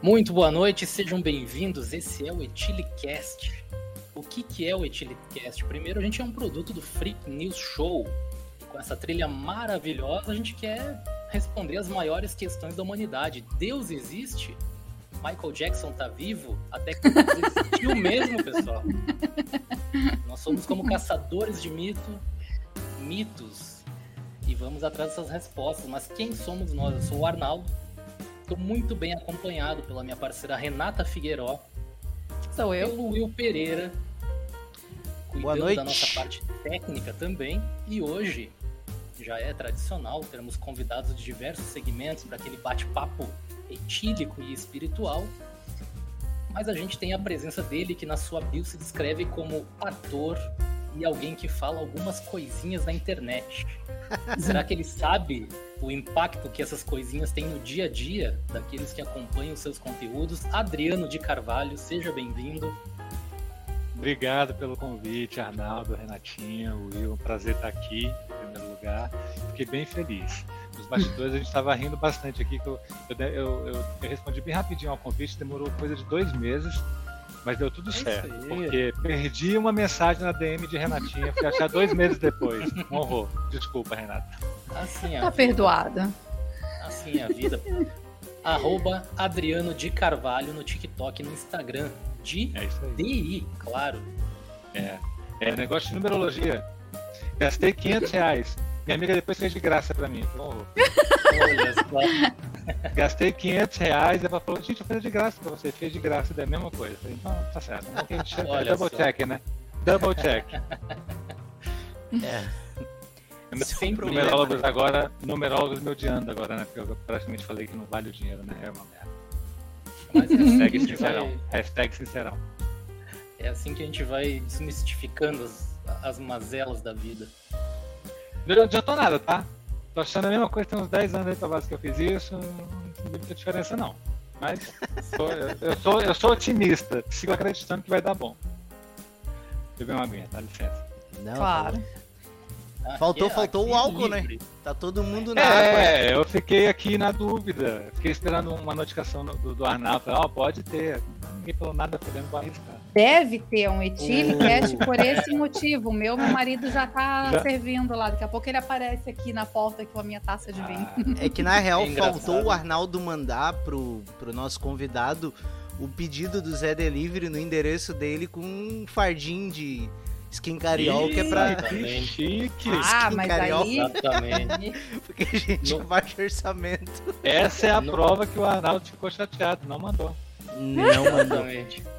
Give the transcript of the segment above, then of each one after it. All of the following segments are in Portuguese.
Muito boa noite, sejam bem-vindos. Esse é o Etilicast. O que, que é o Etilicast? Primeiro, a gente é um produto do Freak News Show. Com essa trilha maravilhosa, a gente quer responder as maiores questões da humanidade. Deus existe? Michael Jackson tá vivo? Até que existiu mesmo, pessoal. Nós somos como caçadores de mito, mitos, e vamos atrás dessas respostas. Mas quem somos nós? Eu sou o Arnaldo Estou muito bem acompanhado pela minha parceira Renata Figueiró. Sou eu. Pelo Will Pereira. Boa noite. da nossa parte técnica também. E hoje, já é tradicional, teremos convidados de diversos segmentos para aquele bate-papo etílico e espiritual. Mas a gente tem a presença dele, que na sua bio se descreve como ator e alguém que fala algumas coisinhas na internet. Será que ele sabe o impacto que essas coisinhas têm no dia a dia daqueles que acompanham seus conteúdos? Adriano de Carvalho, seja bem-vindo. Obrigado pelo convite, Arnaldo, Renatinha, Will. Um prazer estar aqui, em primeiro lugar. Fiquei bem feliz. Nos bastidores a gente estava rindo bastante aqui. Eu, eu, eu, eu, respondi bem rapidinho ao convite, demorou coisa de dois meses mas deu tudo é certo. Porque perdi uma mensagem na DM de Renatinha, fui achar dois meses depois. Um horror. Desculpa, Renata. Assim a tá vida. perdoada. Assim a vida. Arroba Adriano de Carvalho no TikTok e no Instagram. De é DI, claro. É. É negócio de numerologia. Gastei 500 reais. Minha amiga depois fez de graça pra mim. Oh. Olha só. Gastei 500 reais e ela falou, gente, eu fiz de graça pra você, fez de graça, é a mesma coisa. então, tá certo. Olha double só. check, né? Double check. É. Sempre numerólogos agora, numerólogos me odiando agora, né? Porque eu praticamente falei que não vale o dinheiro, né? É uma merda. Mas hashtag sincerão. Vai... Hashtag sincerão. É assim que a gente vai desmistificando as, as mazelas da vida. Não adiantou nada, tá? Tô achando a mesma coisa, tem uns 10 anos aí pra base que eu fiz isso, não tem muita diferença não. Mas sou, eu, sou, eu sou otimista, sigo acreditando que vai dar bom. Beber uma aguinha, dá licença. Não, claro. Faltou, aqui, faltou aqui o álcool, né? livre. né? Tá todo mundo na É, água. eu fiquei aqui na dúvida. Fiquei esperando uma notificação do, do Arnaldo. Ó, oh, pode ter. Ninguém falou nada, podendo arriscar. Deve ter um Etilicast uh. por esse motivo. O meu, meu marido já tá já? servindo lá. Daqui a pouco ele aparece aqui na porta com a minha taça de vinho. Ah, é que na real é faltou o Arnaldo mandar pro, pro nosso convidado o pedido do Zé Delivery no endereço dele com um fardinho de Skin Cariol, que é pra. Chique. Ah, Skin mas Cariol. aí. Exatamente. Porque a gente no... baixo orçamento. Essa é a no... prova que o Arnaldo ficou chateado, não mandou. Não mandou.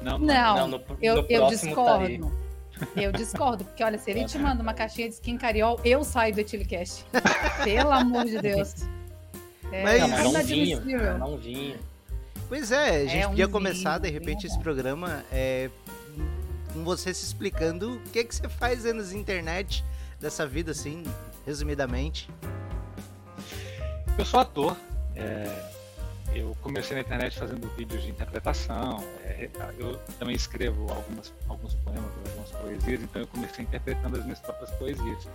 Não, não, não no, eu, no eu discordo. Eu discordo, porque olha, se ele te manda uma caixinha de skin cariol, eu saio do Etilicast. Pelo amor de Deus. É, mas, não, não vinha, não vinha. Pois é, a gente é podia um começar, vinho, de repente, esse programa é, com você se explicando o que, que você faz aí nas internet dessa vida, assim, resumidamente. Eu sou ator. É, eu comecei na internet fazendo vídeos de interpretação. É, eu também escrevo algumas, alguns poemas, algumas poesias, então eu comecei interpretando as minhas próprias poesias.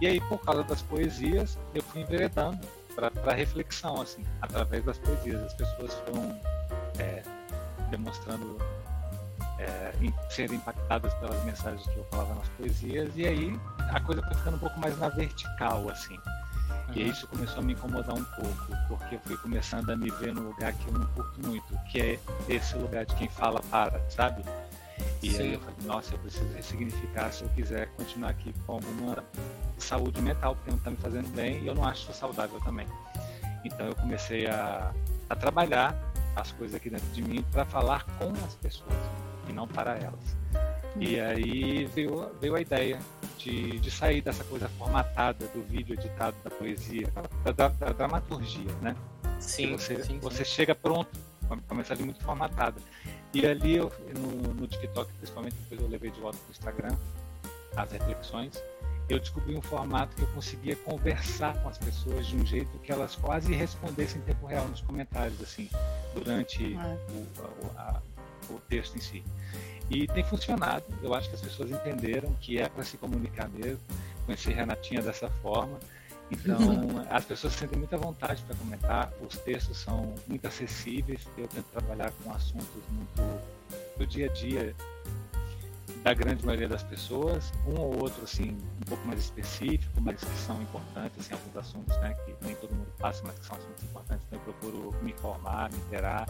E aí, por causa das poesias, eu fui enveredando para reflexão, assim, através das poesias. As pessoas foram é, demonstrando é, serem impactadas pelas mensagens que eu falava nas poesias, e aí a coisa foi ficando um pouco mais na vertical, assim. Uhum. E isso começou a me incomodar um pouco, porque eu fui começando a me ver num lugar que eu não curto muito, que é esse lugar de quem fala para, sabe? E Sim. aí eu falei, nossa, eu preciso ressignificar se eu quiser continuar aqui com alguma saúde mental, porque não está me fazendo bem e eu não acho saudável também. Então eu comecei a, a trabalhar as coisas aqui dentro de mim para falar com as pessoas e não para elas. E uhum. aí veio, veio a ideia de, de sair dessa coisa formatada do vídeo editado da poesia, da, da, da dramaturgia, né? Sim, você, sim, você sim. chega pronto com uma mensagem muito formatada. E ali, eu, no, no TikTok, principalmente, depois eu levei de volta para o Instagram as reflexões, eu descobri um formato que eu conseguia conversar com as pessoas de um jeito que elas quase respondessem em tempo real nos comentários, assim, durante ah. o, a, o texto em si. E tem funcionado. Eu acho que as pessoas entenderam que é para se comunicar mesmo. Conheci Renatinha dessa forma. Então, as pessoas sentem muita vontade para comentar, os textos são muito acessíveis, eu tento trabalhar com assuntos muito do dia a dia da grande maioria das pessoas, um ou outro assim um pouco mais específico, mas que são importantes, assim, alguns assuntos né, que nem todo mundo passa, mas que são assuntos importantes, então eu procuro me informar, me interar.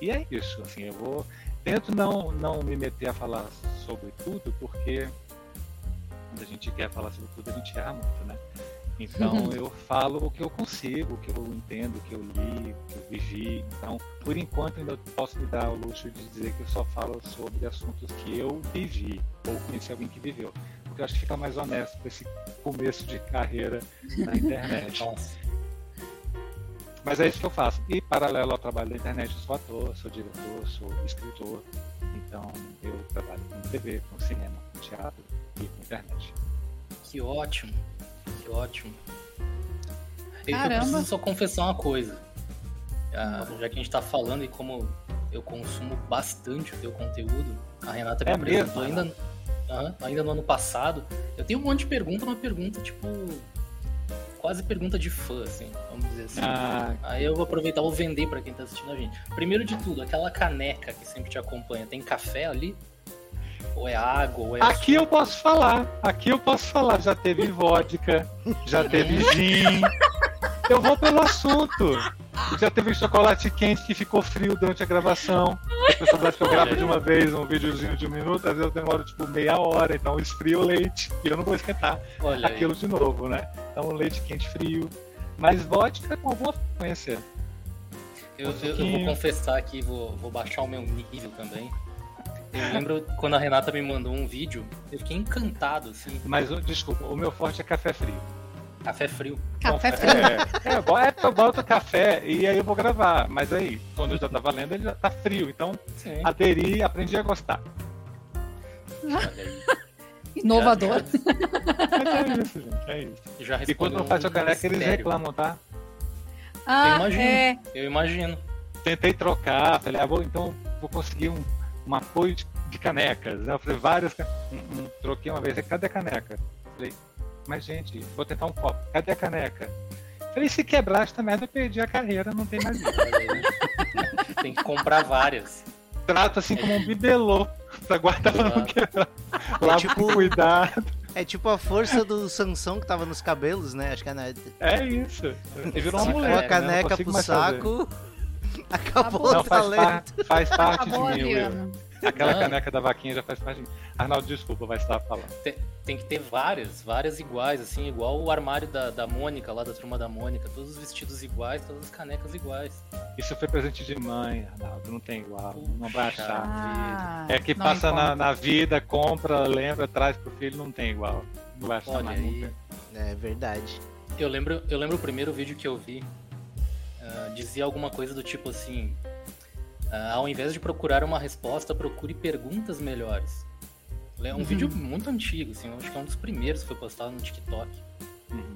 E é isso, assim, eu vou tento não não me meter a falar sobre tudo, porque quando a gente quer falar sobre tudo, a gente erra muito, né? Então uhum. eu falo o que eu consigo, o que eu entendo, o que eu li, o que eu vivi. Então, por enquanto, ainda posso me dar o luxo de dizer que eu só falo sobre assuntos que eu vivi ou conheci alguém que viveu. Porque eu acho que fica mais honesto esse começo de carreira na internet. Mas é isso que eu faço. E paralelo ao trabalho da internet, eu sou ator, sou diretor, sou escritor. Então eu trabalho com TV, com cinema, com teatro e com internet. Que ótimo. Que ótimo. Eu, eu preciso só confessar uma coisa. Ah, já que a gente tá falando e como eu consumo bastante o teu conteúdo, a Renata me é apresentou mesmo, ainda, ainda no ano passado. Eu tenho um monte de pergunta, uma pergunta tipo. Quase pergunta de fã, assim, vamos dizer assim. Ah. Aí eu vou aproveitar e vou vender para quem tá assistindo a gente. Primeiro de tudo, aquela caneca que sempre te acompanha, tem café ali? Ou é água, ou é Aqui eu posso falar. Aqui eu posso falar. Já teve vodka, já teve gin. Eu vou pelo assunto. Já teve chocolate quente que ficou frio durante a gravação. A pessoa que eu gravo de uma vez um videozinho de um minuto, às vezes eu demoro tipo meia hora, então esfrio o leite e eu não vou esquentar Olha aquilo aí. de novo, né? Então leite quente frio. Mas vodka com alguma frequência. Eu, eu, eu, vou confessar aqui, vou, vou baixar o meu nível também. Eu lembro quando a Renata me mandou um vídeo, eu fiquei encantado, assim. Mas, desculpa, o meu forte é café frio. Café frio. Café frio. É, é, eu boto café e aí eu vou gravar. Mas aí, quando eu já tava lendo, ele já tá frio. Então, Sim. aderi aprendi a gostar. Inovador. é isso, gente. É isso. Já e quando não faz a caneca, eles reclamam, tá? Ah, eu imagino. É... Eu imagino. Tentei trocar, falei, ah, vou, então vou conseguir um um apoio de, de canecas. Né? Eu falei, várias. Um, um, troquei uma vez, cadê a caneca? Falei, mas gente, vou tentar um copo, cadê a caneca? Falei, se quebrar esta merda, eu perdi a carreira, não tem mais tem que comprar várias. Trata assim como um bibelô pra guardar pra não quebrar. Lá é tipo, cuidado. É tipo a força do Sansão que tava nos cabelos, né? Acho que é, né? é isso. Ele virou uma mulher. a caneca né? pro saco. Fazer. Acabou não, o faz talento. Par, faz parte Acabou de mim, Aquela caneca da vaquinha já faz parte de mim. Arnaldo, desculpa, vai estar falando. Tem, tem, que ter várias, várias iguais, assim, igual o armário da, da Mônica, lá da turma da Mônica. Todos os vestidos iguais, todas as canecas iguais. Isso foi presente de mãe, Arnaldo, não tem igual. Puxa não vai achar. Ah, é que passa na, na, vida, compra, lembra, traz pro filho, não tem igual. Não vai achar Olha mais aí. nunca. É verdade. Eu lembro, eu lembro o primeiro vídeo que eu vi ah, dizia alguma coisa do tipo assim: uh, ao invés de procurar uma resposta, procure perguntas melhores. É um uhum. vídeo muito antigo, assim, acho que é um dos primeiros que foi postado no TikTok. Uhum.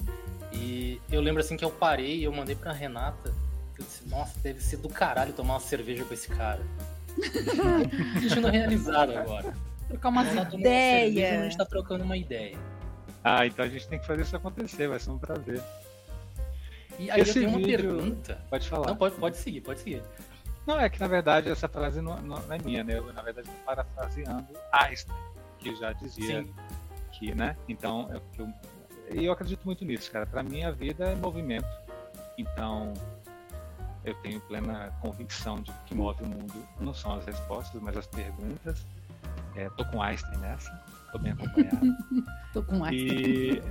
E eu lembro assim que eu parei e eu mandei pra Renata. Eu disse, nossa, deve ser do caralho tomar uma cerveja com esse cara. Sentindo realizado agora. Trocar umas ideias. A gente tá trocando uma ideia. Ah, então a gente tem que fazer isso acontecer, vai ser um prazer. E aí Esse eu tenho uma vídeo... pergunta. Pode falar. Não, pode, pode seguir, pode seguir. Não, é que na verdade essa frase não, não é minha, né? Eu, na verdade, estou parafraseando Einstein, que já dizia Sim. que, né? Então, é eu, eu, eu acredito muito nisso, cara. Para mim, a vida é movimento. Então, eu tenho plena convicção de que move o mundo não são as respostas, mas as perguntas. É, tô com Einstein nessa, tô bem acompanhado. tô com Einstein.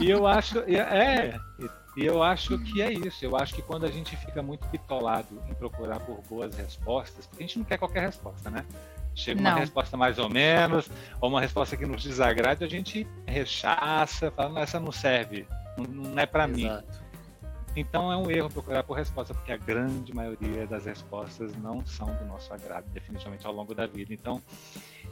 E, e eu acho, é, e eu acho que é isso. Eu acho que quando a gente fica muito bitolado em procurar por boas respostas, porque a gente não quer qualquer resposta, né? Chega uma não. resposta mais ou menos, ou uma resposta que nos desagrade, a gente rechaça, fala, não, essa não serve, não é para mim. Então é um erro procurar por resposta, porque a grande maioria das respostas não são do nosso agrado, definitivamente ao longo da vida. Então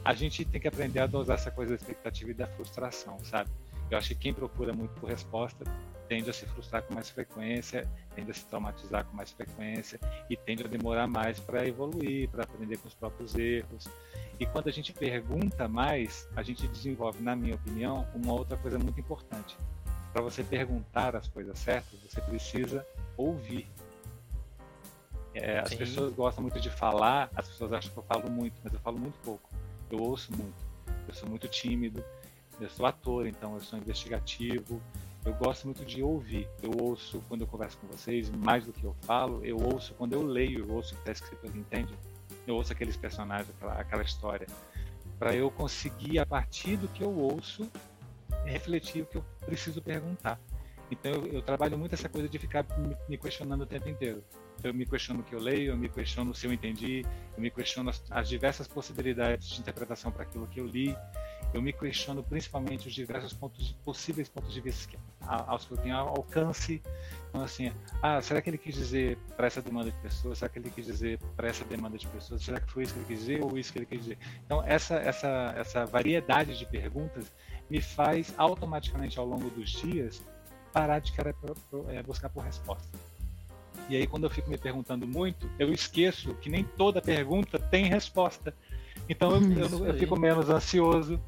a gente tem que aprender a dosar essa coisa da expectativa e da frustração, sabe? Eu acho que quem procura muito por resposta tende a se frustrar com mais frequência, tende a se traumatizar com mais frequência e tende a demorar mais para evoluir, para aprender com os próprios erros. E quando a gente pergunta mais, a gente desenvolve, na minha opinião, uma outra coisa muito importante. para você perguntar as coisas certas, você precisa ouvir. É, as pessoas gostam muito de falar, as pessoas acham que eu falo muito, mas eu falo muito pouco. Eu ouço muito. Eu sou muito tímido, eu sou ator, então eu sou investigativo. Eu gosto muito de ouvir. Eu ouço quando eu converso com vocês, mais do que eu falo. Eu ouço quando eu leio, eu ouço o que está escrito, entende? Eu ouço aqueles personagens, aquela, aquela história. Para eu conseguir, a partir do que eu ouço, refletir o que eu preciso perguntar. Então eu, eu, trabalho muito essa coisa de ficar me questionando o tempo inteiro. Eu me questiono o que eu leio, eu me questiono se eu entendi, eu me questiono as, as diversas possibilidades de interpretação para aquilo que eu li. Eu me questiono principalmente os diversos pontos, possíveis pontos de vista que, aos que eu tenho alcance. Então, assim, ah, será que ele quis dizer para essa demanda de pessoas? Será que ele quis dizer para essa demanda de pessoas? Será que foi isso que ele quis dizer ou isso que ele quis dizer? Então, essa, essa, essa variedade de perguntas me faz automaticamente ao longo dos dias parar de querer é, buscar por resposta. E aí, quando eu fico me perguntando muito, eu esqueço que nem toda pergunta tem resposta. Então, eu, eu, eu fico menos ansioso,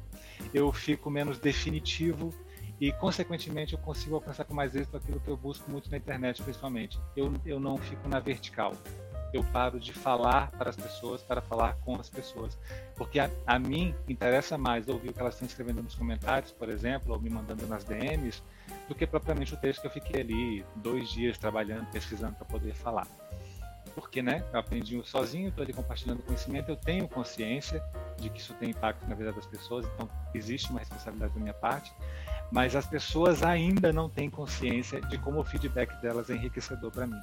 eu fico menos definitivo e, consequentemente, eu consigo alcançar com mais êxito aquilo que eu busco muito na internet, principalmente. Eu, eu não fico na vertical. Eu paro de falar para as pessoas para falar com as pessoas. Porque a, a mim interessa mais ouvir o que elas estão escrevendo nos comentários, por exemplo, ou me mandando nas DMs, do que propriamente o texto que eu fiquei ali dois dias trabalhando, pesquisando para poder falar. Porque, né, eu aprendi sozinho, estou ali compartilhando conhecimento, eu tenho consciência de que isso tem impacto na vida das pessoas, então existe uma responsabilidade da minha parte, mas as pessoas ainda não têm consciência de como o feedback delas é enriquecedor para mim.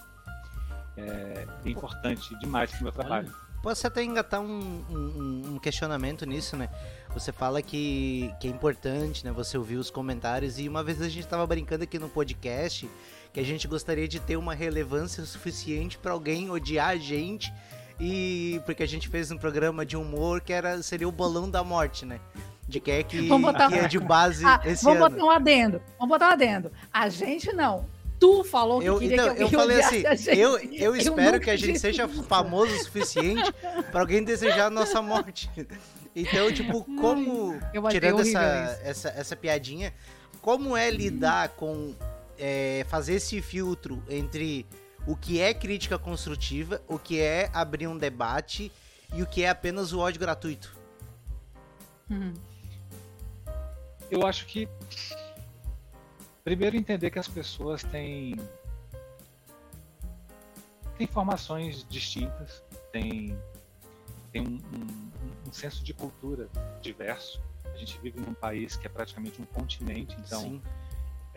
É importante demais para o meu trabalho. Posso até engatar um, um, um, questionamento nisso, né? Você fala que, que é importante, né? Você ouvir os comentários e uma vez a gente estava brincando aqui no podcast que a gente gostaria de ter uma relevância suficiente para alguém odiar a gente e porque a gente fez um programa de humor que era seria o bolão da morte, né? De quem é que, vamos botar, que é de base ah, esse vamos ano. botar um adendo. Vamos botar um adendo. A gente não tu falou que eu, queria então, que eu falei assim, eu, eu espero que a gente seja famoso o suficiente para alguém desejar a nossa morte. Então, tipo, como tirando essa, essa, essa piadinha, como é lidar com é, fazer esse filtro entre o que é crítica construtiva, o que é abrir um debate e o que é apenas o ódio gratuito? Uhum. Eu acho que primeiro entender que as pessoas têm têm formações distintas, têm, têm um, um, um, senso de cultura diverso. A gente vive num país que é praticamente um continente, então Sim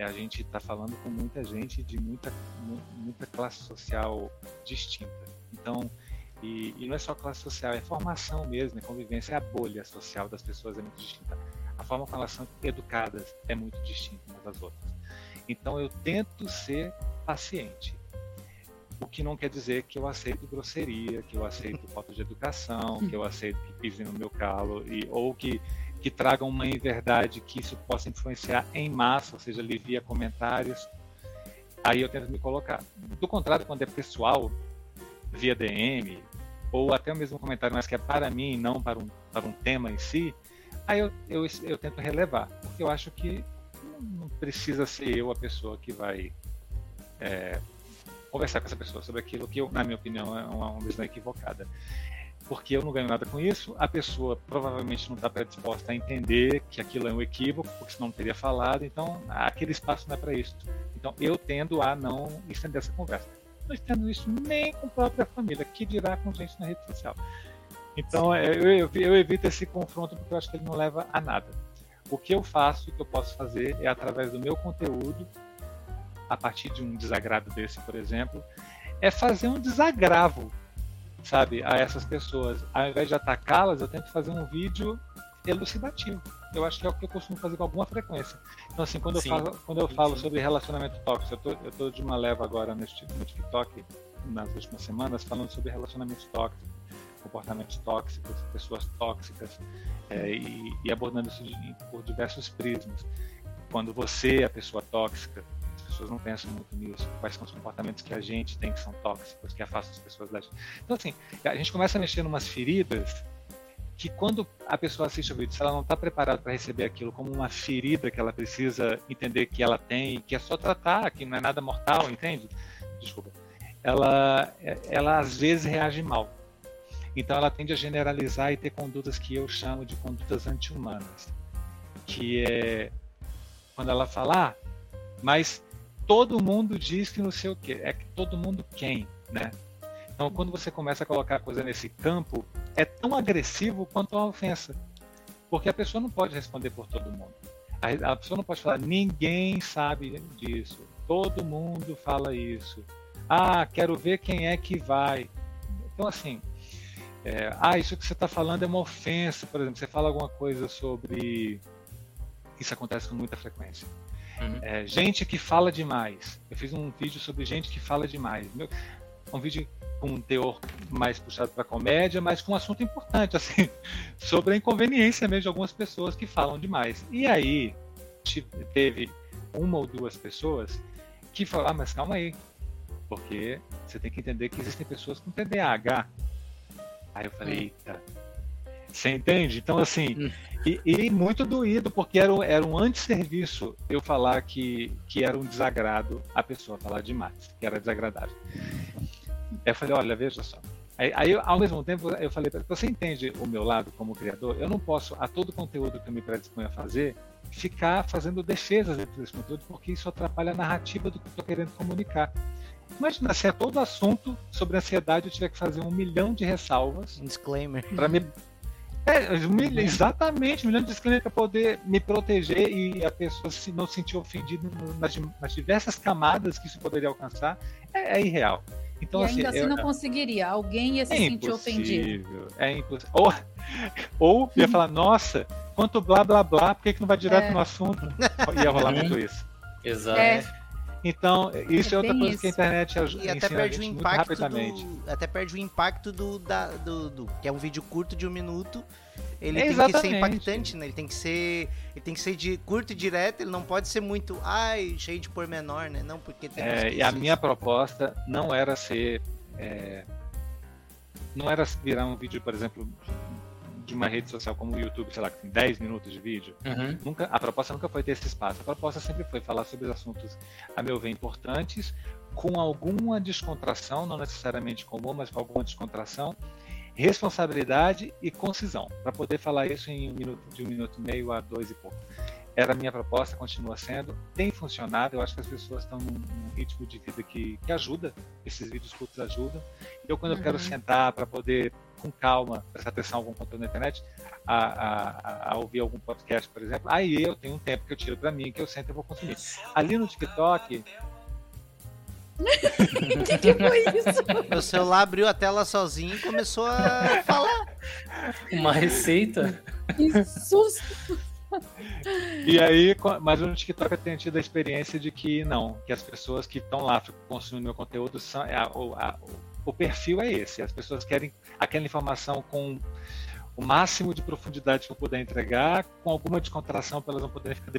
é, a gente está falando com muita gente de muita, muita classe social distinta. Então, e, e, não é só classe social, é formação mesmo, é convivência, é a bolha social das pessoas é muito distinta. A forma como elas são educadas é muito distinta umas das outras. Então, eu tento ser paciente. O que não quer dizer que eu aceito grosseria, que eu aceito falta de educação, que eu aceito que pisem no meu calo, e, ou que que tragam uma inverdade que isso possa influenciar em massa, ou seja, ali via comentários. Aí eu tento me colocar. Do contrário, quando é pessoal, via DM, ou até mesmo comentário, mas que é para mim, não para um, para um tema em si, aí eu, eu, eu tento relevar, porque eu acho que não precisa ser eu a pessoa que vai é, conversar com essa pessoa sobre aquilo que, eu, na minha opinião, é uma visão equivocada porque eu não ganho nada com isso, a pessoa provavelmente não está predisposta a entender que aquilo é um equívoco, porque senão não teria falado, então aquele espaço não é para isso. Então eu tendo a não estender essa conversa. Não estendo isso nem com a própria família, que dirá com gente na rede social. Então eu, eu, eu evito esse confronto porque eu acho que ele não leva a nada. O que eu faço, o que eu posso fazer é através do meu conteúdo, a partir de um desagrado desse, por exemplo, é fazer um desagravo sabe, a essas pessoas. Ao invés de atacá-las, eu tento fazer um vídeo elucidativo. Eu acho que é o que eu costumo fazer com alguma frequência. Então, assim, quando, sim, eu, falo, quando eu falo sim. sobre relacionamento tóxico, eu tô, eu tô de uma leva agora no, no TikTok, nas últimas semanas, falando sobre relacionamentos tóxicos, comportamentos tóxicos, pessoas tóxicas, é, e, e, abordando isso de, por diversos prismas. Quando você é a pessoa tóxica, pessoas não pensam muito nisso. Quais são os comportamentos que a gente tem que são tóxicos, que afastam as pessoas da gente. Então, assim, a gente começa a mexer em umas feridas que quando a pessoa assiste o vídeo, se ela não está preparada para receber aquilo como uma ferida que ela precisa entender que ela tem, que é só tratar, que não é nada mortal, entende? Desculpa. Ela, ela às vezes reage mal. Então ela tende a generalizar e ter condutas que eu chamo de condutas anti-humanas. Que é quando ela fala, ah, mas todo mundo diz que não sei o quê. É que todo mundo quem, né? Então quando você começa a colocar a coisa nesse campo, é tão agressivo quanto a ofensa. Porque a pessoa não pode responder por todo mundo. A, a pessoa não pode falar, ninguém sabe disso. Todo mundo fala isso. Ah, quero ver quem é que vai. Então, assim, é, ah, isso que você está falando é uma ofensa, por exemplo, você fala alguma coisa sobre. Isso acontece com muita frequência. Uhum. É, gente que fala demais. Eu fiz um vídeo sobre gente que fala demais. Meu, um vídeo com um teor mais puxado para comédia, mas com um assunto importante, assim, sobre a inconveniência mesmo de algumas pessoas que falam demais. E aí teve uma ou duas pessoas que falaram, ah, mas calma aí, porque você tem que entender que existem pessoas com TDAH Aí eu falei, hum. eita. Você entende? Então, assim, hum. e, e, muito doído, porque era, era um antisserviço eu falar que, que era um desagrado a pessoa falar demais, que era desagradável. Eu falei, olha, veja só. Aí, aí ao mesmo tempo, eu falei, você entende o meu lado como criador? Eu não posso, a todo conteúdo que eu me predisponho a fazer, ficar fazendo defesas desse conteúdo, porque isso atrapalha a narrativa do que eu estou querendo comunicar. Imagina se é todo assunto sobre ansiedade eu tiver que fazer um milhão de ressalvas. Um disclaimer. Para me. É, exatamente, um milhão de disclaimer para poder me proteger e a pessoa se não se sentir ofendida nas, nas, diversas camadas que isso poderia alcançar. É, é irreal. Então, e assim, ainda assim eu, não conseguiria. Alguém ia se é sentir ofendido. É impossível. Ou, ou ia falar, nossa, quanto blá blá blá, por que, que não vai direto é. no assunto? Ia rolar muito isso. Exato. É. Então, isso é, é outra coisa isso. que a internet ajuda. E até perde o impacto do, até perde o impacto do, da, do, do, que é um vídeo curto de um minuto. Ele é tem exatamente. que ser impactante, né? Ele tem que ser, ele tem que ser de curto e direto. Ele não pode ser muito, ai, cheio de pormenor, né? Não, porque tem é, E a minha proposta não era ser, é, não era virar um vídeo, por exemplo, de uma rede social como o YouTube, sei lá, que tem 10 minutos de vídeo, uhum. nunca, a proposta nunca foi ter esse espaço. A proposta sempre foi falar sobre assuntos, a meu ver, importantes, com alguma descontração, não necessariamente com humor, mas com alguma descontração, responsabilidade e concisão, para poder falar isso em um minuto, de um minuto e meio a dois e pouco. Era a minha proposta, continua sendo, tem funcionado, eu acho que as pessoas estão num, num ritmo de vida que, que ajuda, esses vídeos curtos ajudam. Eu, quando uhum. eu quero uhum. sentar para poder com calma, prestar atenção a algum conteúdo na internet, a, a, a, ouvir algum podcast, por exemplo, aí eu tenho um tempo que eu tiro para mim, que eu sempre vou consumir. Ali no TikTok. O que, que foi isso? Meu celular abriu a tela sozinho e começou a falar. Uma receita? Que susto! E aí, mas no TikTok eu tenho tido a experiência de que não, que as pessoas que estão lá consumindo meu conteúdo são é a, a, o perfil é esse. As pessoas querem aquela informação com o máximo de profundidade que eu puder entregar, com alguma descontração para elas não poderem ficar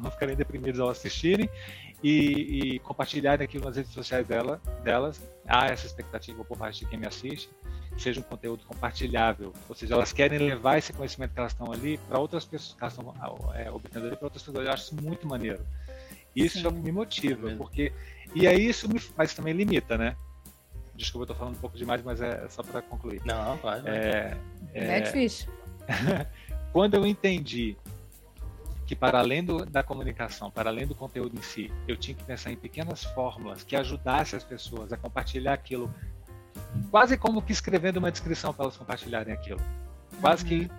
não ficarem deprimidas ao assistirem e, e compartilharem aquilo nas redes sociais dela, delas. Há essa expectativa por parte de quem me assiste, seja um conteúdo compartilhável, ou seja, elas querem levar esse conhecimento que elas estão ali para outras pessoas, que elas estão é, obtendo ali para outras pessoas. Eu acho isso muito maneiro. Isso Sim. é o que me motiva, porque e aí isso me, mas também limita, né? Desculpa, eu tô falando um pouco demais, mas é só para concluir. Não, vai. É, é... é difícil. Quando eu entendi que para além do, da comunicação, para além do conteúdo em si, eu tinha que pensar em pequenas fórmulas que ajudassem as pessoas a compartilhar aquilo, quase como que escrevendo uma descrição para elas compartilharem aquilo. Quase uhum. que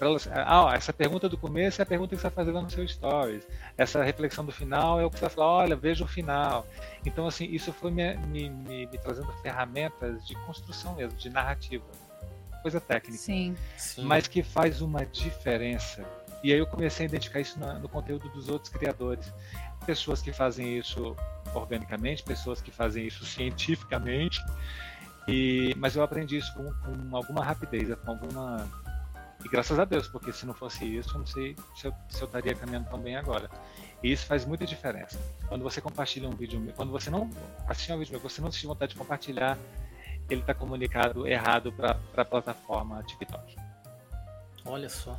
elas, ah, ó, essa pergunta do começo é a pergunta que você está fazendo no seu stories. Essa reflexão do final é o que você vai falar, olha, veja o final. Então, assim, isso foi me, me, me, me trazendo ferramentas de construção mesmo, de narrativa. Coisa técnica. Sim. Sim. Mas que faz uma diferença. E aí eu comecei a identificar isso no, no conteúdo dos outros criadores. Pessoas que fazem isso organicamente, pessoas que fazem isso cientificamente. E, mas eu aprendi isso com, com alguma rapidez, com alguma e graças a Deus, porque se não fosse isso, eu não sei se eu, se eu estaria caminhando tão bem agora. E isso faz muita diferença. Quando você compartilha um vídeo, quando você não assistir um vídeo, você não sente vontade de compartilhar, ele está comunicado errado para a plataforma TikTok. Olha só.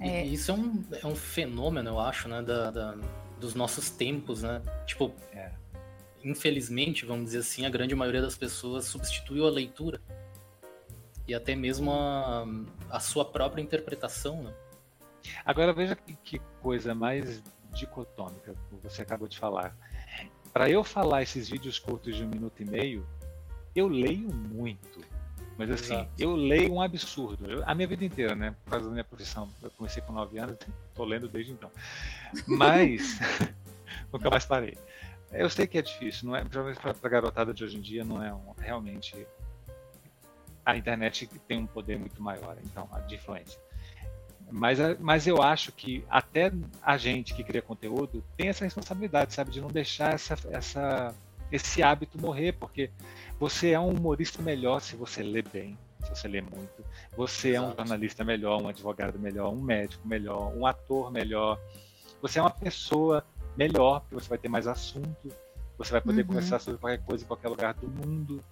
É. isso é um, é um fenômeno, eu acho, né, da, da dos nossos tempos, né? Tipo, é. infelizmente, vamos dizer assim, a grande maioria das pessoas substituiu a leitura e até mesmo a, a sua própria interpretação, né? Agora veja que, que coisa mais dicotômica você acabou de falar. Para eu falar esses vídeos curtos de um minuto e meio, eu leio muito. Mas assim, Exato. eu leio um absurdo. Eu, a minha vida inteira, né? Por causa da minha profissão. Eu comecei com 9 anos, tô lendo desde então. Mas nunca mais parei. Eu sei que é difícil, não é? Para a garotada de hoje em dia não é um, realmente a internet tem um poder muito maior, então, de influência. Mas, mas eu acho que até a gente que cria conteúdo tem essa responsabilidade, sabe, de não deixar essa, essa, esse hábito morrer, porque você é um humorista melhor se você lê bem, se você lê muito. Você Exato. é um jornalista melhor, um advogado melhor, um médico melhor, um ator melhor. Você é uma pessoa melhor, porque você vai ter mais assunto, você vai poder uhum. conversar sobre qualquer coisa em qualquer lugar do mundo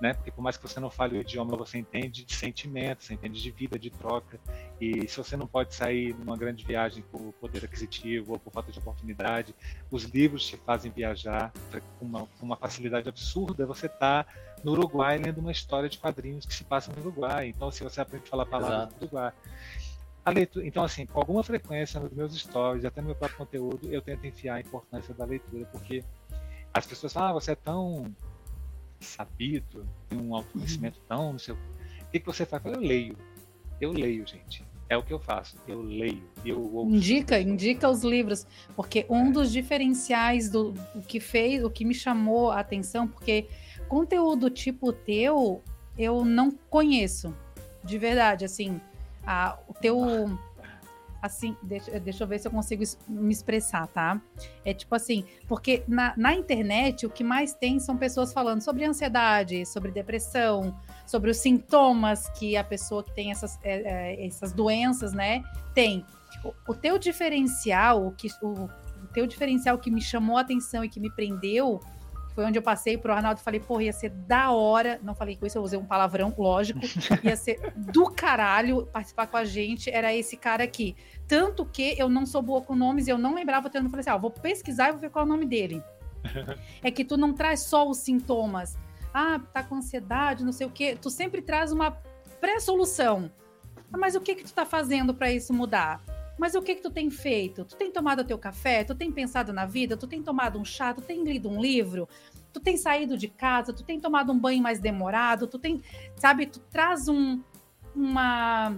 né? Porque por mais que você não fale o idioma, você entende de sentimentos, você entende de vida, de troca. E se você não pode sair numa grande viagem por poder aquisitivo ou por falta de oportunidade, os livros te fazem viajar com uma, com uma facilidade absurda. Você está no Uruguai lendo uma história de quadrinhos que se passa no Uruguai. Então, se você aprende a falar palavras do Uruguai. Leitura, então, assim, com alguma frequência nos meus stories, até no meu próprio conteúdo, eu tento enfiar a importância da leitura, porque as pessoas falam, ah, você é tão sabido, tem um autoconhecimento tão, não sei o que, que você faz? Eu leio. Eu leio, gente. É o que eu faço. Eu leio. Eu ouço. Indica, indica os livros, porque um dos diferenciais do, do que fez, o que me chamou a atenção, porque conteúdo tipo teu eu não conheço, de verdade, assim, a, o teu assim, deixa, deixa eu ver se eu consigo me expressar, tá? É tipo assim, porque na, na internet o que mais tem são pessoas falando sobre ansiedade, sobre depressão, sobre os sintomas que a pessoa que tem essas, é, essas doenças, né, tem. O, o teu diferencial, o, que, o, o teu diferencial que me chamou a atenção e que me prendeu foi onde eu passei pro Arnaldo e falei, porra, ia ser da hora. Não falei com isso, eu usei um palavrão, lógico. Ia ser do caralho participar com a gente. Era esse cara aqui. Tanto que eu não sou boa com nomes, eu não lembrava, eu não falei assim, ah, vou pesquisar e vou ver qual é o nome dele. é que tu não traz só os sintomas. Ah, tá com ansiedade, não sei o quê. Tu sempre traz uma pré-solução. Ah, mas o que que tu tá fazendo para isso mudar? Mas o que que tu tem feito? Tu tem tomado teu café? Tu tem pensado na vida? Tu tem tomado um chá? Tu tem lido um livro? Tu tem saído de casa? Tu tem tomado um banho mais demorado? Tu tem, sabe, tu traz um, uma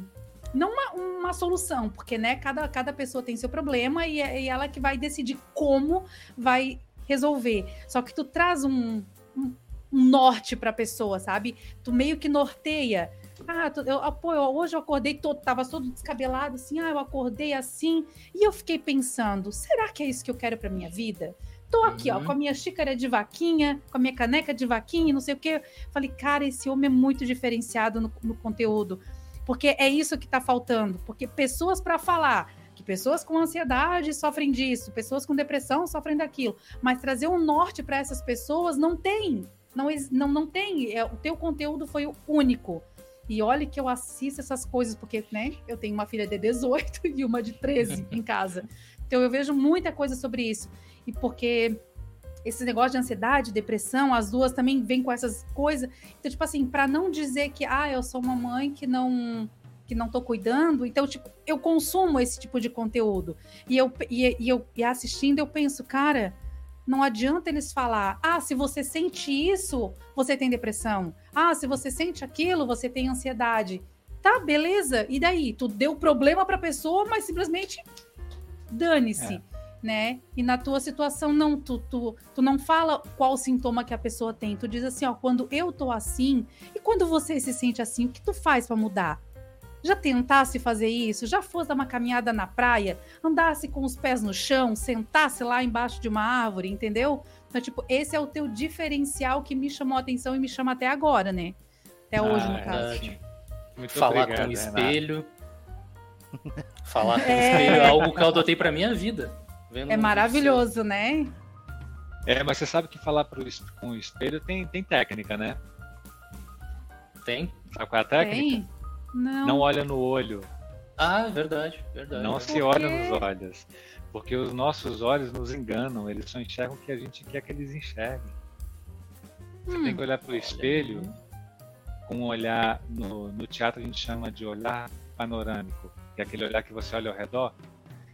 não uma, uma solução, porque né, cada, cada pessoa tem seu problema e, é, e ela que vai decidir como vai resolver. Só que tu traz um, um, um norte para a pessoa, sabe? Tu meio que norteia ah, eu, ah, pô, eu, hoje eu acordei todo, tava todo descabelado, assim, ah, eu acordei assim. E eu fiquei pensando, será que é isso que eu quero pra minha vida? Tô aqui, uhum. ó, com a minha xícara de vaquinha, com a minha caneca de vaquinha, não sei o quê. Falei, cara, esse homem é muito diferenciado no, no conteúdo. Porque é isso que tá faltando. Porque pessoas para falar, que pessoas com ansiedade sofrem disso, pessoas com depressão sofrem daquilo. Mas trazer um norte para essas pessoas não tem. Não, não, não tem. É, o teu conteúdo foi o único. E olhe que eu assisto essas coisas, porque, né, eu tenho uma filha de 18 e uma de 13 em casa. Então eu vejo muita coisa sobre isso. E porque esse negócio de ansiedade, depressão, as duas também vêm com essas coisas. Então, tipo assim, para não dizer que, ah, eu sou uma mãe que não que não tô cuidando, então, tipo, eu consumo esse tipo de conteúdo. E eu, e, e eu e assistindo, eu penso, cara, não adianta eles falar, ah, se você sente isso, você tem depressão. Ah, se você sente aquilo, você tem ansiedade. Tá, beleza. E daí? Tu deu problema pra pessoa, mas simplesmente dane-se. É. Né? E na tua situação, não, tu, tu, tu não fala qual sintoma que a pessoa tem. Tu diz assim, ó, quando eu tô assim, e quando você se sente assim, o que tu faz para mudar? Já tentasse fazer isso? Já fosse dar uma caminhada na praia? Andasse com os pés no chão? Sentasse lá embaixo de uma árvore, entendeu? Então, tipo, esse é o teu diferencial que me chamou a até me chama até agora, né? Até ah, hoje, no é caso. Muito Falar obrigado, com o espelho. Falar com o é... espelho é algo que eu adotei pra minha vida. é maravilhoso, né? É, mas você sabe que falar pro, com o espelho tem, tem técnica, né? Tem. Sabe qual é a técnica? Tem. Não. Não olha no olho. Ah, verdade, verdade. Não verdade. se olha nos olhos. Porque os nossos olhos nos enganam, eles só enxergam o que a gente quer que eles enxerguem. Você Hum. tem que olhar para o espelho com um olhar, no, no teatro a gente chama de olhar panorâmico, que é aquele olhar que você olha ao redor.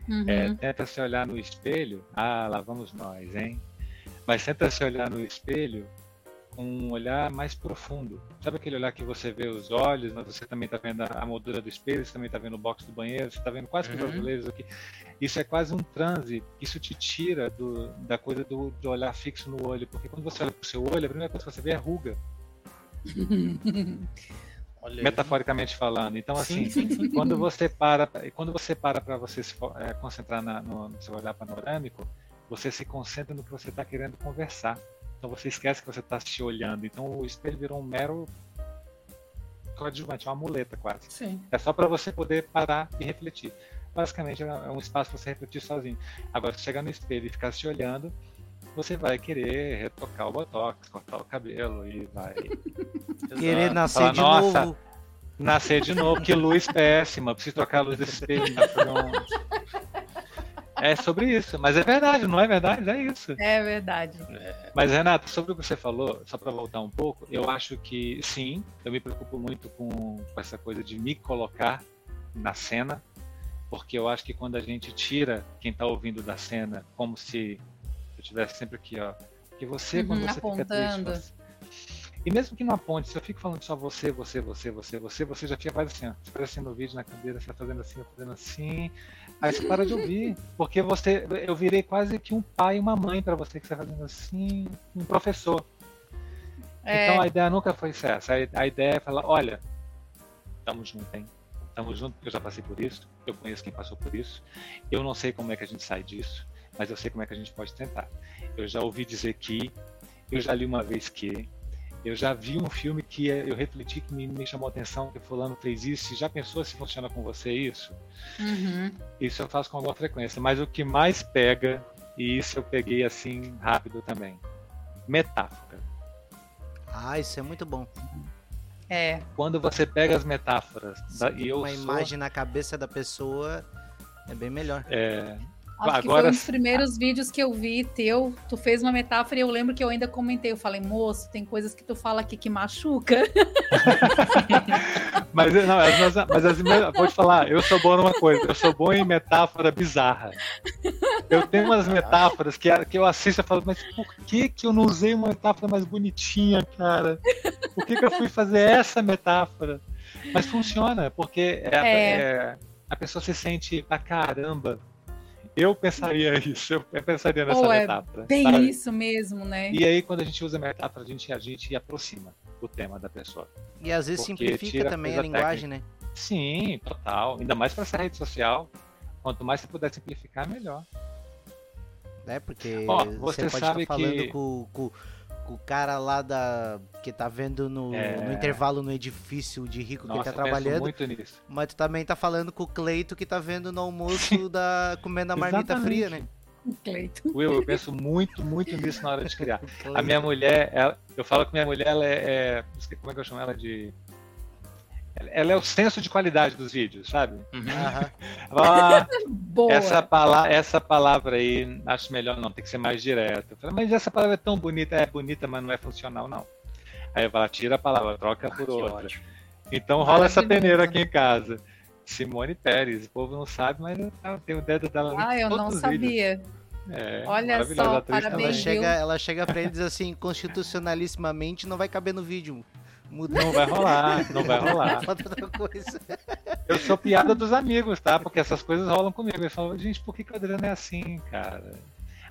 Uhum. É, tenta se olhar no espelho, ah, lá vamos nós, hein? Mas tenta se olhar no espelho um olhar mais profundo. Sabe aquele olhar que você vê os olhos, mas você também está vendo a moldura do espelho, você também está vendo o box do banheiro, você está vendo quase que os Uhum. azulejos aqui. Isso é quase um transe, isso te tira do, da coisa do, de olhar fixo no olho, porque quando você olha para o seu olho, a primeira coisa que você vê é ruga, metaforicamente falando. Então, assim, Sim, sim, sim. quando você para quando você para para você se eh, concentrar na- no, no seu olhar panorâmico você se concentra no que você está querendo conversar então você esquece que você está se olhando então o espelho virou um mero coadjuvante uma muleta quase Sim. é só para você poder parar e refletir basicamente é um espaço para você refletir sozinho agora se chegar no espelho e ficar se olhando você vai querer retocar o botox cortar o cabelo e vai Querer nascer Fala, de "Nossa, novo. Nascer de novo, que luz péssima, preciso trocar a luz desse espelho. né? É sobre isso, mas é verdade, não é verdade? É isso. É verdade. Mas, Renato, sobre o que você falou, só para voltar um pouco, eu acho que sim, eu me preocupo muito com, com essa coisa de me colocar na cena, porque eu acho que quando a gente tira quem está ouvindo da cena, como se eu estivesse sempre aqui, ó, que você, Uhum, quando você fica apontando. triste, você... E mesmo que não aponte, se eu fico falando só você, você, você, você, você, você já fica faz assim, ó. Você faz assim no vídeo, na cadeira, você fazendo assim, fazendo assim. Aí você para de ouvir. Porque você. Eu virei quase que um pai e uma mãe para você que você tá fazendo assim, um professor. É, Então a ideia nunca foi essa. A a ideia é falar, olha, tamo junto, hein? Tamo junto, porque eu já passei por isso, eu conheço quem passou por isso. Eu não sei como é que a gente sai disso, mas eu sei como é que a gente pode tentar. Eu já ouvi dizer que, eu já li uma vez que, eu já vi um filme que eh, eu refleti que me, me chamou a atenção, que fulano fez isso, e já pensou se funciona com você isso? uhum. Isso eu faço com alguma frequência, mas o que mais pega, e isso eu peguei assim rápido também, metáfora. Ah, isso é muito bom. é. Quando você pega as metáforas, da- e eu Uma sou- imagem na cabeça da pessoa é bem melhor. é, Acho que Agora- foi um dos primeiros vídeos que eu vi teu. Tu fez uma metáfora e eu lembro que eu ainda comentei. Eu falei, moço, tem coisas que tu fala aqui que machuca. Mas, não, as minhas- mas as vou te falar, eu sou bom numa coisa, eu sou bom em metáfora bizarra. Eu tenho umas metáforas que, que eu assisto e falo, mas por que, que eu não usei uma metáfora mais bonitinha, cara? Por que, que eu fui fazer essa metáfora? Mas funciona, porque é- É. é- a pessoa se sente, ah, caramba, eu pensaria isso, eu, pensaria nessa Pô, é metáfora. Bem sabe? isso mesmo, né? E aí, quando a gente usa metáfora, a gente, a gente aproxima o tema da pessoa. E às vezes simplifica a também a coisa linguagem, né? Sim, total. Ainda mais para essa rede social. Quanto mais você puder simplificar, melhor. É, porque Ó, você, você pode sabe estar falando que- com, com, com o cara lá da. que tá vendo no, É. no intervalo no edifício de rico Nossa, que ele tá eu penso trabalhando. muito nisso. Mas tu também tá falando com o Cleito que tá vendo no almoço da. comendo a marmita Exatamente. fria, né? Cleito. Will, eu penso muito, muito nisso na hora de criar. A minha mulher, ela- eu falo que minha mulher, ela é, é- Como é que eu chamo ela de. Ela- é o senso de qualidade dos vídeos, sabe? Uhum. "Ah, Boa. essa, pala essa palavra aí, acho melhor não, tem que ser mais direto. Eu falei, mas essa palavra é tão bonita, é bonita, mas não é funcional, não. Aí eu falo, tira a palavra, troca Ah, por que outra. ótimo. Então rola essa peneira aqui em casa. Simone Pérez, o povo não sabe, mas ela tem o dedo dela em Ah, eu todos não os vídeos. sabia. É, Olha só, parabéns, Ela chega, ela chega pra eles assim, constitucionalissimamente não vai caber no vídeo. Muda Não vai rolar, não vai rolar. Eu sou piada dos amigos, tá? Porque essas coisas rolam comigo. Eles falam, gente, por que, que o Adriano é assim, cara?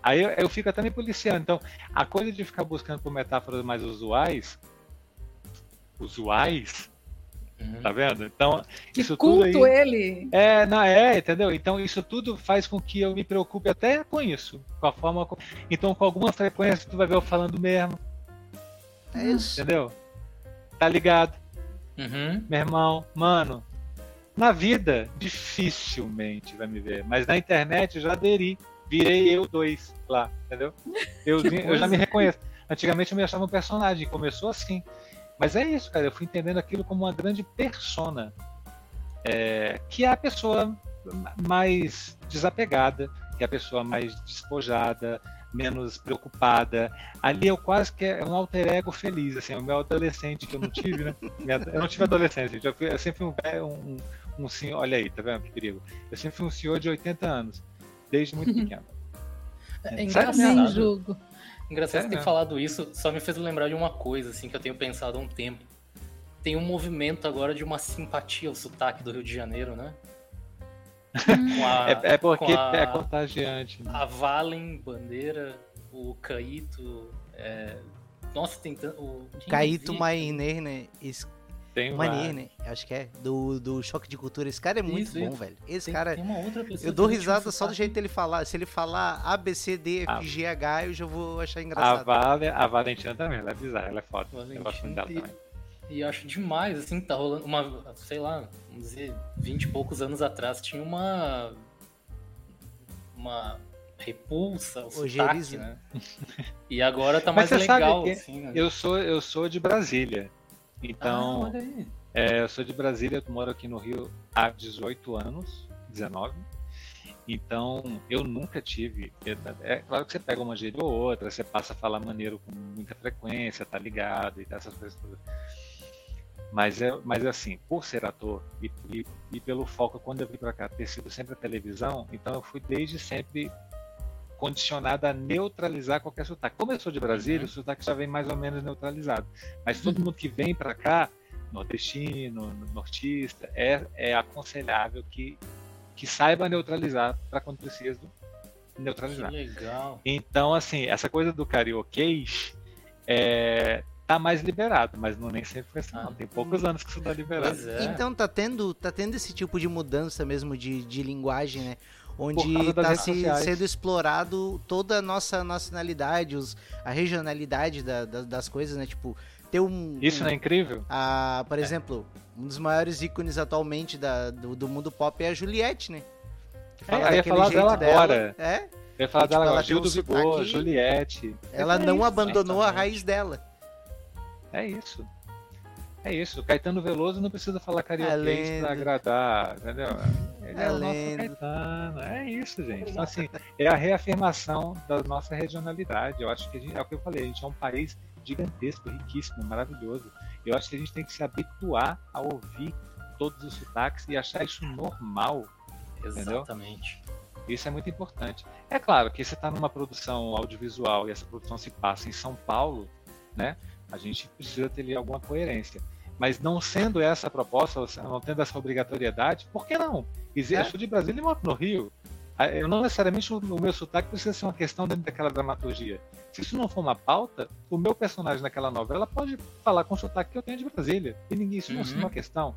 Aí eu, eu fico até me policiando. Então, a coisa de ficar buscando por metáforas mais usuais, usuais, Uhum. tá vendo? Então, Que isso tudo culto aí. ele. É, não é, entendeu? Então isso tudo faz com que eu me preocupe até com isso, com a forma. co- Então, com alguma frequência, tu vai ver eu falando mesmo, É isso. entendeu? Tá ligado, Uhum. meu irmão, mano. Na vida, dificilmente vai me ver, mas na internet eu já aderi, virei eu dois lá, entendeu? Eu, eu já me reconheço. Antigamente eu me achava um personagem, começou assim. Mas é isso, cara. Eu fui entendendo aquilo como uma grande persona. é, que é a pessoa mais desapegada, que é a pessoa mais despojada, menos preocupada. Ali eu quase que é um alter ego feliz, assim, o meu adolescente que eu não tive, né? Eu não tive adolescência, eu, fui, eu sempre fui um, um, um, senhor, olha aí, tá vendo que perigo? Eu sempre fui um senhor de 80 anos, desde muito pequeno. É, é engraçado. jogo. Engraçado você ter falado isso, só me fez lembrar de uma coisa, assim, que eu tenho pensado há um tempo. Tem um movimento agora de uma simpatia ao sotaque do Rio de Janeiro, né? A, é, é, porque a, é contagiante. Né? A Valen, Bandeira, o Caíto. É... Nossa, tem tanto. Caíto Mainer, né? Es... Tem Manir, né? Acho que é. Do, do Choque de Cultura. Esse cara é muito isso, bom, isso. velho. Esse tem, cara. Tem uma outra pessoa eu dou risada só do jeito dele falar. Se ele falar A, B, C, D, F, ah. G, H, eu já vou achar engraçado. A, vale, a Valentina também, ela é bizarra, ela é foda. Valentina eu gosto muito dela também. E acho demais, assim, tá rolando uma, sei lá, vamos dizer, 20 e poucos anos atrás tinha uma uma repulsa ao sotaque, né? E agora tá mais legal, assim, né? Eu sou, eu sou de Brasília. Então, ah, é, eu sou de Brasília, eu moro aqui no Rio há 18 anos, 19. Então, eu nunca tive. É claro que você pega uma gíria ou outra, você passa a falar maneiro com muita frequência, tá ligado e essas coisas todas. Mas, é, mas assim, por ser ator e, e, e pelo foco, quando eu vim para cá, ter sido sempre a televisão, então eu fui desde sempre condicionado a neutralizar qualquer sotaque. Como eu sou de Brasília, uhum. o sotaque já vem mais ou menos neutralizado. Mas todo mundo que vem para cá, nordestino, nortista, é, é aconselhável que, que saiba neutralizar para quando precisa neutralizar. Que legal. Então, assim, essa coisa do carioquês é, tá mais liberado, mas não nem sempre foi assim, ah, não. Tem poucos anos que isso tá liberado. É. Então tá tendo, tá tendo esse tipo de mudança mesmo de, de linguagem, né? Onde tá se, sendo explorado toda a nossa nacionalidade, os, a regionalidade da, da, das coisas, né? Tipo, ter um. Isso um, não é incrível? A, por é. exemplo, um dos maiores ícones atualmente da, do, do mundo pop é a Juliette, né? Que fala é, eu ia falar dela, dela agora. É? Eu ia falar e, tipo, dela agora. Gil do Vigor, Juliette. Ela não isso, abandonou a raiz dela. É isso. É isso. Caetano Veloso não precisa falar carioquês é para agradar, entendeu? Ele é, é o nosso Caetano. É isso, gente. Então, assim, é a reafirmação da nossa regionalidade. Eu acho que gente, é o que eu falei, a gente é um país gigantesco, riquíssimo, maravilhoso. Eu acho que a gente tem que se habituar a ouvir todos os sotaques e achar isso normal. Exatamente. Entendeu? Isso é muito importante. É claro que você está numa produção audiovisual e essa produção se passa em São Paulo, né? A gente precisa ter alguma coerência. Mas não sendo essa a proposta, não tendo essa obrigatoriedade, por que não? Eu sou de Brasília e moro no Rio. Eu não necessariamente o meu sotaque precisa ser uma questão dentro daquela dramaturgia. Se isso não for uma pauta, o meu personagem naquela novela pode falar com o sotaque que eu tenho de Brasília. E ninguém, isso uhum. não é uma questão.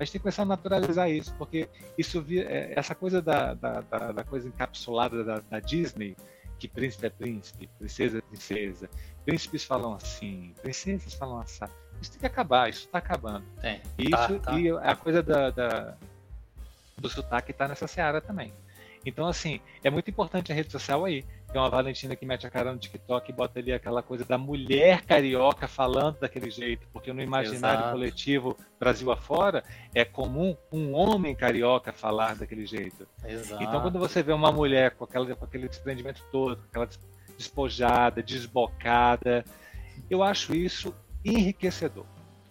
A gente tem que começar a naturalizar isso, porque isso é, essa coisa da, da, da, da coisa encapsulada da, da Disney, que príncipe é príncipe, princesa é princesa, príncipes falam assim, princesas falam assim. Isso tem que acabar, isso está acabando. É, isso tá, tá. e a coisa da, da do sotaque está nessa seara também. Então, assim, é muito importante a rede social aí. Tem uma Valentina que mete a cara no TikTok e bota ali aquela coisa da mulher carioca falando daquele jeito, porque no imaginário Exato. coletivo Brasil afora é comum um homem carioca falar daquele jeito. Exato. Então, quando você vê uma mulher com, aquela, com aquele desprendimento todo, com aquela despojada, desbocada. Eu acho isso enriquecedor.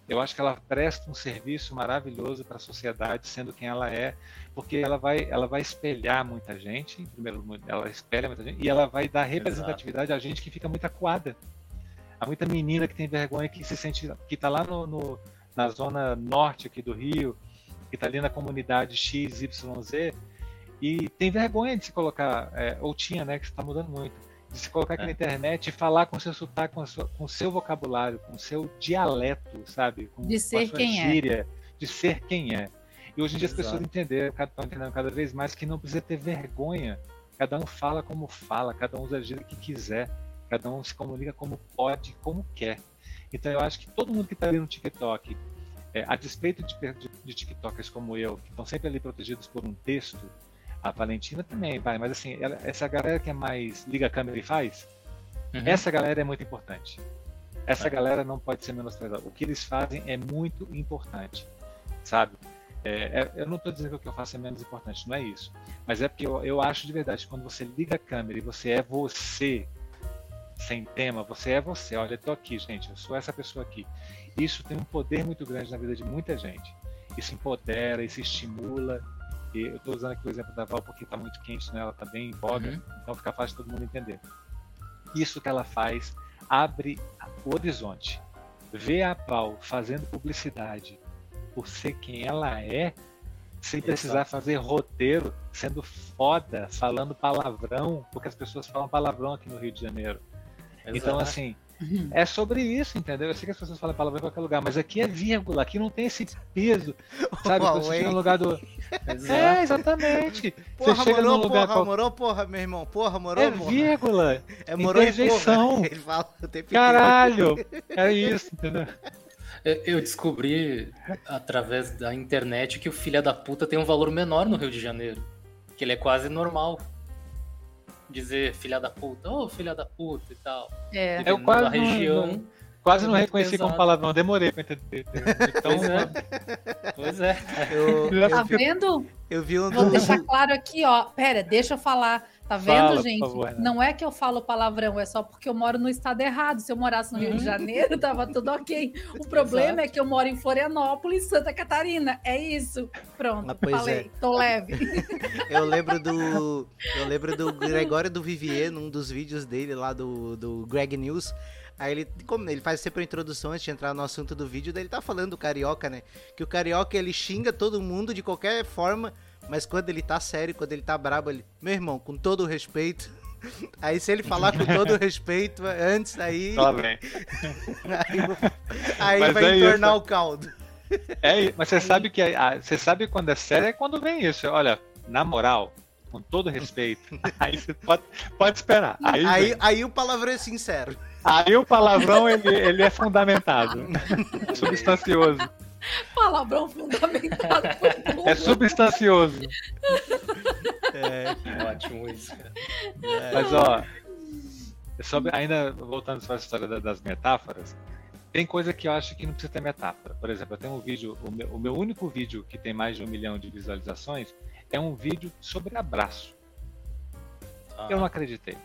Eu acho que ela presta um serviço maravilhoso para a sociedade, sendo quem ela é, porque ela vai, ela vai espelhar muita gente, primeiro, ela espelha muita gente, e ela vai dar representatividade Exato. a gente que fica muito acuada. Há muita menina que tem vergonha, que se sente, que está lá no, no, na zona norte aqui do Rio, que está ali na comunidade XYZ, e tem vergonha de se colocar, é, ou tinha, né, que está mudando muito, de se colocar aqui é. na internet e falar com seu sotaque, com, sua, com seu vocabulário, com seu dialeto, sabe? Com, de ser quem é. gíria, é. De ser quem é. E hoje em dia Exato. as pessoas entenderam, estão entendendo cada vez mais que não precisa ter vergonha. Cada um fala como fala, cada um usa a gíria que quiser, cada um se comunica como pode, como quer. Então eu acho que todo mundo que está ali no TikTok, é, a despeito de, de, de TikTokers como eu, que estão sempre ali protegidos por um texto, a Valentina também vai, mas assim, ela, essa galera que é mais liga a câmera e faz, uhum. essa galera é muito importante. Essa é. galera não pode ser menosprezada. O que eles fazem é muito importante, sabe? É, é, eu não estou dizendo que o que eu faço é menos importante, não é isso. Mas é porque eu, eu acho de verdade, quando você liga a câmera e você é você, sem tema, você é você. Olha, eu estou aqui, gente, eu sou essa pessoa aqui. Isso tem um poder muito grande na vida de muita gente. Isso empodera, isso estimula. Eu estou usando aqui o exemplo da Val porque está muito quente, né? ela está bem em voga, uhum. então fica fácil todo mundo entender. Isso que ela faz abre o horizonte. Ver a Val fazendo publicidade por ser quem ela é, sem precisar Exato. fazer roteiro, sendo foda, falando palavrão, porque as pessoas falam palavrão aqui no Rio de Janeiro. Exato. Então, assim, é sobre isso, entendeu? Eu sei que as pessoas falam palavrão em qualquer lugar, mas aqui é vírgula, aqui não tem esse peso, sabe? Você chega no lugar do. É, exatamente. Porra, você chega morou, lugar porra, qual... morou, porra, meu irmão. Porra, morou, É vírgula. É morou Interjeição. Ele fala o tempo Caralho! É isso, entendeu? Eu descobri através da internet que o filho da puta tem um valor menor no Rio de Janeiro. Que ele é quase normal. Dizer filha da puta, ô oh, filha da puta e tal. É, eu quase na região. Não, quase não reconheci pesado. como palavrão, demorei pra entender. Então, pois é. Pois é. Eu, tá vendo? Eu vi um. Vou deixar claro aqui, ó. Pera, deixa eu falar. Tá vendo, Fala, gente? Favor, não é que eu falo palavrão, é só porque eu moro no estado errado. Se eu morasse no Rio de uhum. Janeiro, tava tudo ok. O problema Exato. é que eu moro em Florianópolis, Santa Catarina. É isso. Pronto, ah, falei. É. Tô leve. eu lembro do. Eu lembro do Gregório do Vivier, num dos vídeos dele lá do, do Greg News. Aí ele, como ele faz sempre a introdução antes de entrar no assunto do vídeo, daí ele tá falando do carioca, né? Que o carioca ele xinga todo mundo de qualquer forma mas quando ele tá sério, quando ele tá brabo, ele. Meu irmão, com todo o respeito. Aí se ele falar com todo o respeito, antes aí. Tá bem. aí, aí vai é entornar isso. o caldo. É, mas você sabe que você sabe quando é sério é quando vem isso. Olha, na moral, com todo respeito, aí você pode, pode esperar. Aí, aí, aí, o palavrão é sincero. Aí o palavrão ele, ele é fundamentado, substancioso. Palavrão fundamentado. É substancioso. É, ótimo isso, cara. É. Mas, ó, sobre, ainda voltando para a história das metáforas, tem coisa que eu acho que não precisa ter metáfora. Por exemplo, eu tenho um vídeo, o meu, o meu único vídeo que tem mais de um milhão de visualizações é um vídeo sobre abraço. Ah. Eu não acreditei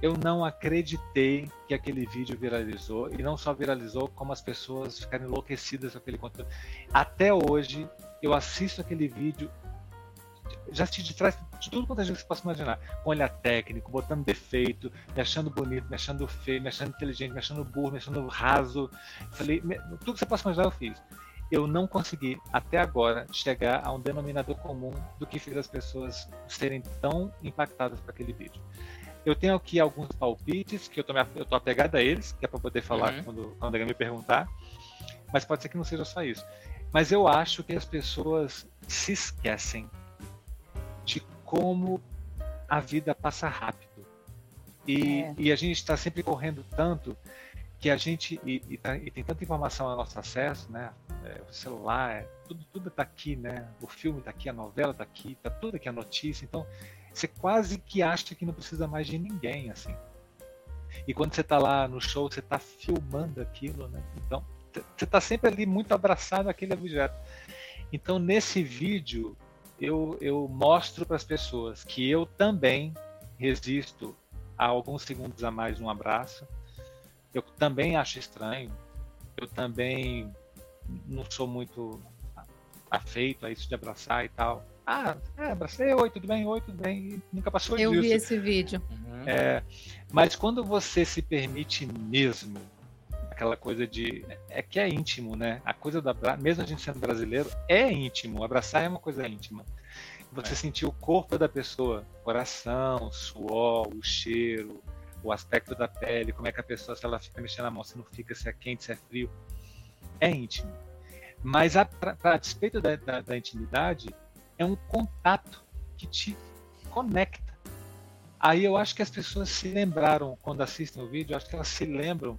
eu não acreditei que aquele vídeo viralizou e não só viralizou, como as pessoas ficaram enlouquecidas com aquele conteúdo. Até hoje, eu assisto aquele vídeo, já assisti de trás de tudo quanto a gente possa imaginar, com olhar técnico, botando defeito, me achando bonito, me achando feio, me achando inteligente, me achando burro, me achando raso. Falei, tudo que você possa imaginar eu fiz. Eu não consegui, até agora, chegar a um denominador comum do que fez as pessoas serem tão impactadas por aquele vídeo. Eu tenho aqui alguns palpites que eu tô, eu tô apegado a eles, que é para poder falar uhum. quando, quando alguém me perguntar. Mas pode ser que não seja só isso. Mas eu acho que as pessoas se esquecem de como a vida passa rápido. E, é. e a gente está sempre correndo tanto que a gente e, e, tá, e, tem tanta informação ao nosso acesso, né? É, o celular, é, tudo tudo está aqui, né? O filme está aqui, a novela está aqui, está tudo aqui a notícia. Então você quase que acha que não precisa mais de ninguém, assim. E quando você está lá no show, você está filmando aquilo, né? Então, você está sempre ali muito abraçado àquele objeto. Então, nesse vídeo, eu, eu mostro para as pessoas que eu também resisto a alguns segundos a mais um abraço. Eu também acho estranho. Eu também não sou muito afeito a isso de abraçar e tal. Ah, é, abracei, oi, tudo bem? Oi, tudo bem? E nunca passou Eu disso. vi esse vídeo. Uhum. É, mas quando você se permite mesmo, aquela coisa de. É que é íntimo, né? A coisa abraço, mesmo a gente sendo brasileiro, é íntimo. Abraçar é uma coisa íntima. Você é. sentir o corpo da pessoa, coração, suor, o cheiro, o aspecto da pele, como é que a pessoa, se ela fica mexendo a mão, se não fica, se é quente, se é frio. É íntimo. Mas, a, pra, pra despeito da, da, da intimidade, é um contato que te conecta. Aí eu acho que as pessoas se lembraram, quando assistem o vídeo, acho que elas se lembram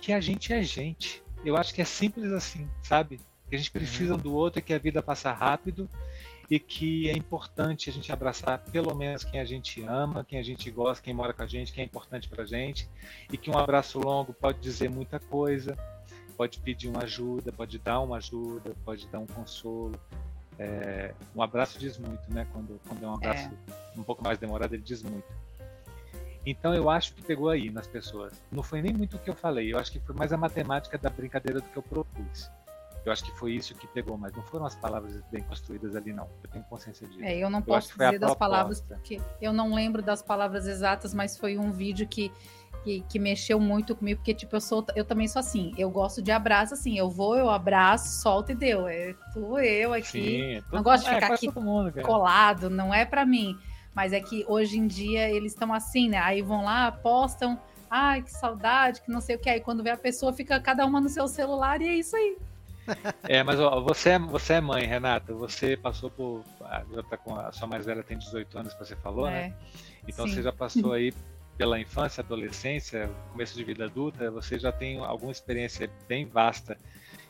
que a gente é gente. Eu acho que é simples assim, sabe? Que a gente precisa uhum. do outro e que a vida passa rápido e que é importante a gente abraçar pelo menos quem a gente ama, quem a gente gosta, quem mora com a gente, quem é importante pra gente e que um abraço longo pode dizer muita coisa, pode pedir uma ajuda, pode dar uma ajuda, pode dar um consolo É, um abraço diz muito, né? Quando, quando é um abraço É. um pouco mais demorado, ele diz muito. Então eu acho que pegou aí nas pessoas. Não foi nem muito o que eu falei, eu acho que foi mais a matemática da brincadeira do que eu propus. Eu acho que foi isso que pegou, mas não foram as palavras bem construídas ali, não. Eu tenho consciência disso. É, eu não acho posso dizer das palavras, proposta. porque eu não lembro das palavras exatas, mas foi um vídeo que, que, que mexeu muito comigo, porque, tipo, eu sou, eu também sou assim, eu gosto de abraço, assim, eu vou, eu abraço, solto e deu. É tu, eu aqui, Sim, não gosto de é, ficar quase aqui mundo, colado, não é pra mim. Mas é que hoje em dia eles estão assim, né? Aí vão lá, postam, ai, que saudade, que não sei o que. Aí quando vê a pessoa, fica cada uma no seu celular e é isso aí. É, mas ó, você, é, você é mãe, Renata. Você passou por. Já tá com a sua mais velha tem 18 anos, que você falou, né? É, Então sim. você já passou aí pela infância, adolescência, começo de vida adulta, você já tem alguma experiência bem vasta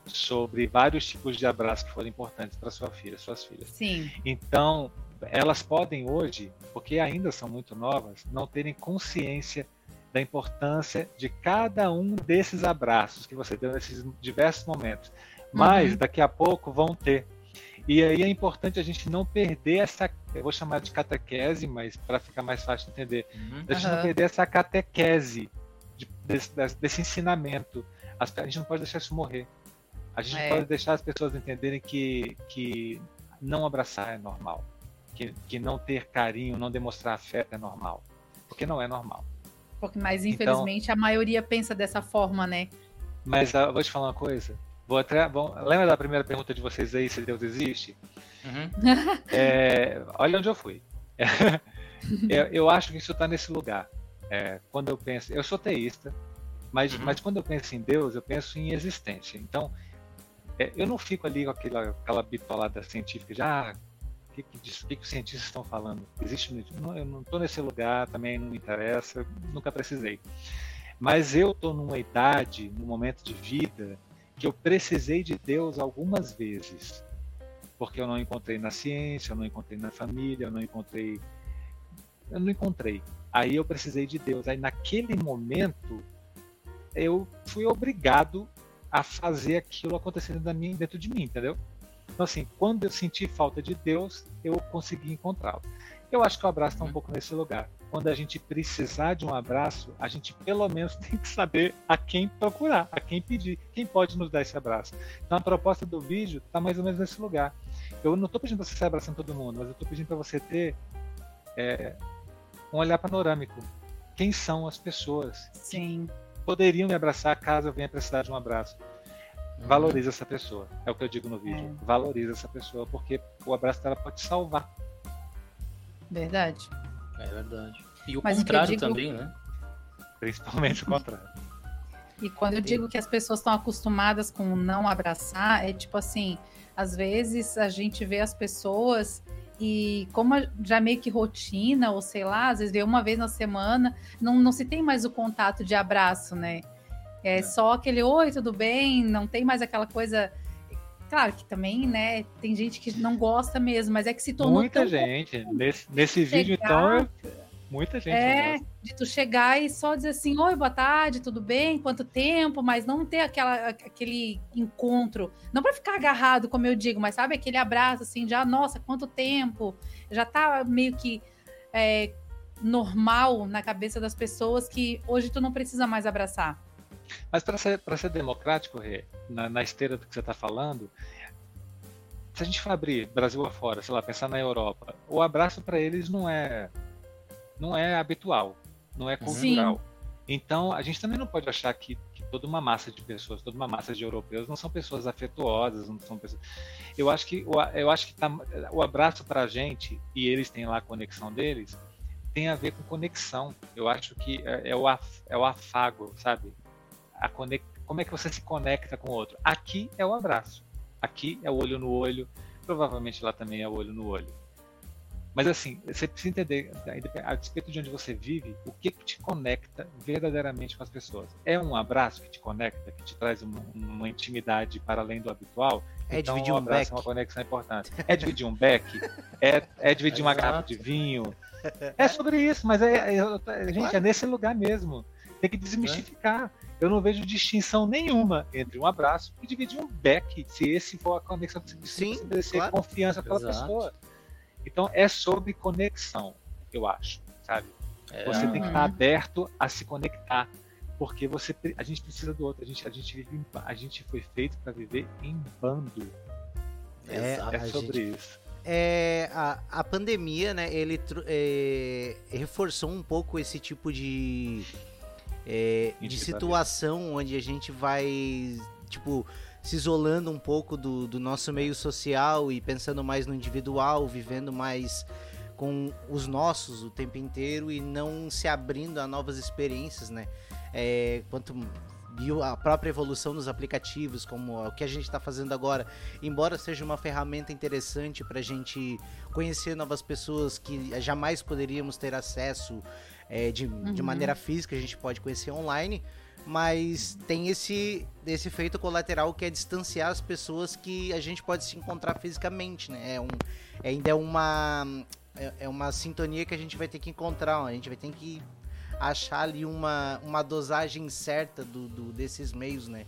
sobre vários tipos de abraços que foram importantes para sua filha, suas filhas. sim, Então, elas podem hoje, porque ainda são muito novas, não terem consciência da importância de cada um desses abraços que você deu nesses diversos momentos. Mas Uhum. daqui a pouco vão ter. E aí é importante a gente não perder essa, eu vou chamar de catequese, mas para ficar mais fácil de entender, Uhum. a gente não perder essa catequese de- desse, desse- ensinamento. As- a gente não pode deixar isso morrer. A gente É. pode deixar as pessoas entenderem que, que não abraçar é normal. Que, que não ter carinho, não demonstrar afeto é normal. Porque não é normal. porque, mas Então- infelizmente a maioria pensa dessa forma, né? Mas ah, vou te falar uma coisa. Vou até, bom, lembra da primeira pergunta de vocês aí, se Deus existe? Uhum. É, olha onde eu fui. eu, eu acho que isso está nesse lugar. É, quando eu penso, eu sou teísta, mas, Uhum. mas quando eu penso em Deus, eu penso em existência. Então, é, eu não fico ali com aquela, aquela bitolada científica de ah, o que, que, que, que os cientistas estão falando? Existe, não, eu não estou nesse lugar, também não me interessa, nunca precisei. Mas eu estou numa idade, num momento de vida, que eu precisei de Deus algumas vezes porque eu não encontrei na ciência, eu não encontrei na família, eu não encontrei. Eu não encontrei. Aí eu precisei de Deus. Aí naquele momento eu fui obrigado a fazer aquilo acontecer dentro, de mim, entendeu? Então, assim, quando eu senti falta de Deus, eu consegui encontrá-lo. Eu acho que o abraço está um Uhum. pouco nesse lugar. Quando a gente precisar de um abraço, a gente pelo menos tem que saber a quem procurar, a quem pedir, quem pode nos dar esse abraço. Então a proposta do vídeo está mais ou menos nesse lugar. Eu não estou pedindo para você sair abraçando todo mundo, mas eu estou pedindo para você ter é, um olhar panorâmico. Quem são as pessoas Sim. que poderiam me abraçar caso eu venha precisar de um abraço? Uhum. Valoriza essa pessoa. É o que eu digo no vídeo. Valoriza essa pessoa, porque o abraço dela pode salvar. Verdade. É verdade. E o Mas o contrário digo- também, né? Principalmente o contrário. E quando eu digo que as pessoas estão acostumadas com não abraçar, é tipo assim, às vezes a gente vê as pessoas e como já meio que rotina, ou sei lá, às vezes vê uma vez na semana, não, não se tem mais o contato de abraço, né? É só aquele oi, tudo bem, não tem mais aquela coisa. Claro que também, né, tem gente que não gosta mesmo, mas é que se tornou Muita gente. Nesse, nesse vídeo, chegar- então, eu- muita gente. é, de tu chegar e só dizer assim, oi, boa tarde, tudo bem? Quanto tempo? Mas não ter aquela, aquele encontro. Não para ficar agarrado, como eu digo, mas sabe, aquele abraço assim, já, nossa, quanto tempo? Já tá meio que é, normal na cabeça das pessoas que hoje tu não precisa mais abraçar. Mas para ser, pra ser democrático, Rê, na, na esteira do que você está falando, se a gente for abrir Brasil afora, sei lá, pensar na Europa, o abraço para eles não é não é habitual, não é cultural. Então a gente também não pode achar que, que toda uma massa de pessoas, toda uma massa de europeus não são pessoas afetuosas, não são pessoas. Eu acho que eu acho que tá, o abraço para a gente e eles têm lá a conexão deles tem a ver com conexão. Eu acho que é, é o, af, é o afago, sabe? A conec... como é que você se conecta com o outro. Aqui é o abraço, aqui é o olho no olho, provavelmente lá também é o olho no olho. Mas assim, você precisa entender, a despeito de onde você vive, o que, te conecta verdadeiramente com as pessoas. É um abraço que te conecta, que te traz uma, uma intimidade para além do habitual? É então, dividir um um abraço é uma conexão importante. É dividir um beck? É, é dividir uma garrafa de vinho? É sobre isso, mas é, é- é- gente, é nesse lugar mesmo. Tem que desmistificar. Eu não vejo distinção nenhuma entre um abraço e dividir um beck, se esse for a conexão que você Sim, estabelecer claro. confiança pela Exato. pessoa. Então é sobre conexão, eu acho, sabe? É, Você tem que Uhum. estar aberto a se conectar, porque você a gente precisa do outro, a gente a gente vive a gente foi feito para viver em bando. É. É sobre isso. É, a, a pandemia, né, ele é, reforçou um pouco esse tipo de, é, de Individualismo. situação onde a gente vai, tipo, se isolando um pouco do, do nosso meio social e pensando mais no individual, vivendo mais com os nossos o tempo inteiro e não se abrindo a novas experiências, né? É, quanto viu a própria evolução dos aplicativos, como o que a gente está fazendo agora, embora seja uma ferramenta interessante para a gente conhecer novas pessoas que jamais poderíamos ter acesso é, de, de Uhum. maneira física, a gente pode conhecer online, mas tem esse, esse efeito colateral que é distanciar as pessoas que a gente pode se encontrar fisicamente, né? É um, ainda é uma, é, é uma sintonia que a gente vai ter que encontrar, a gente vai ter que achar ali uma, uma dosagem certa do, do- desses meios, né?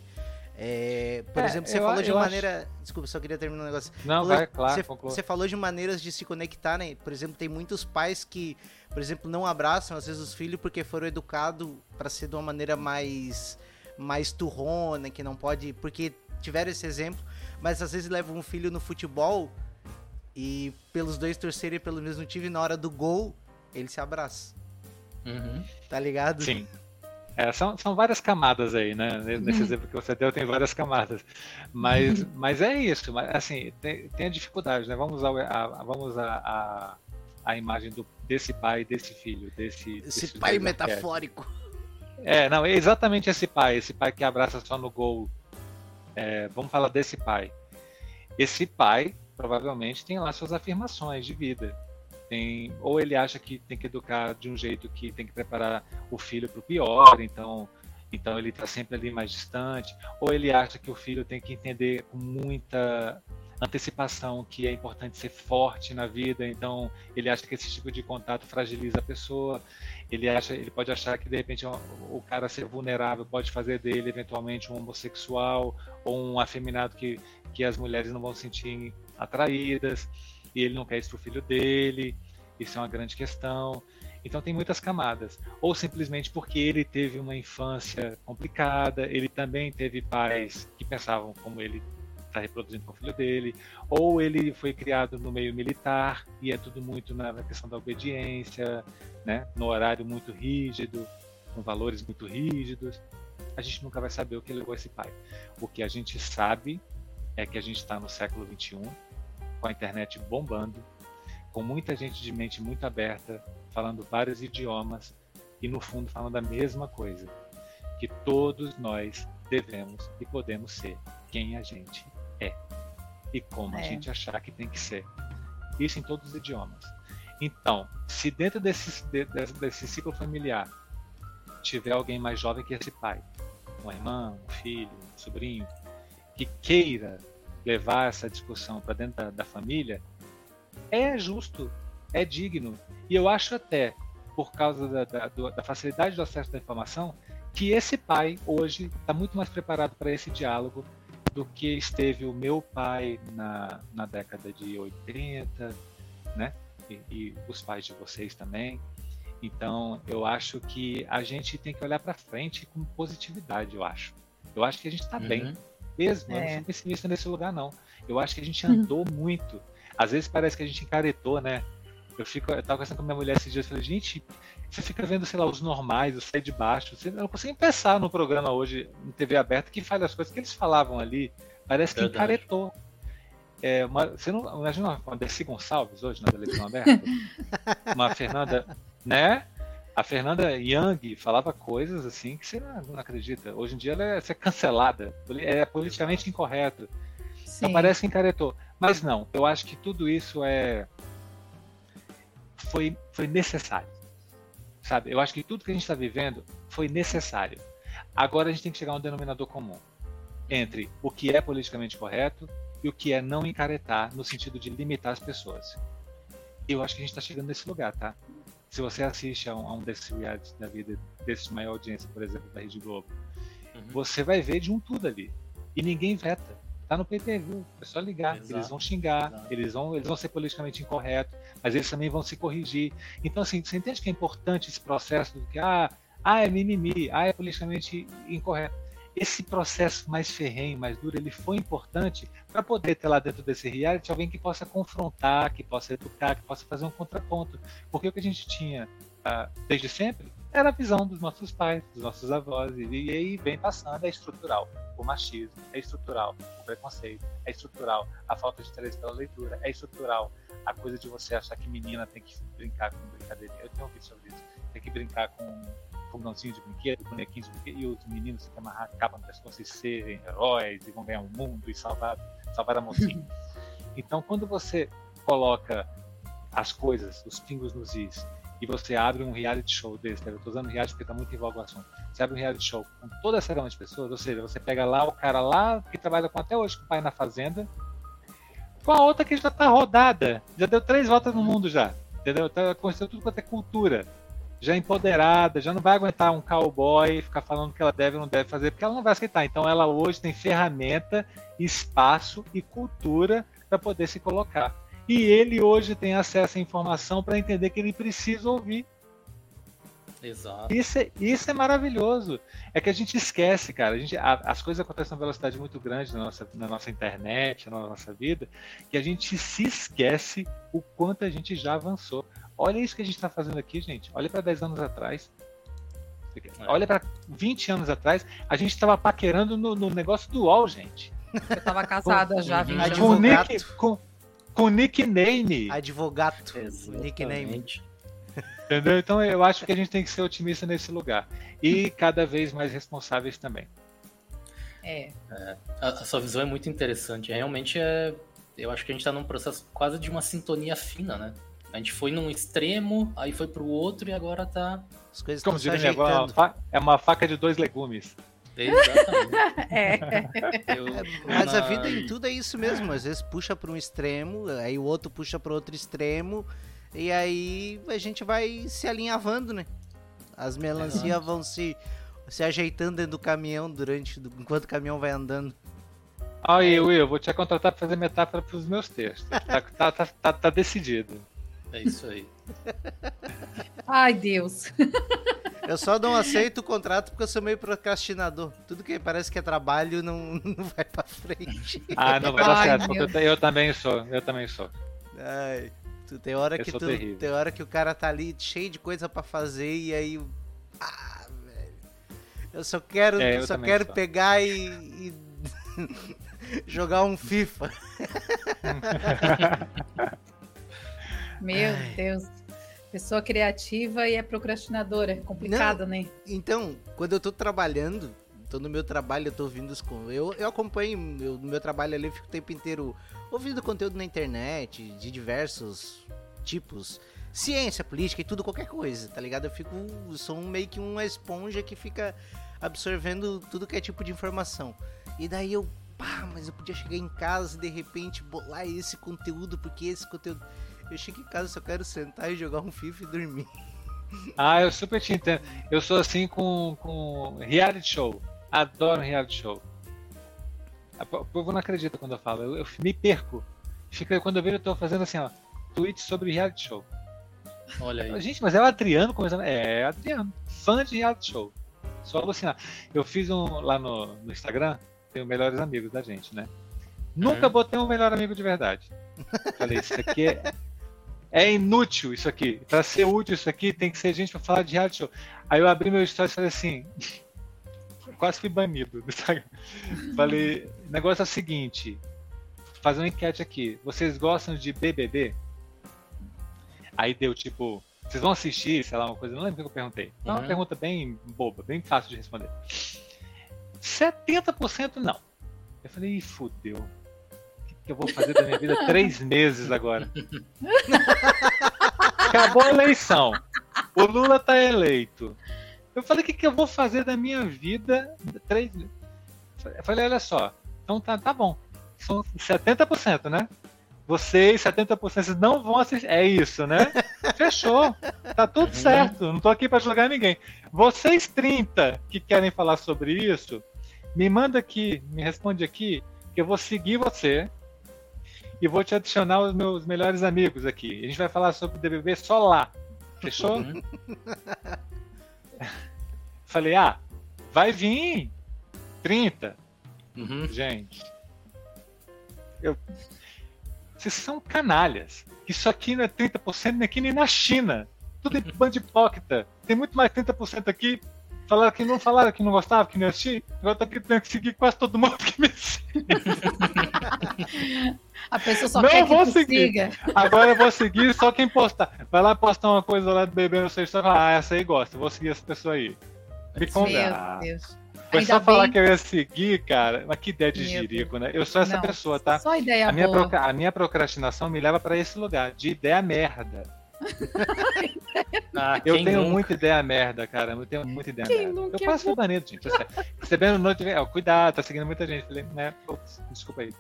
É, por É, exemplo, você eu- falou de eu acho- maneira. Desculpa, só queria terminar um negócio. Não, Falou- vai, claro, você, você falou de maneiras de se conectar, né? Por exemplo, tem muitos pais que, por exemplo, não abraçam às vezes os filhos porque foram educados para ser de uma maneira mais mais turrona, que não pode, porque tiveram esse exemplo, mas às vezes levam um filho no futebol e pelos dois torcerem pelo mesmo time na hora do gol, ele se abraça, Uhum. tá ligado? Sim. É, são, são várias camadas aí, né? Nesse Uhum. exemplo que você deu, tem várias camadas. Mas, mas é isso. Assim, tem, tem a dificuldade, né? Vamos usar, o- a, a- vamos usar a, a imagem do, desse pai desse filho. Desse, Esse desses pai metafórico. É, não, é exatamente esse pai. Esse pai que abraça só no gol. É, vamos falar desse pai. Esse pai, provavelmente, tem lá suas afirmações de vida. Tem, ou ele acha que tem que educar de um jeito que tem que preparar o filho para o pior, então, então ele está sempre ali mais distante. Ou ele acha que o filho tem que entender com muita antecipação que é importante ser forte na vida, então ele acha que esse tipo de contato fragiliza a pessoa ele acha, ele pode achar que de repente o cara ser vulnerável pode fazer dele eventualmente um homossexual ou um afeminado que, que as mulheres não vão se sentir atraídas e ele não quer isso pro filho dele. Isso é uma grande questão. Então tem muitas camadas. Ou simplesmente porque ele teve uma infância complicada, ele também teve pais que pensavam como ele está reproduzindo com o filho dele, ou ele foi criado no meio militar e é tudo muito na questão da obediência, né? no horário muito rígido, com valores muito rígidos. A gente nunca vai saber o que levou esse pai. O que a gente sabe é que a gente está no século XXI, com a internet bombando, com muita gente de mente muito aberta, falando vários idiomas e no fundo falando a mesma coisa, que todos nós devemos e podemos ser quem a gente é e como a É. gente achar que tem que ser. Isso em todos os idiomas. Então, se dentro desse, de- desse, desse ciclo familiar tiver alguém mais jovem que esse pai, uma irmã, um filho, um sobrinho, que queira levar essa discussão para dentro da, da família, é justo, é digno. E eu acho até, por causa da, da, da facilidade do acesso da informação, que esse pai hoje está muito mais preparado para esse diálogo do que esteve o meu pai na, na década de 80, né? E, e os pais de vocês também. Então, eu acho que a gente tem que olhar para frente com positividade, eu acho. Eu acho que a gente está bem Uhum. mesmo. Eu não É. sou pessimista nesse lugar, não. Eu acho que a gente andou muito. Às vezes parece que a gente encaretou, né? Eu, fico, eu tava conversando com minha mulher esses dias e falei, gente, você fica vendo, sei lá, os normais, o sai de baixo. Você, eu não consigo pensar no programa hoje, em TV aberta, que fala as coisas que eles falavam ali. Parece que Verdade. encaretou. É, uma, você não imagina uma Desi Gonçalves hoje na televisão aberta? uma Fernanda, né? A Fernanda Young falava coisas assim que você não, acredita. Hoje em dia ela é, é cancelada, é politicamente incorreto. Sim. Então parece que encaretou. Mas não, eu acho que tudo isso é foi, foi necessário. Sabe? Eu acho que tudo que a gente está vivendo foi necessário. Agora a gente tem que chegar a um denominador comum entre o que é politicamente correto e o que é não encaretar no sentido de limitar as pessoas. Eu acho que a gente está chegando nesse lugar, tá? Se você assiste a um, a um desses realities da vida, desses de maior audiência, por exemplo, da Rede Globo, você vai ver de um tudo ali. E ninguém veta. Tá no PTV, é só ligar. Exato. Eles vão xingar, Exato. eles vão, eles vão ser politicamente incorretos, mas eles também vão se corrigir. Então, assim, você entende que é importante esse processo do que, ah, ah é mimimi, ah, é politicamente incorreto. Esse processo mais ferrenho, mais duro, ele foi importante para poder ter lá dentro desse reality alguém que possa confrontar, que possa educar, que possa fazer um contraponto. Porque o que a gente tinha ah, desde sempre era a visão dos nossos pais, dos nossos avós, e, e aí vem passando, é estrutural. O machismo, é estrutural. O preconceito, é estrutural. A falta de interesse pela leitura, é estrutural. A coisa de você achar que menina tem que brincar com brincadeira. Eu tenho ouvido sobre isso. Tem que brincar com fogãozinho de brinquedo, bonequinhos de brinquedo, e os meninos têm que amarrar a capa no pescoço e serem heróis, e vão ganhar o mundo e salvar, salvar a mocinha. então, quando você coloca as coisas, os pingos nos is, e você abre um reality show desse, né? eu estou usando reality porque está muito em voga o assunto. Você abre um reality show com toda essa gama de pessoas, ou seja, você pega lá o cara lá que trabalha com até hoje com o pai na fazenda, com a outra que já está rodada, já deu três voltas no mundo já, entendeu? Tá conhecendo tudo quanto é cultura, já empoderada, já não vai aguentar um cowboy ficar falando que ela deve ou não deve fazer, porque ela não vai aceitar. Então ela hoje tem ferramenta, espaço e cultura para poder se colocar. E ele hoje tem acesso à informação para entender que ele precisa ouvir. Exato. Isso é, isso é maravilhoso. É que a gente esquece, cara. A gente, a- as coisas acontecem numa velocidade muito grande na nossa, na nossa internet, na nossa vida, que a gente se esquece o quanto a gente já avançou. Olha isso que a gente está fazendo aqui, gente. Olha para 10 anos atrás. Olha para 20 anos atrás. A gente estava paquerando no, no negócio do UOL, gente. Eu tava casada já, Uhum. 20 Ai, anos. Com, nick, com, com nickname. Advogado. Nickname. Exatamente. Entendeu? Então eu acho que a gente tem que ser otimista nesse lugar. E cada vez mais responsáveis também. É, A, a sua visão é muito interessante. Realmente é. Eu acho que a gente tá num processo quase de uma sintonia fina, né? A gente foi num extremo, aí foi pro outro e agora tá. As coisas Como estão se é ajeitando. fa- é uma faca de dois legumes. Exatamente. é. Eu, Mas a na- vida em tudo é isso mesmo. Às vezes puxa para um extremo, aí o outro puxa para outro extremo, e aí a gente vai se alinhavando, né? As melancias vão se, se ajeitando dentro do caminhão durante enquanto o caminhão vai andando. Aí, Will, eu vou te contratar para fazer metáfora para os meus textos. Tá, tá, tá, tá- tá decidido. É isso aí. Ai, Deus. Eu só não aceito o contrato porque eu sou meio procrastinador. Tudo que parece que é trabalho não, não vai pra frente. Ah, não vai dar Ai, certo, porque eu, eu também sou. Eu também sou. Ai, tu, tem hora Eu que sou tu, terrível. tem hora que o cara tá ali cheio de coisa pra fazer e aí ah, velho. Eu só quero, É, eu só quero sou. pegar e, e jogar um FIFA. Meu Deus. Pessoa criativa e é procrastinadora. É complicado, né? Então, quando eu tô trabalhando, tô no meu trabalho, eu tô ouvindo os eu eu acompanho eu, no meu trabalho ali, eu fico o tempo inteiro ouvindo conteúdo na internet de diversos tipos, ciência, política e tudo qualquer coisa, tá ligado? Eu fico sou um- meio que uma esponja que fica absorvendo tudo que é tipo de informação. E daí eu, pá, mas eu podia chegar em casa e de repente bolar esse conteúdo porque esse conteúdo eu chego em casa só quero sentar e jogar um FIFA e dormir. Ah, eu super te entendo. Eu sou assim com, com reality show. Adoro reality show. O povo não acredita quando eu falo. Eu, eu me perco. Fica, quando eu vejo, eu tô fazendo assim, ó. Tweets sobre reality show. Olha aí. Gente, mas é o Adriano começando. É, é o Adriano. Fã de reality show. Só alucinar. Eu fiz um lá no, no Instagram, tenho melhores amigos da gente, né? Nunca Uhum. botei um melhor amigo de verdade. Falei, isso aqui é, é inútil, isso aqui. Pra ser útil isso aqui, tem que ser gente pra falar de reality show. Aí eu abri meu stories e falei assim. Quase fui banido do Instagram. Falei, o negócio é o seguinte. Fazer uma enquete aqui. Vocês gostam de BBB? Aí deu tipo, vocês vão assistir, sei lá, uma coisa, não lembro o que eu perguntei. É uma Uhum. pergunta bem boba, bem fácil de responder. 70% não. Eu falei, fudeu. Que, que eu vou fazer da minha vida três meses agora? Acabou a eleição. O Lula tá eleito. Eu falei, o que, que eu vou fazer da minha vida três meses? Eu falei, olha só, então tá, tá bom. São 70%, né? Vocês, 70%, vocês não vão assistir. É isso, né? Fechou. Tá tudo certo. Não tô aqui para julgar ninguém. Vocês 30 que querem falar sobre isso, me manda aqui, me responde aqui, que eu vou seguir você e vou te adicionar os meus melhores amigos aqui. A gente vai falar sobre o DBB só lá. Fechou? Uhum. Falei, ah, vai vir 30. Uhum. Gente, eu... vocês são canalhas. Isso aqui não é 30% nem aqui nem na China. Tudo em band hipócrita. Tem muito mais 30% aqui. Falaram que não falaram que não gostava, que não assistia. Agora tô aqui tendo que seguir quase todo mundo que me segue. A pessoa só Não quer que vou tu seguir. siga. Agora eu vou seguir só quem postar. Vai lá postar uma coisa lá do bebê no seu story. Ah, essa aí gosta. Vou seguir essa pessoa aí. Me Meu convidar. Deus. Foi Ainda só falar bem- que eu ia seguir, cara. Mas que ideia de Meu jirico, né? Eu sou essa Não, pessoa, tá? Só ideia A minha, boa. proca- a minha procrastinação me leva pra esse lugar, de ideia merda. Ah, Eu tenho nunca? muita ideia merda, cara. Eu tenho muita ideia Quem merda. nunca Eu quase fui banido, gente. é. Recebendo noite, ó, cuidado, tá seguindo muita gente. Falei, né? Putz, desculpa aí.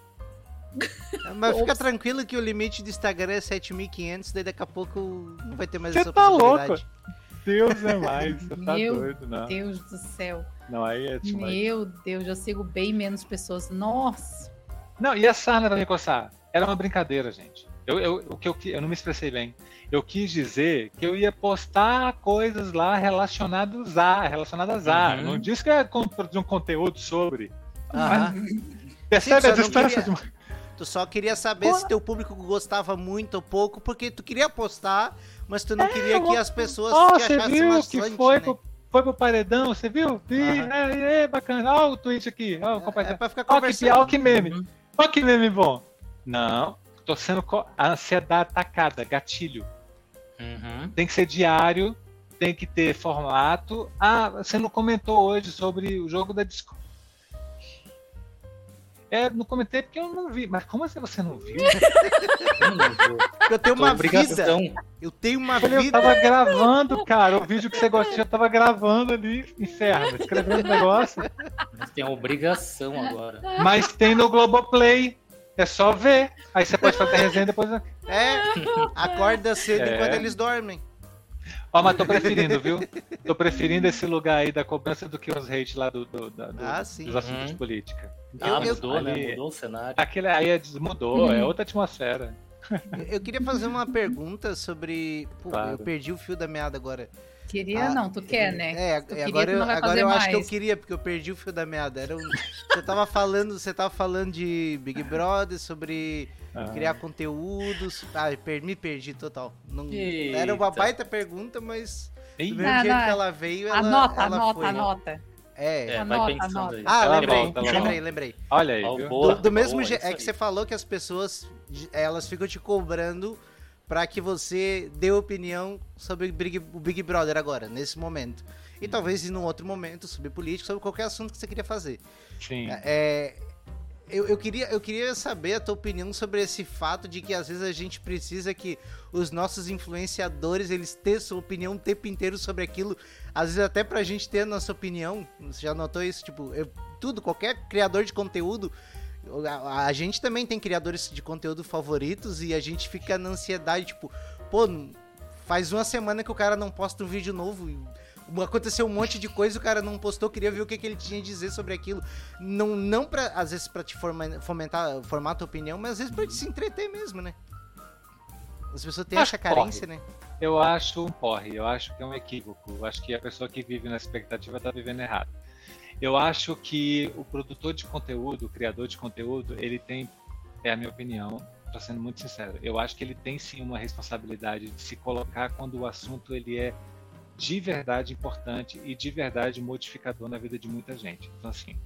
Mas fica Ops. tranquilo que o limite do Instagram é 7.500, daí daqui a pouco não vai ter mais Você essa tá possibilidade. Deus é mais, você tá Meu doido, não. Deus do céu. Não, aí é demais. Meu Deus, eu sigo bem menos pessoas. Nossa. Não, e a sarna me coçar? Era uma brincadeira, gente. Eu, eu, o que eu, eu não me expressei bem. Eu quis dizer que eu ia postar coisas lá relacionadas a, relacionadas a. Uhum. Não disse que eu ia con- produzir um conteúdo sobre. Aham. Percebe Sim, a distância? queria- de- Tu só queria saber se teu público gostava muito ou pouco, porque tu queria postar, mas tu não queria que as pessoas Ó, te você achassem viu maçante, que foi, né? pro, foi pro paredão, você viu? Vi, Aham. é, é, bacana. Ó o tweet aqui, ó, É compartilha. pra ficar que, conversando. ó que meme, Uhum. ó que meme bom. Não, tô sendo co- a ansiedade atacada, gatilho. Uhum. Tem que ser diário, tem que ter formato. Ah, você não comentou hoje sobre o jogo da Discord. É, não comentei porque eu não vi. Mas como assim você não viu? Eu não vou. Eu tenho uma vida. obrigação. Eu tenho uma Eu vida. tava gravando, cara. O vídeo que você gosta, eu tava gravando ali, inferno, escrevendo negócio. Você tem a obrigação agora. Mas tem no Globoplay. É só ver. Aí você pode fazer resenha depois. É, acorda cedo É. enquanto eles dormem. Ó, mas tô preferindo, viu? Tô preferindo esse lugar aí da cobrança do que os hate lá do, do- do- Ah, sim. dos assuntos Uhum. de política. Ah, eu- mudou, né? ali- Mudou o cenário. Aquele aí é- mudou, é outra atmosfera. Eu queria fazer uma pergunta sobre. Pô, Claro. eu perdi o fio da meada agora. Queria, Ah, não, tu quer, né? É, Tu queria, agora, tu eu, não vai agora fazer eu acho que eu mais. queria, porque eu perdi o fio da meada. Era um- você tava falando, você tava falando de Big Brother, sobre Ah. criar conteúdos. Ah, me perdi total. Não- Eita. era uma baita pergunta, mas do Ih, mesmo Não, jeito não, que ela veio, ela, Anota, ela anota, foi. anota. É. É, Anota, vai pensando anota. aí. Ah, Ela lembrei, volta, lembrei, lembrei. Olha aí, viu? boa. Do, do mesmo jeito, é que você falou que as pessoas, elas ficam te cobrando pra que você dê opinião sobre o Big, o Big Brother agora, nesse momento. E talvez em um outro momento, sobre política, sobre qualquer assunto que você queria fazer. Sim. É, eu, eu, queria, eu queria saber a tua opinião sobre esse fato de que às vezes a gente precisa que os nossos influenciadores eles tenham opinião o tempo inteiro sobre aquilo. Às vezes até pra gente ter a nossa opinião. Você já notou isso? Tipo, eu- tudo, qualquer criador de conteúdo. A, a gente também tem criadores de conteúdo favoritos e a gente fica na ansiedade, tipo, pô, faz uma semana que o cara não posta um vídeo novo. Aconteceu um monte de coisa, o cara não postou, queria ver o que, que ele tinha a dizer sobre aquilo. Não, não pra, às vezes, pra te forma- fomentar, formar tua opinião, mas às vezes pra te se entreter mesmo, né? As pessoas têm Acho essa carência, né? Eu acho um porre, eu acho que é um equívoco. Eu acho que a pessoa que vive na expectativa está vivendo errado. Eu acho que o produtor de conteúdo, o criador de conteúdo, ele tem, é a minha opinião, estou sendo muito sincero, eu acho que ele tem sim uma responsabilidade de se colocar quando o assunto ele é de verdade importante e de verdade modificador na vida de muita gente. Então, assim,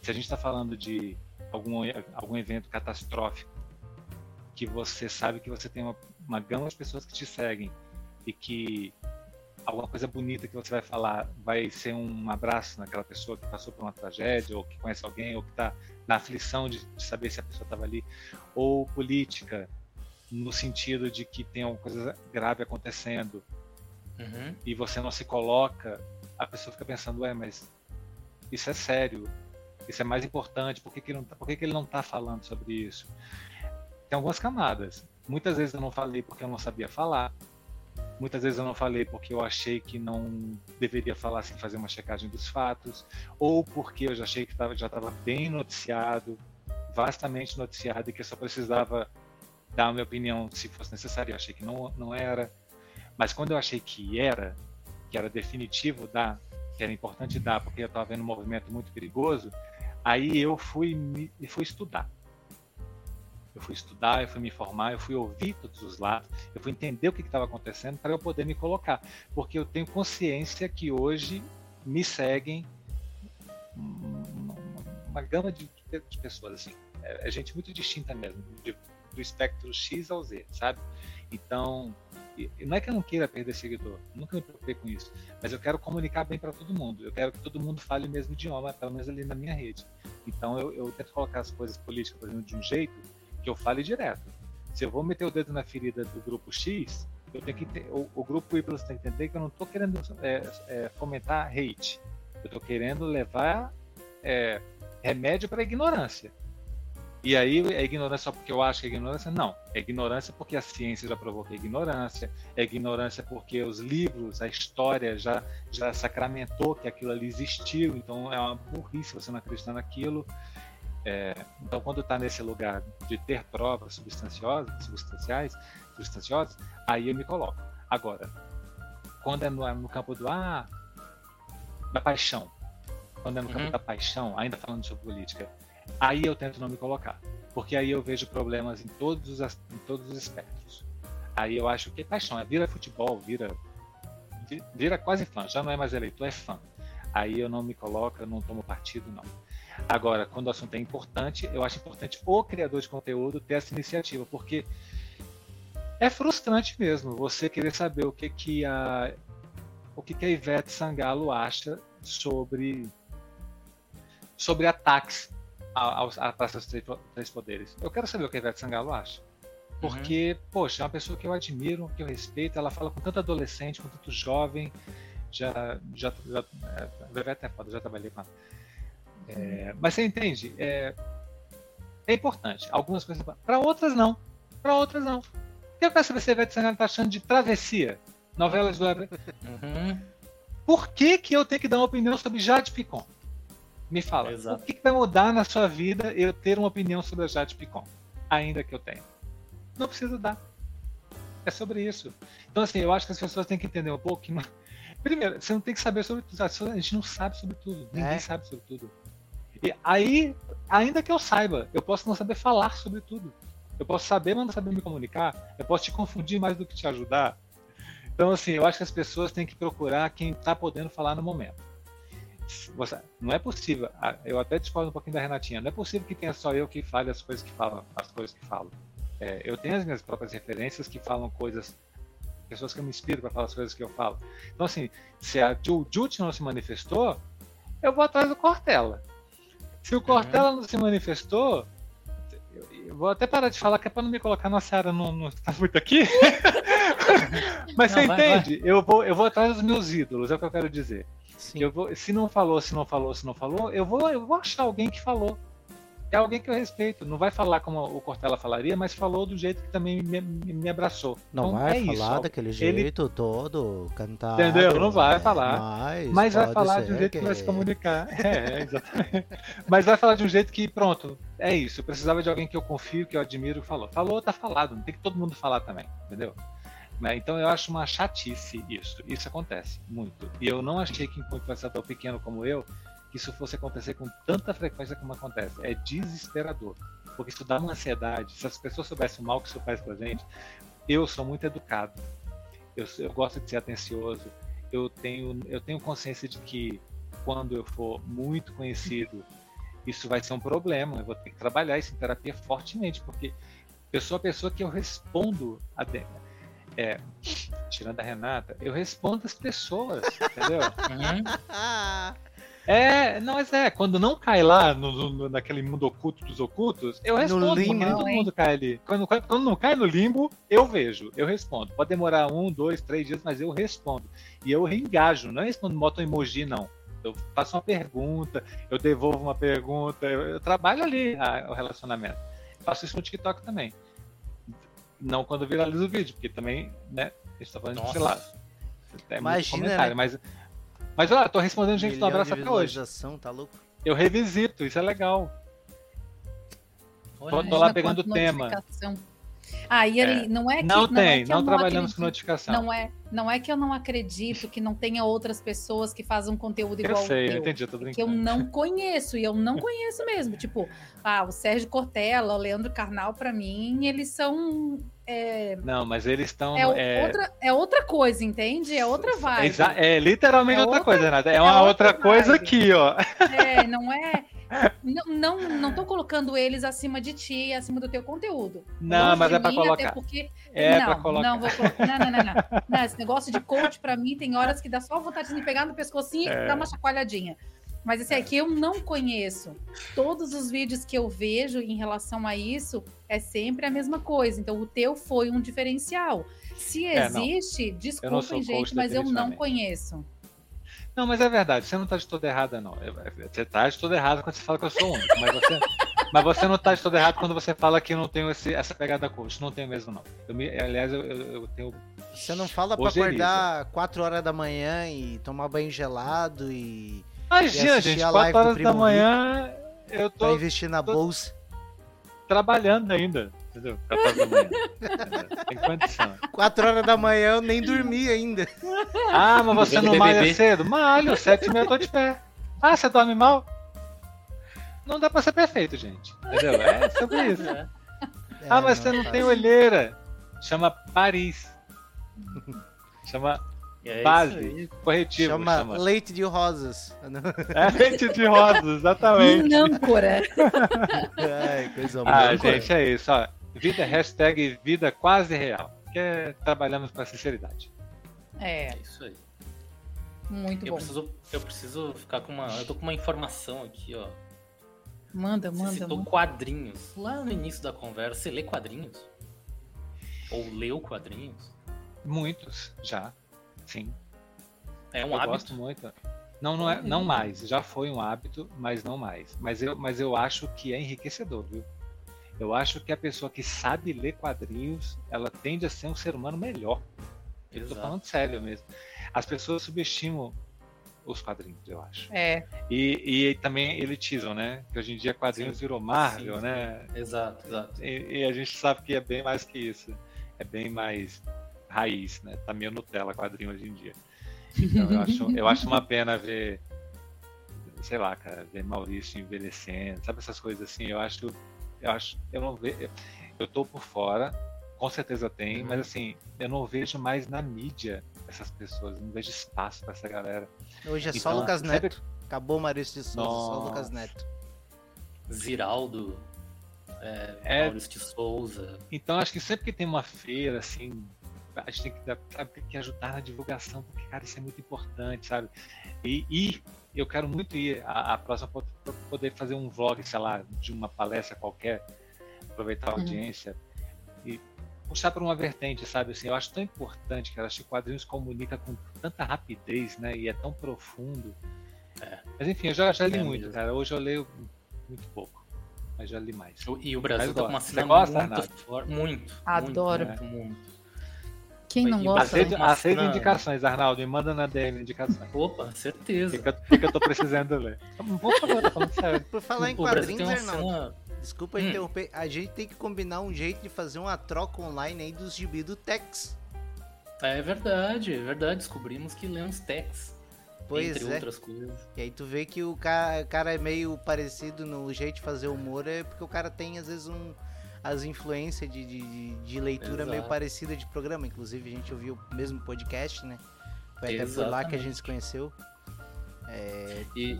se a gente está falando de algum, algum evento catastrófico, que você sabe que você tem uma, uma gama de pessoas que te seguem e que alguma coisa bonita que você vai falar vai ser um abraço naquela pessoa que passou por uma tragédia ou que conhece alguém ou que está na aflição de, de saber se a pessoa estava ali ou política no sentido de que tem alguma coisa grave acontecendo Uhum. e você não se coloca, a pessoa fica pensando, ué, mas isso é sério, isso é mais importante, por que, que, ele, não tá, por que, que ele não está falando sobre isso? Tem algumas camadas. Muitas vezes eu não falei porque eu não sabia falar. Muitas vezes eu não falei porque eu achei que não deveria falar sem fazer uma checagem dos fatos, ou porque eu já achei que tava, já estava bem noticiado, vastamente noticiado, e que eu só precisava dar a minha opinião se fosse necessário. Eu achei que não, não era. Mas quando eu achei que era, que era definitivo dar, que era importante dar, porque eu estava vendo um movimento muito perigoso, aí eu fui, me, fui estudar. Eu fui estudar, eu fui me informar, eu fui ouvir todos os lados, eu fui entender o que estava acontecendo para eu poder me colocar. Porque eu tenho consciência que hoje me seguem uma, uma gama de, de, pessoas, assim. É, é, gente muito distinta mesmo, de, do espectro X ao Z, sabe? Então, não é que eu não queira perder seguidor, nunca me preocupei com isso, mas eu quero comunicar bem para todo mundo. Eu quero que todo mundo fale o mesmo idioma, pelo menos ali na minha rede. Então, eu, eu tento colocar as coisas políticas, por exemplo, de um jeito que eu fale direto. Se eu vou meter o dedo na ferida do grupo X, eu tenho que ter, o, o grupo Y tem que entender que eu não estou querendo é, é, fomentar hate. Eu estou querendo levar é, remédio para a ignorância. E aí é ignorância só porque eu acho que é ignorância? Não. É ignorância porque a ciência já provou que é ignorância. É ignorância porque os livros, a história já, já sacramentou que aquilo ali existiu. Então é uma burrice você não acreditar naquilo. É, então, quando está nesse lugar de ter provas substanciosas, substanciais, substanciosas, aí eu me coloco. Agora, quando é no, no campo do ah, da paixão, quando é no uhum. campo da paixão, ainda falando sobre política, aí eu tento não me colocar, porque aí eu vejo problemas em todos os, em todos os espectros. Aí eu acho que paixão é vira futebol, vira vira quase fã, já não é mais eleitor, é fã. Aí eu não me coloco, eu não tomo partido, não. Agora, quando o assunto é importante, eu acho importante o criador de conteúdo ter essa iniciativa, porque é frustrante mesmo você querer saber o que que a o que, que a Ivete Sangalo acha sobre sobre ataques à Praça dos Três Poderes. Eu quero saber o que a Ivete Sangalo acha. Porque, uhum. poxa, é uma pessoa que eu admiro, que eu respeito, ela fala com tanto adolescente, com tanto jovem, já, já, já é, a Ivete é foda, já trabalhei com ela. É, mas você entende? É, é importante. Algumas coisas. Para outras, não. Para outras, não. Eu quero saber se a Ivete Sangalo está achando de travessia. Novelas do uhum. Por que, que eu tenho que dar uma opinião sobre Jade Picon? Me fala. Exato. O que, que vai mudar na sua vida eu ter uma opinião sobre a Jade Picon? Ainda que eu tenha. Não precisa dar. É sobre isso. Então, assim, eu acho que as pessoas têm que entender um pouco que. Primeiro, você não tem que saber sobre tudo. A gente não sabe sobre tudo. Ninguém é. sabe sobre tudo. E aí, ainda que eu saiba, eu posso não saber falar sobre tudo. Eu posso saber, mas não saber me comunicar. Eu posso te confundir mais do que te ajudar. Então, assim, eu acho que as pessoas têm que procurar quem está podendo falar no momento. Você, não é possível. Eu até discordo um pouquinho da Renatinha. Não é possível que tenha só eu que fale as coisas que falo, as coisas que falo. É, eu tenho as minhas próprias referências que falam coisas, pessoas que eu me inspiro para falar as coisas que eu falo. Então, assim, se a Jut não se manifestou, eu vou atrás do Cortella. Se o Cortella uhum. não se manifestou, eu vou até parar de falar que é para não me colocar na Seara não, não está muito aqui. Mas não, você vai, entende? Vai. Eu, vou, eu vou atrás dos meus ídolos, é o que eu quero dizer. Eu vou, se não falou, se não falou, se não falou, eu vou, eu vou achar alguém que falou é alguém que eu respeito. Não vai falar como o Cortella falaria, mas falou do jeito que também me, me abraçou. Não então, vai é falar isso, daquele jeito ele... todo, cantar. Entendeu? Não vai falar. Mas, mas vai falar de um jeito que... que vai se comunicar. É, exatamente. mas vai falar de um jeito que, pronto, é isso. Eu precisava de alguém que eu confio, que eu admiro, que falou. Falou, tá falado. Não tem que todo mundo falar também, entendeu? Né? Então eu acho uma chatice isso. Isso acontece muito. E eu não achei que ser tão pequeno como eu, isso fosse acontecer com tanta frequência como acontece. É desesperador. Porque isso dá uma ansiedade. Se as pessoas soubessem o mal que isso faz pra gente, eu sou muito educado. Eu, eu gosto de ser atencioso. Eu tenho, eu tenho consciência de que quando eu for muito conhecido, isso vai ser um problema. Eu vou ter que trabalhar isso em terapia fortemente, porque eu sou a pessoa que eu respondo a, é, tirando a Renata, eu respondo as pessoas, entendeu? Uhum. É, não, mas é, quando não cai lá no, no, naquele mundo oculto dos ocultos, eu respondo, no limbo, porque todo mundo cai ali. Quando, quando não cai no limbo, eu vejo, eu respondo. Pode demorar um, dois, três dias, mas eu respondo. E eu reengajo, não é respondo, boto um emoji, não. Eu faço uma pergunta, eu devolvo uma pergunta, eu, eu trabalho ali a, o relacionamento. Faço isso no TikTok também. Não quando viraliza o vídeo, porque também, né, A gente tá falando Nossa. de, sei lá. É Imagina, muito comentário, né? mas. Mas ó, tô respondendo gente do abraço até hoje. tá louco? Eu revisito, isso é legal. Olha Tô- lá pegando o tema. Ah, e ele, não é que não é tem, que não, eu trabalhamos com acredito- notificação. Não é, não é que eu não acredito que não tenha outras pessoas que fazem um conteúdo eu igual sei, o eu teu. entendi, eu tô que eu brincando. não conheço, e eu não conheço mesmo. Tipo, ah, o Sérgio Cortella, o Leandro Carnal, pra mim, eles são. É, Não, mas eles estão. é, é, Outra, é outra coisa, entende? É outra vibe. exa- é literalmente É outra, outra- coisa, Renata. É é uma outra outra coisa aqui, ó. É, não é. Não, não, não tô colocando eles acima de ti, acima do teu conteúdo. Não, Longe mas é até colocar. porque É não, colocar. Não, vou colocar. Não, não, não, não. Não, Esse negócio de coach, pra mim, tem horas que dá só vontade de me pegar no pescocinho É. e dar uma chacoalhadinha. Mas esse aqui eu não conheço. Todos os vídeos que eu vejo em relação a isso é sempre a mesma coisa. Então, o teu foi um diferencial. Se É, existe, sou desculpem, gente, mas eu não conheço. Não, mas é verdade, você não tá de toda errada, não. Você tá de toda errada quando você fala que eu sou único, mas você, mas você não tá de toda errada quando você fala que eu não tenho esse- essa pegada coach. Não tenho mesmo, não. Eu me- aliás, eu, eu- eu tenho. Você não fala pra Ojeriza. acordar 4 horas da manhã e tomar banho gelado e Imagina, gente, a live 4 do horas da manhã eu pra tô investir na tô- bolsa. trabalhando ainda. Entendeu? 4 horas da manhã. Tem condição. 4 horas da manhã eu nem dormi ainda. Ah, mas você não malha cedo? Malho, 7 e meia eu tô de pé. Ah, você dorme mal? Não dá pra ser perfeito, gente. Entendeu? É sobre isso. É. Ah, É, mas você não faz. tem olheira. Chama Paris. Chama É base. Corretivo. Chama, Chama. leite de rosas. É leite de rosas, exatamente. Minâncora. Ai, coisa Ah, boa. gente, é isso. Ó. Vida, hashtag vida quase real. Que é, trabalhamos com a sinceridade. É, É isso aí. muito Eu bom. preciso, eu preciso ficar com uma. Eu tô com uma informação aqui, ó. Manda, Você manda. citou manda. quadrinhos. Lá no início da conversa, você lê quadrinhos? Ou leu quadrinhos? Muitos, já. Sim. É um eu hábito. gosto muito. Não, não, é, não mais. Já foi um hábito, mas não mais. Mas eu, mas eu acho que é enriquecedor, viu? Eu acho que a pessoa que sabe ler quadrinhos, ela tende a ser um ser humano melhor. Eu tô Exato. falando sério mesmo. As pessoas subestimam os quadrinhos, eu acho. É, E, e também elitizam, né? Que hoje em dia quadrinhos Sim. virou Marvel, Sim, sim. né? Exato, exato. E, e a gente sabe que é bem mais que isso. É bem mais raiz, né? Tá meio Nutella quadrinho hoje em dia. Então eu acho, eu acho uma pena ver, sei lá, cara, ver Maurício envelhecendo, sabe essas coisas assim. Eu acho, eu acho, eu não vejo, eu tô por fora, com certeza tem, Uhum. mas assim, eu não vejo mais na mídia essas pessoas, não vejo espaço pra essa galera. Hoje é só Então, Lucas sempre- Neto. Acabou o Maurício de Souza, só Nossa. Lucas Neto. Ziraldo, é, É. Maurício de Souza. Então acho que sempre que tem uma feira, assim, a gente tem que, sabe, tem que ajudar na divulgação, porque, cara, isso é muito importante, sabe? E, e eu quero muito ir à, à próxima pra poder fazer um vlog, sei lá, de uma palestra qualquer, aproveitar a Uhum. audiência e puxar por uma vertente, sabe? Assim, eu acho tão importante, cara, acho que quadrinhos comunica com tanta rapidez, né? E é tão profundo. É. Mas enfim, eu já, já li É muito, mesmo. cara. Hoje eu leio muito pouco, mas já li mais. E o Brasil tá com uma cena muito forte. Muito. Adoro. Muito, muito, muito. Quem não gosta? Aceito cena- indicações, Arnaldo. Me manda na DM indicações. Opa, certeza. que, que, eu- o que que eu tô precisando ler? Por favor, tô falando sério. Por falar em Brasil quadrinhos, Arnaldo, cena. desculpa Hum. interromper, a gente tem que combinar um jeito de fazer uma troca online aí dos gibi do Tex. É verdade, é verdade. Descobrimos que lemos Tex. Pois entre é. outras coisas. E aí tu vê que o cara, o cara é meio parecido no jeito de fazer humor, é porque o cara tem às vezes um as influências de, de, de- leitura Exato. meio parecida de programa. Inclusive a gente ouviu o mesmo podcast, né? Foi até por lá que a gente se conheceu. É, E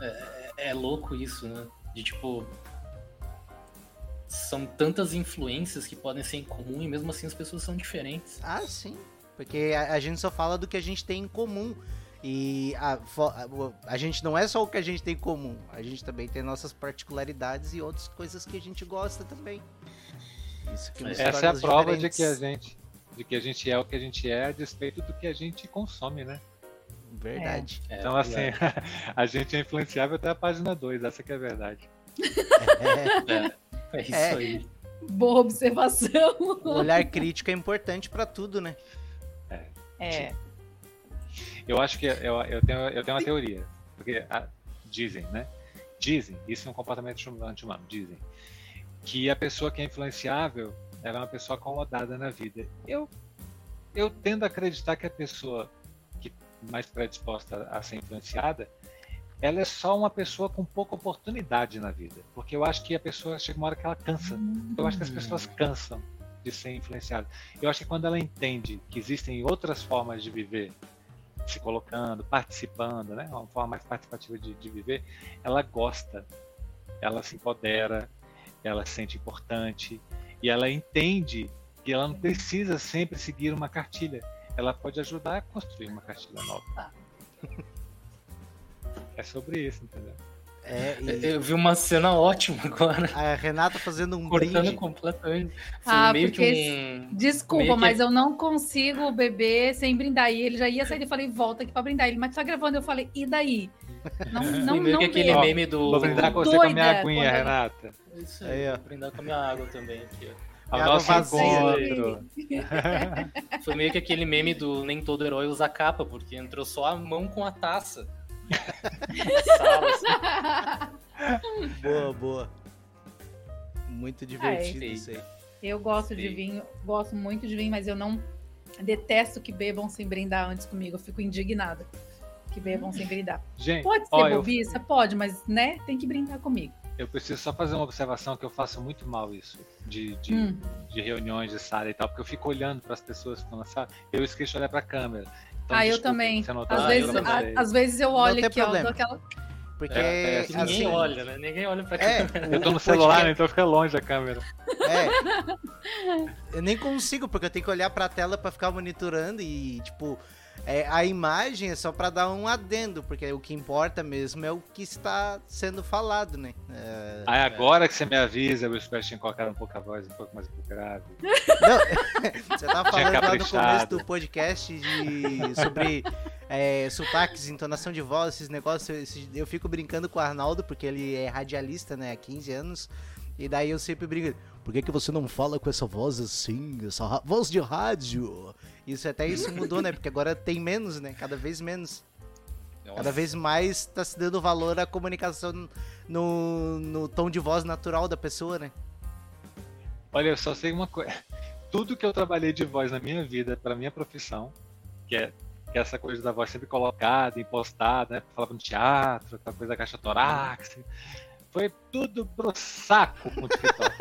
é, é louco isso, né? De tipo. São tantas influências que podem ser em comum e mesmo assim as pessoas são diferentes. Ah, sim. Porque a, a gente só fala do que a gente tem em comum. E a, a, gente não é só o que a gente tem em comum. A gente também tem nossas particularidades e outras coisas que a gente gosta também. Isso que nos Essa é a prova de que a gente de que a gente é o que a gente é a despeito do que a gente consome, né? Verdade. É, Então, assim, verdade. a gente é influenciável até a página 2, essa que é a verdade. É. É isso É. aí. Boa observação. O olhar crítico é importante para tudo, né? É. Eu acho que eu, eu, tenho, eu tenho uma teoria. Porque a, dizem, né? Dizem, isso é um comportamento anti-humano, dizem, que a pessoa que é influenciável ela é uma pessoa acomodada na vida. Eu, eu tendo a acreditar que a pessoa que mais predisposta a ser influenciada, ela é só uma pessoa com pouca oportunidade na vida. Porque eu acho que a pessoa chega uma hora que ela cansa. Eu acho que as pessoas cansam de ser influenciadas. Eu acho que quando ela entende que existem outras formas de viver, se colocando, participando, né? Uma forma mais participativa de, de viver, ela gosta, ela se empodera, ela se sente importante e ela entende que ela não precisa sempre seguir uma cartilha. Ela pode ajudar a construir uma cartilha nova. É sobre isso, entendeu? É, e Eu vi uma cena ótima agora. a Renata fazendo um Cortando brinde. completamente. Foi Ah, meio porque que um. Desculpa, Meio que- mas eu não consigo beber sem brindar. E ele já ia sair, eu falei, volta aqui pra brindar. Ele, mas tá gravando. Eu falei, e daí? Não, não, meio não que aquele bebo. meme do. Vou brindar com você com a minha aguinha, quando Renata. Isso aí, Aí, ó. vou brindar com a minha água também aqui, ó. Nosso vazia. encontro. Foi meio que aquele meme do nem todo herói usa capa, porque entrou só a mão com a taça. Assim. Boa, boa. Muito divertido é. isso aí. Eu gosto de Sim. vinho, gosto muito de vinho, mas eu não detesto que bebam sem brindar antes comigo. Eu fico indignada que bebam sem brindar. Gente, Pode ser ó, eu, bobiça? Pode, mas né, tem que brindar comigo. eu preciso só fazer uma observação que eu faço muito mal isso. De, de, Hum. de reuniões de sala e tal, porque eu fico olhando para as pessoas que estão na sala, eu esqueço de olhar para a câmera. Então, ah, eu desculpa, também. Não tá Às vezes, eu também. a- às vezes eu olho aqui, ó, problema. dou aquela. Porque, É, é, Ninguém assim, olha, né? Ninguém olha pra É, câmera. Eu tô no celular, podcast- então fica longe a câmera. É. Eu nem consigo, porque eu tenho que olhar pra tela pra ficar monitorando e, tipo, é, a imagem é só pra dar um adendo, porque o que importa mesmo é o que está sendo falado, né? É, Aí agora que você me avisa, eu espero que tinha colocado um pouco a voz um pouco mais grave. não, você tava falando lá no começo do podcast de, sobre é, sotaques, entonação de voz, esses negócios. esses- eu fico brincando com o Arnaldo, porque ele é radialista, né, há 15 anos. E daí eu sempre brinco, por que, que você não fala com essa voz assim, essa voz de rádio? Isso até isso mudou, né? Porque agora tem menos, né? Cada vez menos. Cada vez mais tá se dando valor à comunicação no, no tom de voz natural da pessoa, né? Olha, eu só sei uma coisa. Tudo que eu trabalhei de voz na minha vida, para minha profissão, que é, que é essa coisa da voz sempre colocada, impostada, né? Falava no teatro, aquela coisa da caixa torácica. Foi tudo pro saco com o TikTok.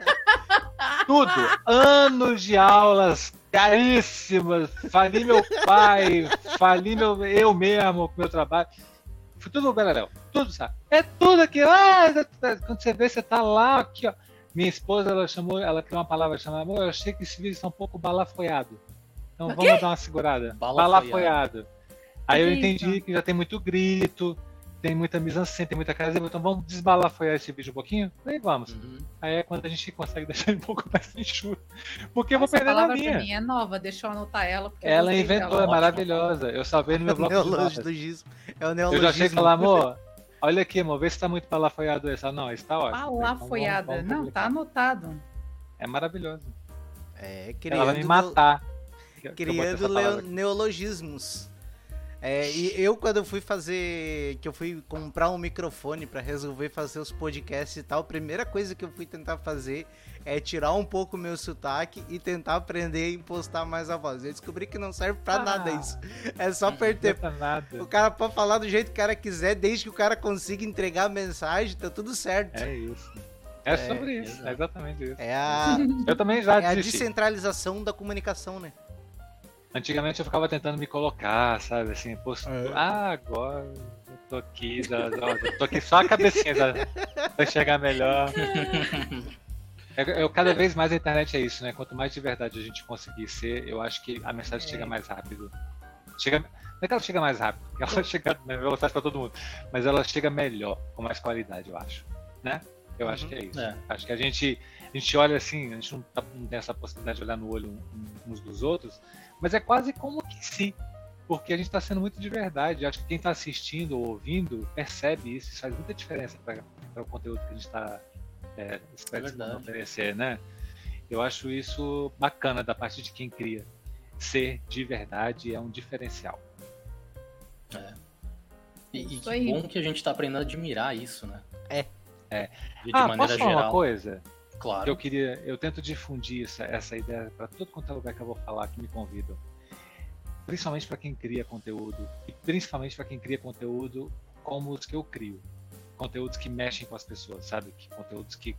tudo. Anos de aulas caríssimas. Fali meu pai, fali meu, eu mesmo com meu trabalho. Foi tudo beleléu. Tudo, sabe? É tudo aqui. Ah, quando você vê, você tá lá, aqui, ó. Minha esposa, ela chamou, ela criou uma palavra chamada, amor, eu achei que esse vídeo está um pouco balafoiado. Então vamos dar uma segurada. Balafoiado. Balafoiado. Aí eu entendi que já tem muito grito, tem muita mise-en-scène, tem muita cara, então vamos desbalafoiar esse vídeo um pouquinho? Aí vamos. Uhum. Aí é quando a gente consegue deixar ele um pouco mais enxuto. Porque eu vou Essa perder na palavra pra minha. mim é nova, deixa eu anotar ela. Porque eu Ela inventou, dela. é maravilhosa. Eu salvei no meu bloco de notas. Neologismo. É o Eu neologismo. já achei que falar, amor, olha aqui, amor, vê se tá muito balafoiado esse. Ela, não, esse tá ótimo. Então vamos- Palafoiada. vamos Não, tá anotado. É maravilhoso. É, Ela vai me matar. eu criando essa neologismos. É, e eu, quando eu fui fazer. Que eu fui comprar um microfone pra resolver fazer os podcasts e tal, a primeira coisa que eu fui tentar fazer é tirar um pouco o meu sotaque e tentar aprender a impostar mais a voz. Eu descobri que não serve pra Ah. nada isso. É só perder. O cara pode falar do jeito que o cara quiser, desde que o cara consiga entregar a mensagem, tá tudo certo. É isso. É sobre isso, exato. é exatamente isso. É a, Eu também já é a descentralização da comunicação, né? Antigamente eu ficava tentando me colocar, sabe, assim, pô, É. ah, agora eu tô aqui, já- eu tô aqui só a cabecinha já, pra chegar melhor. Eu, eu- cada vez mais a internet é isso, né? Quanto mais de verdade a gente conseguir ser, eu acho que a mensagem É. chega mais rápido. Chega, não é que ela chega mais rápido, porque ela chega na velocidade pra todo mundo, mas ela chega melhor, com mais qualidade, eu acho, né? Eu acho Uhum. que é isso. É. Acho que a gente, a gente olha assim, a gente não, tá- não tem essa possibilidade de olhar no olho uns dos outros, mas é quase como que sim. Porque a gente está sendo muito de verdade. Acho que quem está assistindo ou ouvindo percebe isso. Isso faz muita diferença para o conteúdo que a gente está é, verdade. oferecer, né? Eu acho isso bacana da parte de quem cria. Ser de verdade é um diferencial. E, e Isso que aí. bom que a gente tá aprendendo a admirar isso, né? É. É. De, de ah, maneira posso falar geral. uma coisa? Claro. eu queria, eu tento difundir essa, essa ideia para todo quanto é lugar que eu vou falar que me convidam. Principalmente para quem cria conteúdo e principalmente para quem cria conteúdo como os que eu crio. Conteúdos que mexem com as pessoas, sabe? Que conteúdos que,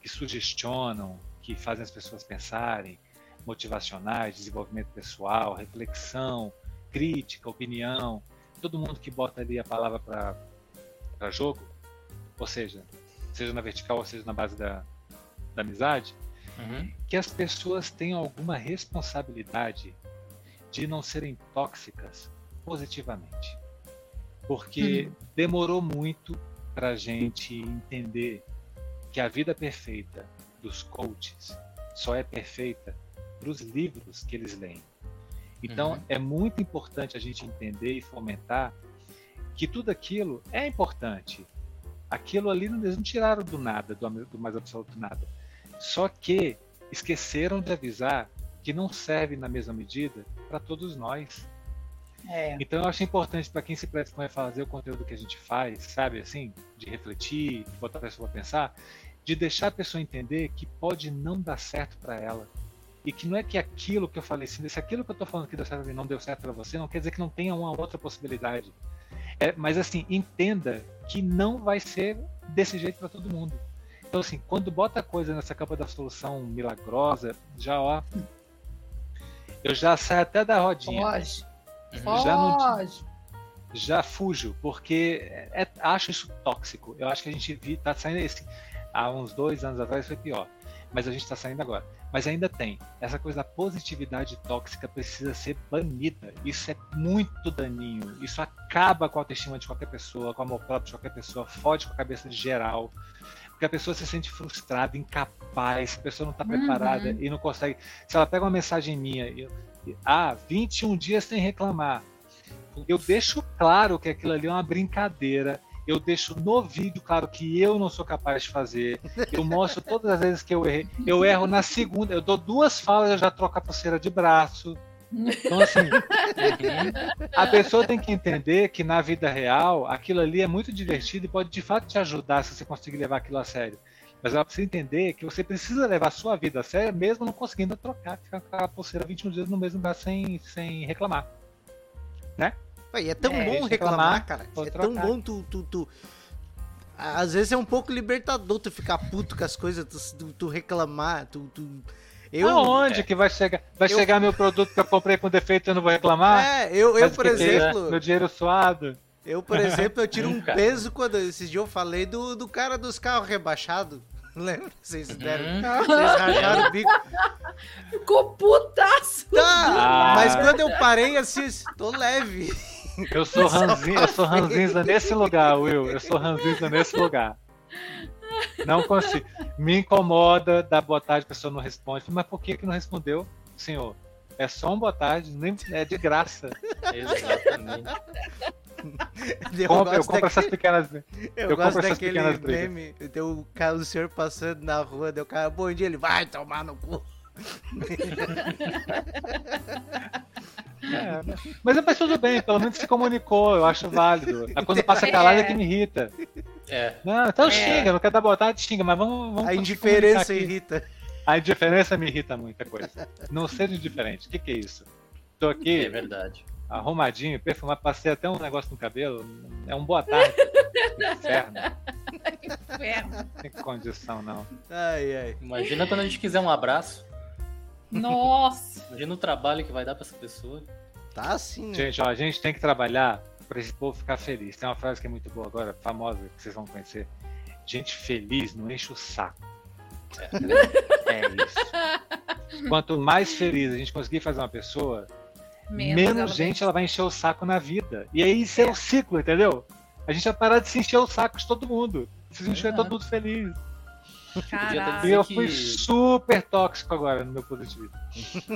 que sugestionam, que fazem as pessoas pensarem, motivacionais, desenvolvimento pessoal, reflexão, crítica, opinião. Todo mundo que bota ali a palavra para jogo, ou seja, seja na vertical ou seja na base da, da amizade, Uhum. que as pessoas tenham alguma responsabilidade de não serem tóxicas positivamente. Porque demorou muito para a gente entender que a vida perfeita dos coaches só é perfeita para os livros que eles leem. Então Uhum. é muito importante a gente entender e fomentar que tudo aquilo é importante. Aquilo ali não- eles não tiraram do nada, do, do mais absoluto nada. Só que esqueceram de avisar que não serve na mesma medida para todos nós. É. Então eu acho importante para quem se a fazer o conteúdo que a gente faz, sabe, assim, de refletir, botar a pessoa para pensar, de deixar a pessoa entender que pode não dar certo para ela. E que não é que aquilo que eu falei, assim, se aquilo que eu estou falando que deu certo pra mim não deu certo para você, não quer dizer que não tenha uma outra possibilidade. É, mas assim, entenda que não vai ser desse jeito para todo mundo. Então assim, quando bota coisa nessa capa da solução milagrosa, já ó, eu já saio até da rodinha Foge. Uhum. Já não Foge. já fujo, porque é- é- acho isso tóxico. Eu acho que a gente vi, tá saindo esse. Há uns dois anos atrás foi pior. Mas a gente está saindo agora. Mas ainda tem. Essa coisa da positividade tóxica precisa ser banida. Isso é muito daninho. Isso acaba com a autoestima de qualquer pessoa, com o amor próprio de qualquer pessoa, fode com a cabeça de geral. Porque a pessoa se sente frustrada, incapaz, a pessoa não está Uhum. preparada e não consegue. Se ela pega uma mensagem minha, eu, ah, 21 dias sem reclamar. Eu deixo claro que aquilo ali é uma brincadeira. Eu deixo no vídeo claro que eu não sou capaz de fazer. Eu mostro todas as vezes que eu errei. Eu erro na segunda. Eu dou duas falas, eu já troco a pulseira de braço. Então, assim, Uhum. a pessoa tem que entender que na vida real aquilo ali é muito divertido e pode de fato te ajudar se você conseguir levar aquilo a sério. Mas ela precisa entender que você precisa levar a sua vida a sério mesmo não conseguindo trocar, ficar com a pulseira 21 dias no mesmo lugar sem, sem reclamar. Pô, e é tão É, bom reclamar, reclamar, cara. É tão trocar. bom tu, tu, tu- Às vezes é um pouco libertador tu ficar puto com as coisas, tu, tu- tu reclamar, tu. Eu. Aonde que vai chegar? Vai eu- chegar meu produto que eu comprei com defeito e eu não vou reclamar? É, eu, eu por é? exemplo. Meu dinheiro suado. Eu, por exemplo, eu tiro um peso quando. Esses dias eu falei do, do cara dos carros rebaixados. Lembra? Vocês deram. Uhum. Vocês rajaram o bico. Ficou putaço. Tá, Ah. mas quando eu parei assim, tô leve. Eu sou ranzinza, eu sou ranzinza nesse lugar, Will. Eu sou ranzinza nesse lugar. Não consigo. Me incomoda dar boa tarde, a pessoa não responde. Mas por que, que não respondeu, senhor? É só um boa tarde, nem, é de graça. Exatamente. Eu Compre- eu compro daque- essas pequenas. Eu, eu gosto compro essas daquele pequenas brigas. meme. Deu o, cara, o senhor passando na rua, deu o cara, bom dia, ele vai tomar no cu. É, mas, mas tudo bem, pelo menos se comunicou, eu acho válido. Mas quando passa calado é que me irrita. É. Não, então É. xinga, não quer dar boa tarde, xinga, mas vamos. vamos A indiferença irrita. A indiferença me irrita muita coisa. Não seja indiferente. O que, que é isso? Tô É aqui, verdade. arrumadinho, perfumado, passei até um negócio no cabelo. É um boa tarde. Inferno. Inferno. Não tem condição, não. Ai, ai. Imagina quando a gente quiser um abraço. Nossa. Imagina o trabalho que vai dar pra essa pessoa. Tá assim, né? Gente, ó, a gente tem que trabalhar para esse povo ficar feliz. Tem uma frase que é muito boa agora, famosa, que vocês vão conhecer. Gente feliz não enche o saco. É isso. Quanto mais feliz a gente conseguir fazer uma pessoa, menos, ela gente ela vai encher o saco na vida. E aí isso é o ciclo, entendeu? A gente vai parar de se encher o saco de todo mundo. Se encher todo mundo feliz. E Caraca. eu fui super tóxico agora no meu positivismo.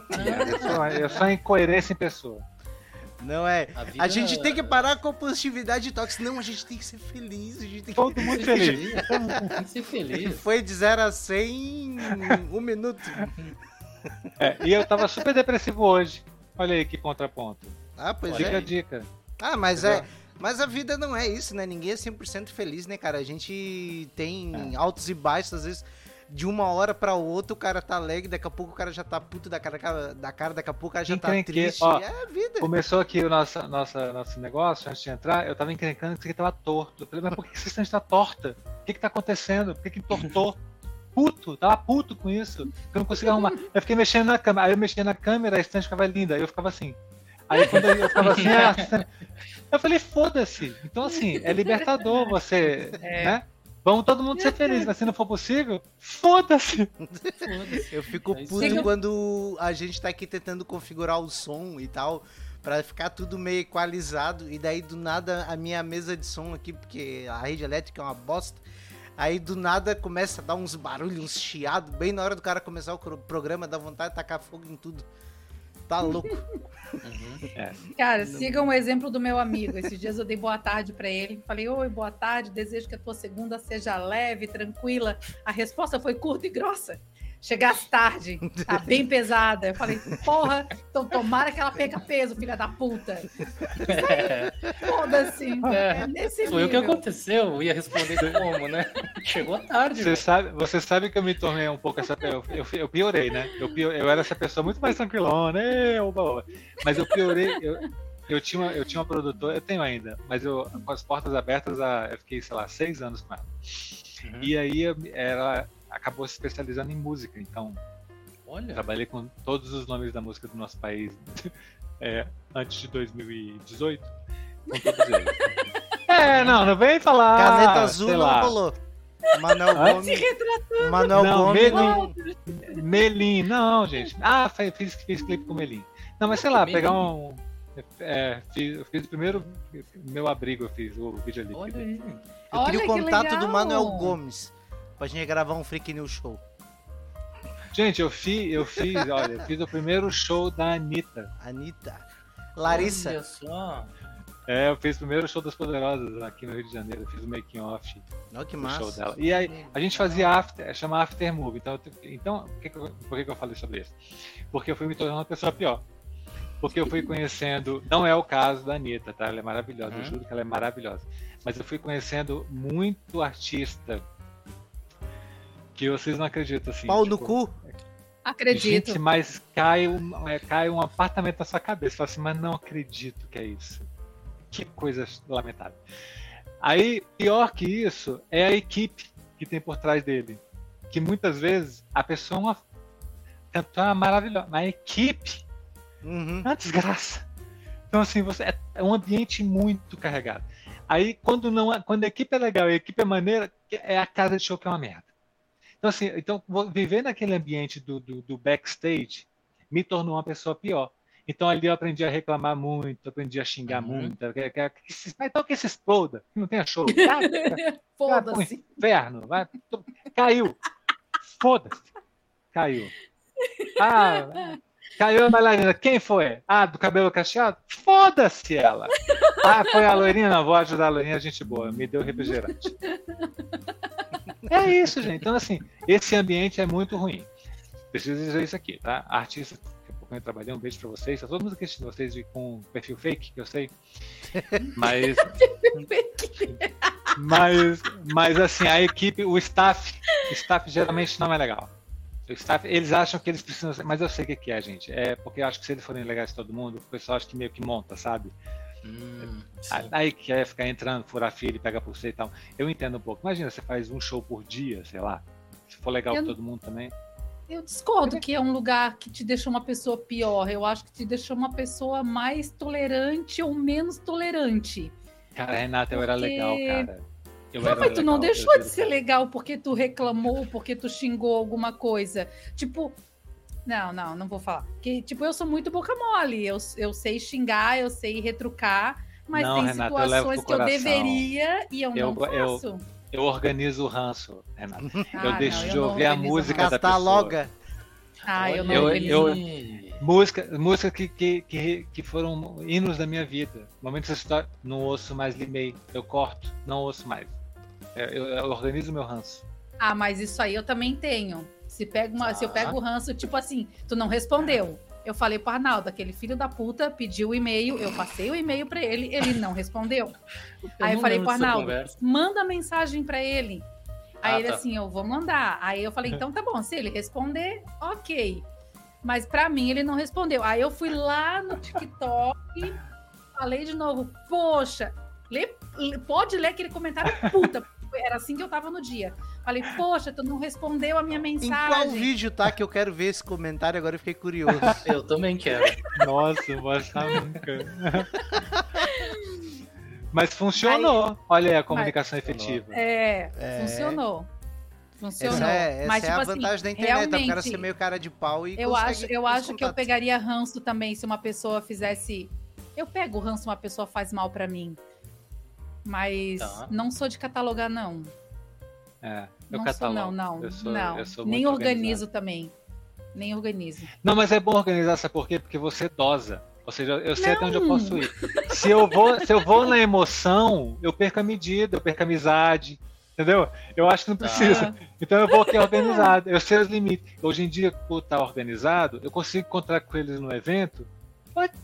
Eu sou, eu sou a incoerência em pessoa. Não é. A, vida... A gente tem que parar com a positividade tóxica. Não, a gente tem que ser feliz. A gente tem que... Todo mundo feliz. tem que ser feliz. Foi de 0 a 100 em um minuto. É, e eu tava super depressivo hoje. Olha aí que contraponto. Ah, pois Fica é. a dica. Ah, mas é. Mas a vida não é isso, né? Ninguém é 100% feliz, né, cara? A gente tem altos e baixos, às vezes, de uma hora pra outra o cara tá alegre, daqui a pouco o cara já tá puto da cara, da cara daqui a pouco o cara já tá triste. ó, é a vida. Começou aqui o nosso, nosso, nosso negócio, antes de entrar, eu tava encrencando que isso aqui tava torto. Eu falei, mas por que essa estante tá torta? O que que tá acontecendo? Por que que tortou? Puto, tava puto com isso. que Eu não conseguia arrumar. Eu fiquei mexendo na câmera, aí eu mexia na câmera, a estante ficava linda, aí eu ficava assim. Aí quando eu, eu ficava assim, ah, estante- eu falei, foda-se. Então assim, é libertador você, É. né? Vamos todo mundo ser feliz, mas se não for possível, foda-se. Foda-se. Eu fico É puto aí. quando a gente tá aqui tentando configurar o som e tal, pra ficar tudo meio equalizado, e daí do nada a minha mesa de som aqui, porque a rede elétrica é uma bosta, aí do nada começa a dar uns barulhos, uns chiados, bem na hora do cara começar o programa, dá vontade de tacar fogo em tudo. Tá louco. Uhum. Cara, sigam o exemplo do meu amigo. Esses dias eu dei boa tarde pra ele. Falei, oi, boa tarde. Desejo que a tua segunda seja leve, tranquila. A resposta foi curta e grossa. Chegasse tarde, tá bem pesada. Eu falei, porra, então tomara que ela perca peso, filha da puta. Foda-se. É nesse Foi o que aconteceu. Eu ia responder como, né? Chegou tarde. Você sabe, você sabe que eu me tornei um pouco essa. Eu, eu, eu piorei, né? Eu, pior- eu era essa pessoa muito mais tranquilona, "Ê, oba, oba." mas eu piorei. Eu, eu, tinha uma, eu tinha uma produtora, eu tenho ainda, mas eu, com as portas abertas, eu fiquei, sei lá, seis anos com ela. Uhum. E aí ela acabou se especializando em música, então Olha. trabalhei com todos os nomes da música do nosso país é, antes de 2018, com todos eles. É, não, não vem falar. Caneta azul sei não lá. rolou. Manuel? Gomes. Manuel Não, Gomes. Melim. não- Melim, não, gente. Ah, fiz, fiz clipe com Melim. Não, mas sei lá, Melim. pegar um. É, fiz, eu fiz o primeiro. Meu abrigo, eu fiz o vídeo ali. Olha aí. Eu queria o Olha que contato do. Manuel Gomes. Pra gente gravar um Freak News Show. Gente, eu fiz, eu fiz, olha, eu fiz o primeiro show da Anitta. Anitta. Larissa. Olha só. É, eu fiz o primeiro show das Poderosas aqui no Rio de Janeiro. Eu fiz o making off Olha que do massa. show dela. E aí, a gente fazia after, chama after movie. Então, então por, que, que eu, por que, que eu falei sobre isso? Porque eu fui me tornando uma pessoa pior. Porque eu fui conhecendo. Não é o caso da Anitta, tá? Ela é maravilhosa, eu Uhum. juro que ela é maravilhosa. Mas eu fui conhecendo muito artista que vocês não acreditam assim. Pau no tipo, cu. Acredito. Gente, mas cai um, é, cai um apartamento na sua cabeça. Você fala assim, mas não acredito que é isso. Que coisa lamentável. Aí, pior que isso, é a equipe que tem por trás dele. Que muitas vezes a pessoa é uma cantora maravilhosa, mas a equipe Uhum. é uma desgraça. Então, assim, você, é, é um ambiente muito carregado. Aí, quando, não, é- quando a equipe é legal e a equipe é maneira, é a casa de show que é uma merda. Então, assim, então, viver naquele ambiente do, do, do backstage me tornou uma pessoa pior. Então, ali eu aprendi a reclamar muito, aprendi a xingar Uhum. muito. eu quero- quero que se- Então, que se exploda, que não tenha show. Pro Foda-se. inferno, vai. Caiu. Foda-se. Caiu. Ah, caiu a bailarina. Quem foi? Ah, do cabelo cacheado? Foda-se ela. Ah, foi a loirinha? Não, vou ajudar a loirinha, gente boa. Me deu refrigerante. É isso, gente. Então, assim, esse ambiente é muito ruim. Preciso dizer isso aqui, tá? Artista, daqui a pouco eu trabalhei, um beijo pra vocês. Tá todo mundo assistindo vocês com perfil fake, que eu sei. Mas. mas, mas assim, a equipe, o staff, o staff geralmente não é legal. O staff, eles acham que eles precisam mas eu sei o que que é, gente. É porque eu acho que se eles forem legais todo mundo, o pessoal acha que meio que monta, sabe? Hum. Aí quer ficar entrando, furar filho, pega por você e tal. Eu entendo um pouco. Imagina, você faz um show por dia, sei lá. Se for legal Eu pra não- todo mundo também. Eu discordo que é um lugar que te deixa uma pessoa pior. Eu acho que te deixa uma pessoa mais tolerante ou menos tolerante. Cara, Renata, eu era Porque- legal, cara. Eu Não, era mas tu não legal, deixou eu de ser legal porque tu reclamou, porque tu xingou alguma coisa. Tipo, não, não, não vou falar. Que, tipo, eu sou muito boca mole. Eu, eu sei xingar, eu sei retrucar, mas Não, tem Renata, eu levo situações pro que eu deveria e eu, Eu- não eu- faço. Eu organizo o ranço, Renata. Ah, eu não, deixo de não ouvir a música da pessoa. Cataloga. Ah, eu não Eu- organizo. eu-. Música, música que, que, que, que foram hinos da minha vida. Momentos da história, não ouço mais limei. Eu corto, não ouço mais. Eu, eu, eu organizo meu ranço. Ah, mas isso aí eu também tenho. Se, pega uma, se eu pego o ranço, tipo assim, tu não respondeu. Eu falei pro Arnaldo, aquele filho da puta pediu o e-mail, eu passei o e-mail para ele, ele não respondeu. Eu aí eu não falei lembro pro Arnaldo, conversa. manda mensagem para ele. Aí Ah, ele tá. assim, eu vou mandar. Aí eu falei, então tá bom, se ele responder, ok. Mas pra mim ele não respondeu. Aí eu fui lá no TikTok, falei de novo, poxa, lê- pode ler aquele comentário puta. Era assim que eu tava no dia. Falei, poxa, tu não respondeu a minha Em mensagem. qual vídeo tá que eu quero ver esse comentário? Agora eu fiquei curioso. Eu também quero. Nossa, não vou achar nunca. Mas funcionou. Olha aí a comunicação efetiva. É, É. funcionou. Funcionou. Essa é, essa Mas, é tipo a assim, vantagem da internet. O cara ser meio cara de pau e Eu acho, eu acho que eu pegaria ranço também se uma pessoa fizesse. Eu pego o ranço se uma pessoa faz mal pra mim. Mas Tá. não sou de catalogar, não. É, eu não sou, não, não. Eu sou, não. eu sou Nem organizo organizado. também. Nem organizo. Não, mas é bom organizar, sabe por quê? Porque você dosa. Ou seja, eu sei até onde eu Não. posso ir. Se eu vou, se eu vou na emoção, eu perco a medida, eu perco a amizade. Entendeu? Eu acho que não precisa. Ah, Então eu vou aqui organizado. Eu sei os limites. Hoje em dia, por estar organizado, eu consigo encontrar com eles no evento.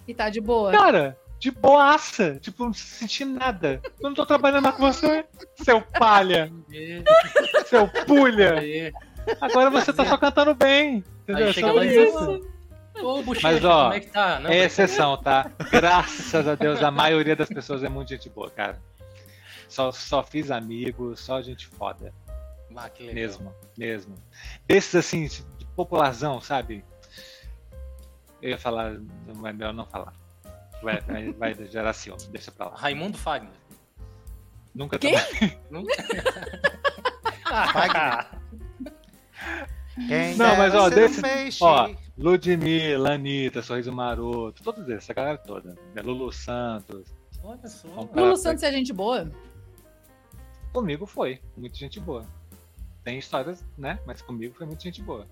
e tá de boa. Cara, de boaça. Tipo, não senti nada. Eu não tô trabalhando mais com você, seu palha, seu pulha. Agora você tá só cantando bem. Entendeu? Aí chega Só lá isso. Ô, Mas, ó, como é que tá? Não, É exceção, tá? Graças a Deus, a maioria das pessoas é muito gente boa, cara. Só, só fiz amigos, só gente foda. Ah, que legal. Mesmo, mesmo. Desses assim, de popularzão, sabe? Eu ia falar, mas melhor não falar. Vai, vai, vai gerar deixa pra lá. Raimundo Fagner. Nunca Quem? Nunca- Fagner. Quem Não, mas, ó, desse-. Ó, Ludmilla, Anitta, Sorriso Maroto, todos esses, essa galera toda. né? Lulu Santos. Olha só. Lulu Santos é gente boa? Comigo foi, muita gente boa. Tem histórias, né? Mas comigo foi muita gente boa.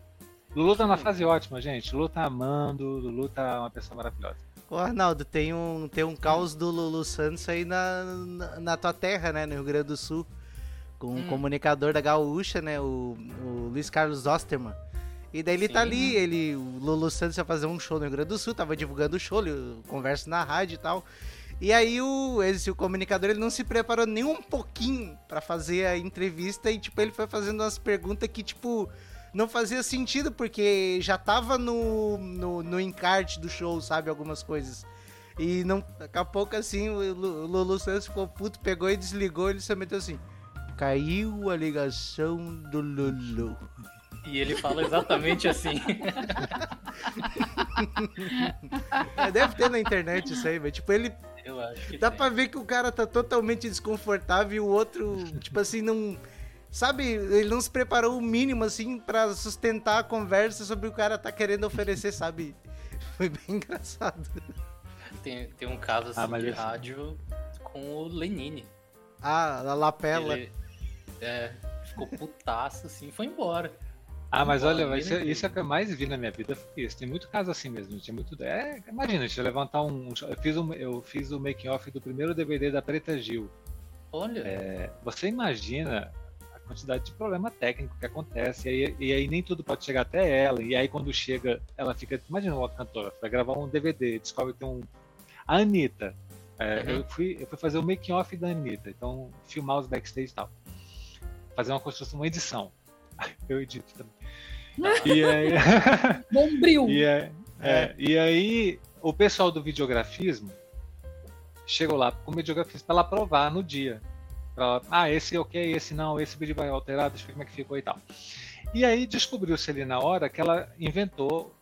Lulu tá na fase ótima, gente. Lulu tá amando, Lulu tá uma pessoa maravilhosa. Ô, Arnaldo, tem um, tem um caos do Lulu Santos aí na, na, na tua terra, né? No Rio Grande do Sul. Com o Hum. comunicador da Gaúcha, né? O, o Luiz Carlos Osterman. E daí ele tá Sim. ali, ele, o Lulu Santos ia fazer um show no Rio Grande do Sul, tava divulgando o show, ele conversa na rádio e tal. E aí o, esse, o comunicador ele não se preparou nem um pouquinho pra fazer a entrevista e tipo ele foi fazendo umas perguntas que tipo não fazia sentido porque já tava no, no, no encarte do show, sabe, algumas coisas. E não, daqui a pouco assim o Lu- o Lulu Santos ficou puto, pegou e desligou, ele só meteu assim: "Caiu a ligação do Lulu". E ele fala exatamente assim. É, Deve ter na internet isso aí, velho. Tipo, ele Eu acho que Dá tem. pra ver que o cara tá totalmente desconfortável e o outro, tipo assim, não. Sabe, ele não se preparou o mínimo, assim, pra sustentar a conversa sobre o cara tá querendo oferecer, sabe? Foi bem engraçado. Tem, tem um caso assim Ah, de esse- rádio com o Lenine. Ah, a lapela. Ele é, ficou putaço assim e foi embora. Ah, mas olha, isso, isso é o que eu mais vi na minha vida foi isso. Tem muito caso assim mesmo. Tinha muito. É, imagina, deixa eu levantar um. Eu fiz, um, eu fiz o making off do primeiro DVD da Preta Gil. Olha, É, você imagina quantidade de problema técnico que acontece, e aí, e aí nem tudo pode chegar até ela, e aí quando chega, ela fica. Imagina uma cantora, vai gravar um DVD, descobre que tem um. A Anitta. é, Uhum. eu, fui, eu fui fazer o making off da Anitta, então filmar os backstage e tal. Fazer uma construção, uma edição. Eu edito também. E aí. Bombril. E, é- é, e aí, o pessoal do videografismo chegou lá com o videografismo para ela aprovar no dia. Pra, ah, esse ok, esse não, esse vídeo vai alterar, deixa eu ver como é que ficou e tal. E aí descobriu-se ali na hora que ela inventou.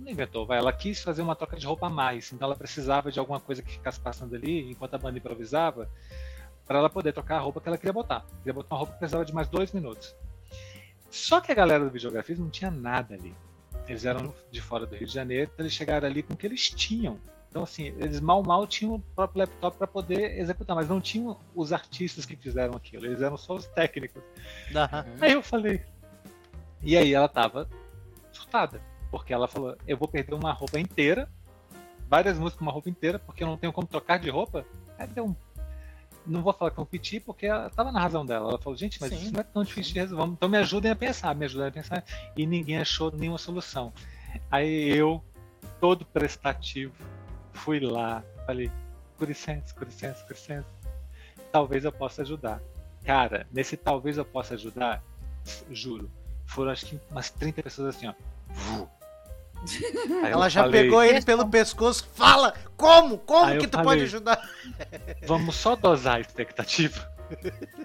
Não inventou, vai, ela quis fazer uma troca de roupa a mais. Então ela precisava de alguma coisa que ficasse passando ali enquanto a banda improvisava para ela poder trocar a roupa que ela queria botar. Queria botar uma roupa que precisava de mais dois minutos. Só que a galera do videografismo não tinha nada ali. Eles eram de fora do Rio de Janeiro, então eles chegaram ali com o que eles tinham. Então, assim, eles mal mal tinham o próprio laptop para poder executar, mas não tinham os artistas que fizeram aquilo, eles eram só os técnicos. Aham. Aí eu falei. E aí ela tava surtada. porque ela falou: eu vou perder uma roupa inteira, várias músicas com uma roupa inteira, porque eu não tenho como trocar de roupa. Aí deu um. Não vou falar com o piti, porque ela estava na razão dela. Ela falou: gente, mas Sim. isso não é tão difícil de resolver. Então me ajudem a pensar, me ajudem a pensar. E ninguém achou nenhuma solução. Aí eu, todo prestativo, fui lá, falei: com licença, com licença, com licença. Talvez eu possa ajudar. Cara, nesse talvez eu possa ajudar, juro, foram acho que umas 30 pessoas assim, ó. Ela já falei, pegou ele pelo pescoço. Fala! Como? Como que tu falei, pode ajudar? Vamos só dosar a expectativa.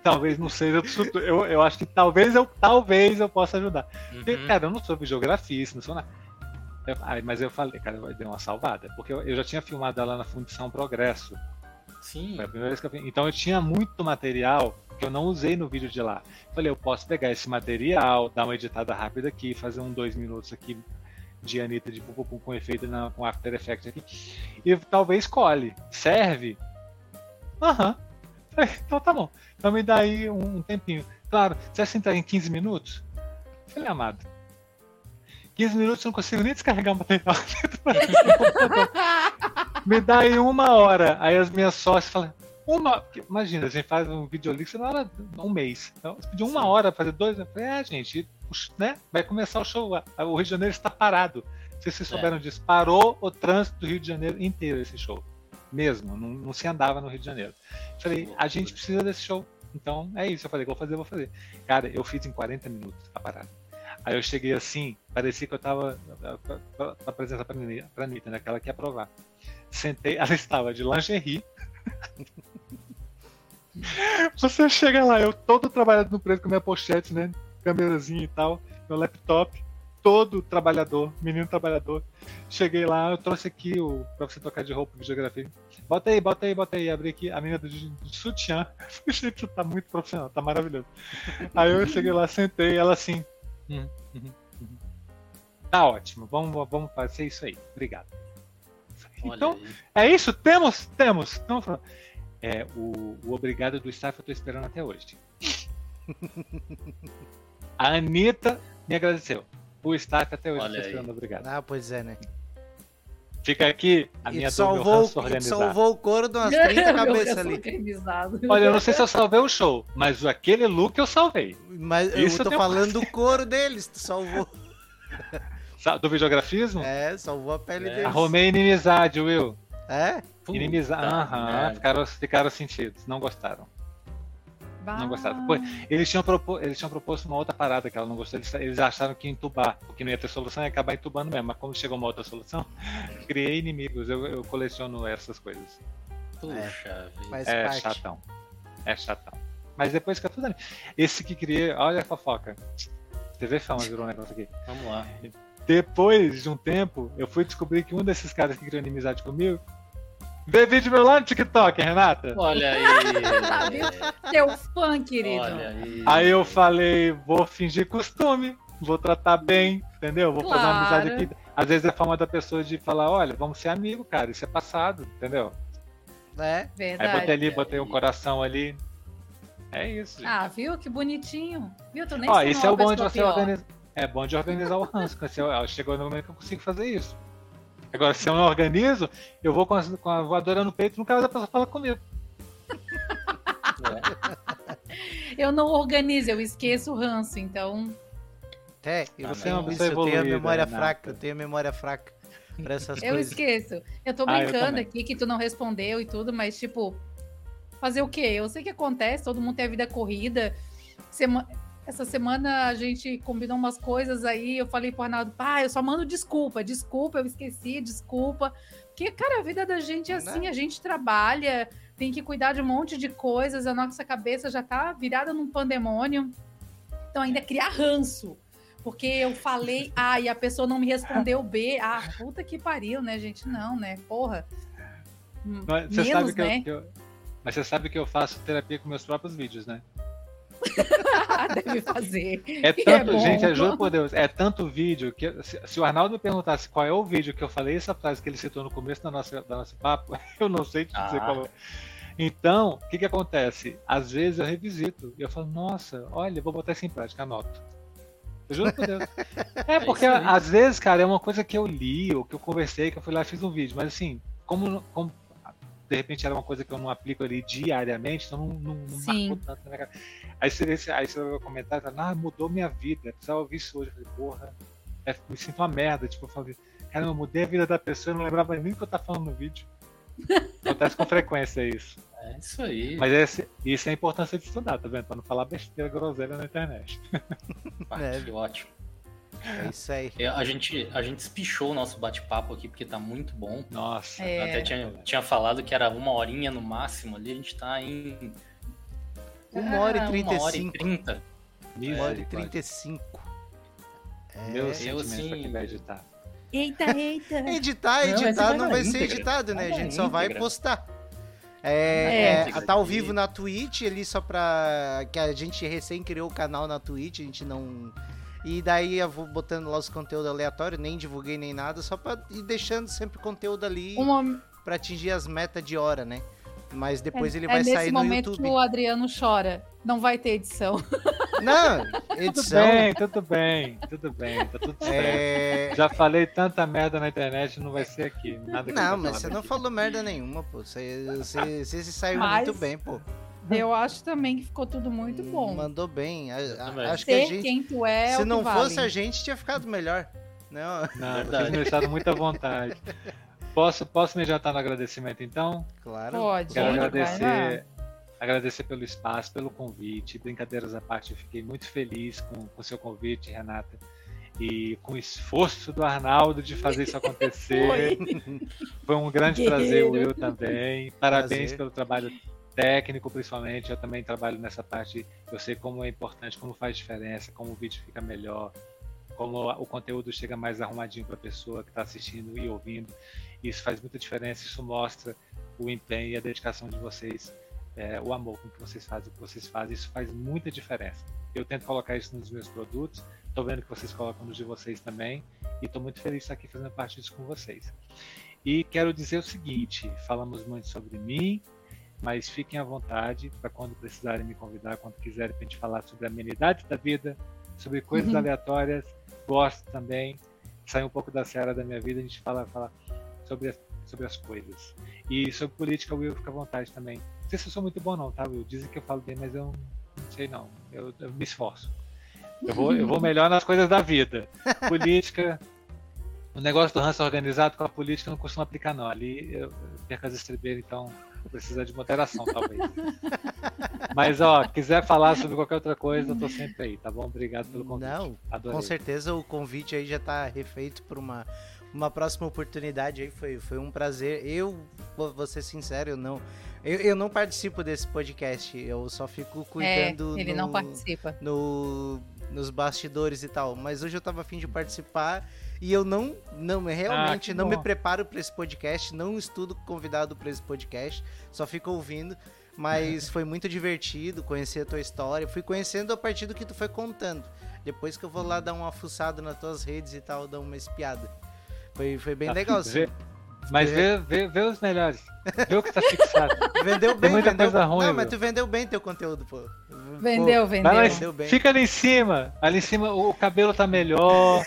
talvez não seja. Eu, eu acho que talvez eu, talvez eu possa ajudar. Porque, Uhum. cara, eu não sou videografista, não sou nada. Eu- aí, mas eu falei, cara, deu uma salvada. Porque eu, eu já tinha filmado ela na Fundição Progresso. Sim. Foi a primeira vez que eu. Então eu tinha muito material que eu não usei no vídeo de lá. Falei, eu posso pegar esse material, dar uma editada rápida aqui, fazer um dois minutos aqui de Anitta de pum, com efeito na, com After Effects aqui. E talvez cole. Serve? Aham. Falei, Então tá bom. Então me dá aí um, um tempinho. Claro, você entrar em 15 minutos? Falei, amado. 15 minutos eu não consigo nem descarregar o material. me dá aí uma hora. Aí as minhas sócias falam, uma. Imagina, a gente faz um videolink, você não hora um mês. Então, você pediu uma hora pra fazer dois. Eu falei, ah, gente, né? Vai começar o show. O Rio de Janeiro está parado. Se vocês É. souberam disso. Parou o trânsito do Rio de Janeiro inteiro esse show. Mesmo, não, não se andava no Rio de Janeiro. Falei, a gente precisa desse show. Então é isso. Eu falei, vou fazer, vou fazer. Cara, eu fiz em 40 minutos a parada. Aí eu cheguei assim, parecia que eu tava para apresentar pra Anitta, pra né? Que ela quer provar. Sentei, ela estava de lingerie. Você chega lá, eu todo trabalhado no preço com minha pochete, né? Câmerazinha e tal, meu laptop, todo trabalhador, menino trabalhador. Cheguei lá, eu trouxe aqui o pra você tocar de roupa de geografia. Bota aí, bota aí, bota aí. Abri aqui a menina do de sutiã. Gente, tá muito profissional, tá maravilhoso. Aí eu cheguei lá, sentei, ela assim. "Hum, uhum, uhum. Tá ótimo, vamos, vamos fazer isso aí. Obrigado. Olha Então, aí. é isso? Temos? Temos. Então, é, o, o obrigado do staff eu tô esperando até hoje. A Anitta me agradeceu. O staff até hoje eu Olha esperando obrigado. Ah, pois é, né? Fica aqui a minha salvou, ranço tu organizado. salvou o couro de umas 30 cabeças ali. Organizado. Olha, eu não sei se eu salvei o show, mas aquele look eu salvei. Mas Isso eu tô falando do couro deles, tu salvou. Sa- Do videografismo? É, salvou a pele É. deles. Arrumei inimizade, Will. É? Inimizade. Aham, ficaram, ficaram sentidos. Não gostaram. Não gostaram. Pô, Eles tinham, propo- eles tinham proposto uma outra parada que ela não gostou. Eles, eles acharam que ia entubar, porque não ia ter solução, ia acabar entubando mesmo. Mas como chegou uma outra solução, criei inimigos. Eu, eu coleciono essas coisas. Puxa É parte. chatão. É chatão. Mas depois fica tudo ali. Esse que criei, olha a fofoca. TV Fama virou um negócio aqui. Vamos lá. Depois de um tempo, eu fui descobrir que um desses caras que criou inimizade comigo vê vídeo meu lá no TikTok, Renata. Olha aí. Teu fã, querido. Olha aí. Aí eu falei, vou fingir costume, vou tratar bem, entendeu? Vou fazer uma Claro. amizade aqui. Às vezes é a forma da pessoa de falar, olha, vamos ser amigo, cara, isso é passado, entendeu? É. Verdade. Aí botei ali, botei um coração ali. É isso, gente. Ah, viu? Que bonitinho. Viu? Tu nem Ó, isso é o bom de você pior. organizar. É bom de organizar o ranço. Chegou no momento que eu consigo fazer isso. Agora, se eu não organizo, eu vou com a, com a voadora no peito e nunca mais a pessoa fala comigo. É. Eu não organizo, eu esqueço o ranço, então. É, eu, Você tenho é uma isso, pessoa eu tenho a memória Renata. fraca, eu tenho a memória fraca pra essas Eu coisas. esqueço. Eu tô Ah, eu brincando aqui que tu não respondeu e tudo, mas tipo, fazer o quê? Eu sei que acontece, todo mundo tem a vida corrida. Sema- Essa semana a gente combinou umas coisas aí, eu falei pro Arnaldo, pá, eu só mando desculpa, desculpa, eu esqueci, desculpa. Porque, cara, a vida da gente é assim, Né? a gente trabalha, tem que cuidar de um monte de coisas, a nossa cabeça já tá virada num pandemônio. Então ainda criar ranço. Porque eu falei A e a pessoa não me respondeu B. Ah, puta que pariu, né, gente? Não, né? Porra. Mas você, Menos, sabe que, né? eu, eu- Mas você sabe que eu faço terapia com meus próprios vídeos, né? Deve fazer. É tanto, bom. gente, eu juro por Deus, é tanto vídeo que se, se o Arnaldo me perguntasse qual é o vídeo que eu falei essa frase que ele citou no começo da nossa, da nossa papo, eu não sei te dizer Ah. qual é. Então, o que que acontece? Às vezes eu revisito e eu falo, nossa, olha, vou botar isso em prática, anoto. Eu juro por Deus. É, porque às vezes, cara, é uma coisa que eu li, ou que eu conversei, que eu fui lá e fiz um vídeo. Mas assim, como, como de repente era uma coisa que eu não aplico ali diariamente, então não, não, não marcou tanto na minha cara. Aí você, aí você vai comentar e fala, ah, mudou minha vida, precisava ouvir isso hoje. Eu falei, porra, é, me sinto uma merda. Tipo, eu falei, cara, eu mudei a vida da pessoa, eu não lembrava nem o que eu tava falando no vídeo. Acontece com frequência isso. É isso aí. Mas esse, isso é a importância de estudar, tá vendo? Pra não falar besteira groselha na internet. É. Que ótimo. É isso aí. É, a, gente, a gente espichou o nosso bate-papo aqui porque tá muito bom. Nossa. É. Até tinha, tinha falado que era uma horinha no máximo ali, a gente tá em. Uma hora e trinta e Uma hora e trinta. Uma hora e trinta e cinco. É, Meu sentimento assim... pra quem vai editar. Eita, eita. Editar, editar não, não vai, ser editado, né? A gente só vai postar. É, é, é tá ao vivo na Twitch ali só pra. Que a gente recém criou o canal na Twitch, a gente não. E daí eu vou botando lá os conteúdos aleatórios, nem divulguei nem nada, só pra ir deixando sempre conteúdo ali Uma... pra atingir as metas de hora, né? Mas depois é, ele vai é sair no YouTube. nesse momento que o Adriano chora. Não vai ter edição. Não, edição. Tudo bem, tudo bem, tudo bem, tá tudo certo. É... Já falei tanta merda na internet, não vai ser aqui. Nada não, mas você aqui. não falou merda nenhuma, pô. Você, você, você se saiu mas... muito bem, pô. Eu acho também que ficou tudo muito bom. Mandou bem. A, a, acho Ser que a gente, quem tu é, se é não vale. fosse a gente, tinha ficado melhor. Não, não vocês me deixaram muita vontade. Posso, posso me adiantar no agradecimento, então? Claro. Pode. Quero agradecer, agradecer pelo espaço, pelo convite. Brincadeiras à parte, eu fiquei muito feliz com o seu convite, Renata. E com o esforço do Arnaldo de fazer isso acontecer. Foi, Foi um grande prazer, o eu também. Parabéns prazer. pelo trabalho técnico, principalmente. Eu também trabalho nessa parte. Eu sei como é importante, como faz diferença, como o vídeo fica melhor, como o conteúdo chega mais arrumadinho para a pessoa que está assistindo e ouvindo. Isso faz muita diferença, isso mostra o empenho e a dedicação de vocês, é, o amor com que vocês fazem o que vocês fazem, isso faz muita diferença. Eu tento colocar isso nos meus produtos, estou vendo que vocês colocam nos de vocês também, e estou muito feliz de estar aqui fazendo parte disso com vocês. E quero dizer o seguinte: falamos muito sobre mim, mas fiquem à vontade para quando precisarem me convidar, quando quiserem para a gente falar sobre a amenidade da vida, sobre coisas uhum. aleatórias, gosto também. Sair um pouco da seara da minha vida, a gente fala, fala sobre as, sobre as coisas. E sobre política, o Will fica à vontade também. Não sei se eu sou muito bom, não, tá, Will? Dizem que eu falo bem, mas eu não sei, não. Eu, eu me esforço. Eu vou, eu vou melhor nas coisas da vida. Política. O negócio do ranço organizado com a política não costuma aplicar, não. Ali eu perco as estribeiras, então vou precisar de moderação, talvez. Mas, ó, quiser falar sobre qualquer outra coisa, eu tô sempre aí, tá bom? Obrigado pelo convite. Não, Adorei. com certeza o convite aí já tá refeito por uma uma próxima oportunidade aí. Foi, foi um prazer. Eu, vou ser sincero, eu não. Eu, eu não participo desse podcast. Eu só fico cuidando. É, ele no, não participa. No, nos bastidores e tal. Mas hoje eu tava afim de participar. E eu não, não realmente ah, não bom. me preparo para esse podcast, não estudo convidado para esse podcast, só fico ouvindo. Mas foi muito divertido conhecer a tua história. Fui conhecendo a partir do que tu foi contando. Depois que eu vou lá dar uma fuçada nas tuas redes e tal, dar uma espiada. Foi, foi bem legal. Assim. Mas vê, vê, vê os melhores. Vê o que tá fixado. Vendeu bem, Tem muita vendeu... coisa ruim. Não, mas tu vendeu bem teu conteúdo, pô. Vendeu, pô, vendeu. Lá, vendeu bem. Fica ali em cima. Ali em cima o cabelo tá melhor.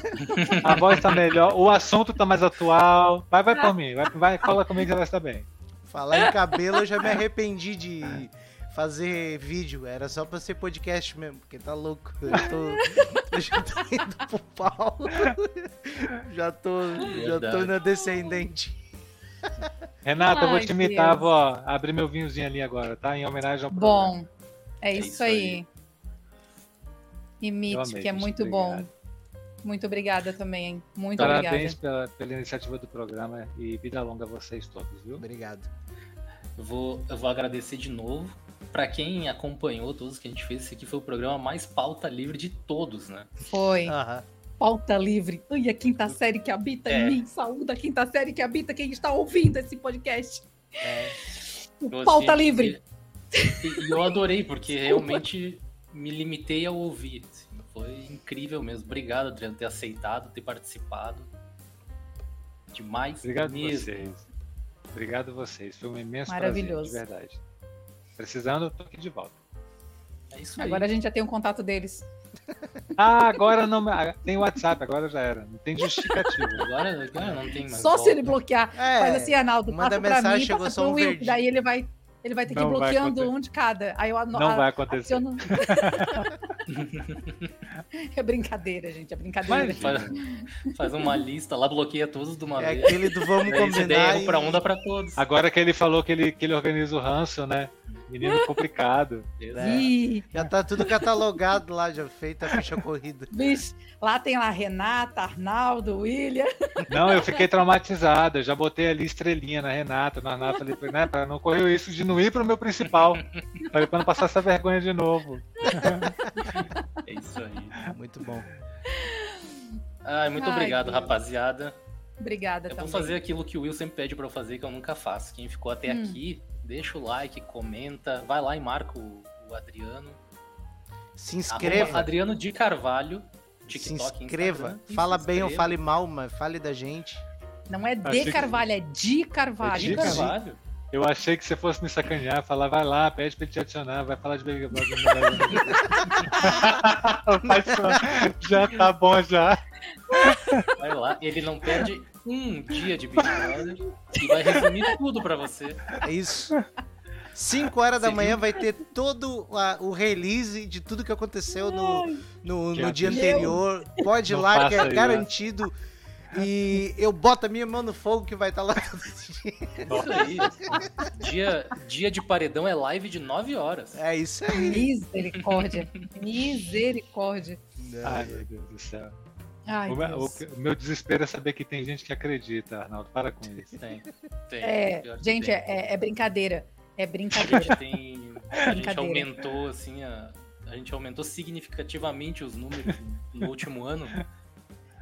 a voz tá melhor. O assunto tá mais atual. Vai, vai por mim. Vai, vai, fala comigo que vai estar bem. Falar em cabelo, eu já me arrependi de fazer vídeo, era só pra ser podcast mesmo, porque tá louco. Eu, tô, eu já tô indo pro pau. já tô, já tô na descendente. Renata, Ai, eu vou te imitar, Deus. vou abrir meu vinhozinho ali agora, tá? Em homenagem ao Bom, é, é isso, aí. aí. Imite, amei, que é muito obrigado. bom. Muito obrigada também, hein? Muito Parabéns obrigada. Pela, pela iniciativa do programa e vida longa a vocês todos, viu? Obrigado. Eu vou, eu vou agradecer de novo para quem acompanhou todos que a gente fez, esse aqui foi o programa mais pauta livre de todos, né? Foi. Uhum. Pauta livre. Ai, a quinta série que habita é. em mim. Saúde a quinta série que habita quem está ouvindo esse podcast. É. Pauta assim, livre. E, eu adorei, porque realmente me limitei a ouvir. Assim, foi incrível mesmo. Obrigado, Adriano, por ter aceitado, ter participado. Demais. Obrigado mesmo. vocês. Obrigado vocês. Foi um imenso Maravilhoso. prazer, de verdade. Precisando, eu tô aqui de volta. É isso Agora a gente já tem um contato deles. Ah, agora não. ah, Tem WhatsApp, agora já era. Não tem justificativo. Agora, agora não tem mais. Só se volta. ele bloquear. É, Faz assim, Arnaldo, manda passa pra mensagem, mim, chegou passa só um Will, verdinho. daí ele vai, ele vai ter que ir Não bloqueando um de cada. Aí eu ano- Não a- vai acontecer. adiciono- é brincadeira, gente, é brincadeira. Mas- Faz, faz uma lista lá, bloqueia todos de uma É vez. aquele do vamos combinar. pra e- um, dá pra todos. Agora que ele falou que ele, que ele organiza o Hansel, né? Menino complicado. Ih, Já tá tudo catalogado lá, já feita a ficha corrida. bicho, lá tem lá Renata, Arnaldo, William. Não, eu fiquei traumatizado. Eu já botei ali estrelinha na Renata, na Renata, falei, né, pra não correr o risco de não ir pro meu principal. Falei, pra não passar essa vergonha de novo. É isso aí. Muito bom. Ai, muito Ai, obrigado, Deus. rapaziada. Obrigada Eu vou também. fazer aquilo que o Will sempre pede pra eu fazer, que eu nunca faço. Quem ficou até Hum. aqui, deixa o like, comenta, vai lá e marca o, o Adriano. Se Arroba inscreva. Adriano de Carvalho. Se TikTok, inscreva. Instagram, e Fala se bem ou inscreva. fale mal, mas fale da gente. Não é Achei de que- Carvalho, é de Carvalho. De Carvalho. Eu achei que você fosse me sacanear, falar, vai lá, pede pra ele te adicionar, vai falar de Baby Brother. Já tá bom já. Vai lá. Ele não perde um dia de Big Brother e vai resumir tudo pra você. É isso. 5 horas da Você manhã viu? vai ter todo a- o release de tudo que aconteceu no, no, no dia anterior. Pode ir Não lá, que é faça isso. garantido. E eu boto a minha mão no fogo que vai estar lá todo dia. Isso aí. Dia, dia de paredão é live de 9 horas. É isso aí. Misericórdia. Misericórdia. Ai, meu Deus do céu. Ai, O, meu- o- o meu desespero é saber que tem gente que acredita, Arnaldo. Para com isso. Tem. tem. É, gente, tem. é, é- é brincadeira. É A brincadeira. gente tem. A gente aumentou, assim, a, a gente aumentou significativamente os números no último ano.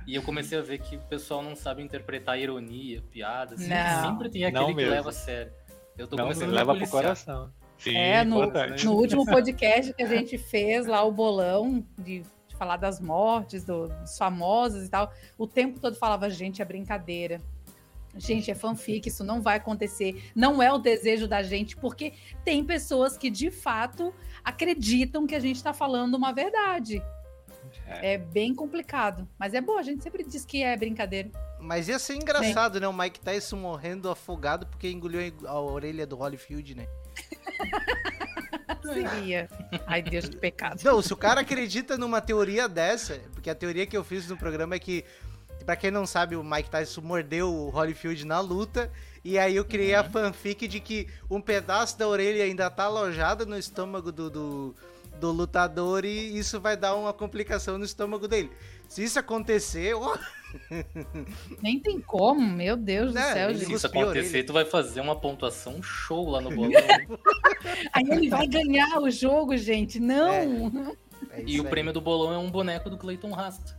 E eu comecei a ver que o pessoal não sabe interpretar ironia, piada. Sempre, Não. sempre tem Não aquele que leva a sério. Eu tô Não, começando não a leva pro coração. Sim, É, no, no último podcast que a gente fez lá, o bolão de falar das mortes, do- dos famosos e tal, o tempo todo falava, gente, é brincadeira. Gente, é fanfic, isso não vai acontecer. Não é o desejo da gente, porque tem pessoas que de fato acreditam que a gente está falando uma verdade. É. bem complicado. Mas é bom, a gente sempre diz que é brincadeira. Mas ia ser engraçado, né? O Mike Tyson morrendo afogado porque engoliu a orelha do Holyfield, né? Seria. Ai, Deus, que pecado. Não, se o cara acredita numa teoria dessa, porque a teoria que eu fiz no programa é que, pra quem não sabe, o Mike Tyson mordeu o Holyfield na luta, e aí eu criei a fanfic de que um pedaço da orelha ainda tá alojado no estômago do, do, do lutador e isso vai dar uma complicação no estômago dele. Se isso acontecer, ó, Nem tem como, meu Deus do Né, céu, Se isso acontecer, tu vai fazer uma pontuação show lá no bolão. Aí ele vai ganhar o jogo, gente. Não! é e isso o aí. prêmio do bolão é um boneco do Clayton Rasta.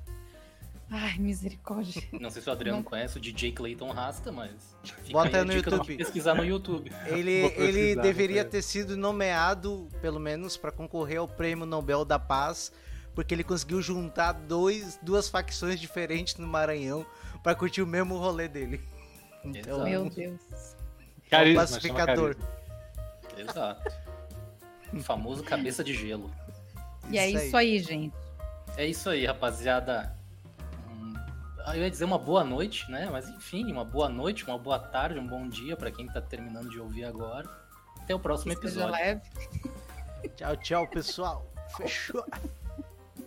Ai, misericórdia. Não sei se o Adriano Não. conhece o DJ Clayton Rasta, mas. fica Bota aí a no YouTube. Pesquisar no YouTube. Ele, ele deveria vou ter sido nomeado, pelo menos, pra concorrer ao Prêmio Nobel da Paz, porque ele conseguiu juntar dois, duas facções diferentes no Maranhão pra curtir o mesmo rolê dele. Então, Exato. Meu Deus. Carisma, pacificador. chama carisma. Exato. O famoso cabeça de gelo. E é isso aí, gente. É isso aí, rapaziada. Hum, Eu ia dizer uma boa noite, né? Mas enfim, uma boa noite, uma boa tarde, um bom dia pra quem tá terminando de ouvir agora. Até o próximo episódio. leve. Tchau, tchau, pessoal. Fechou.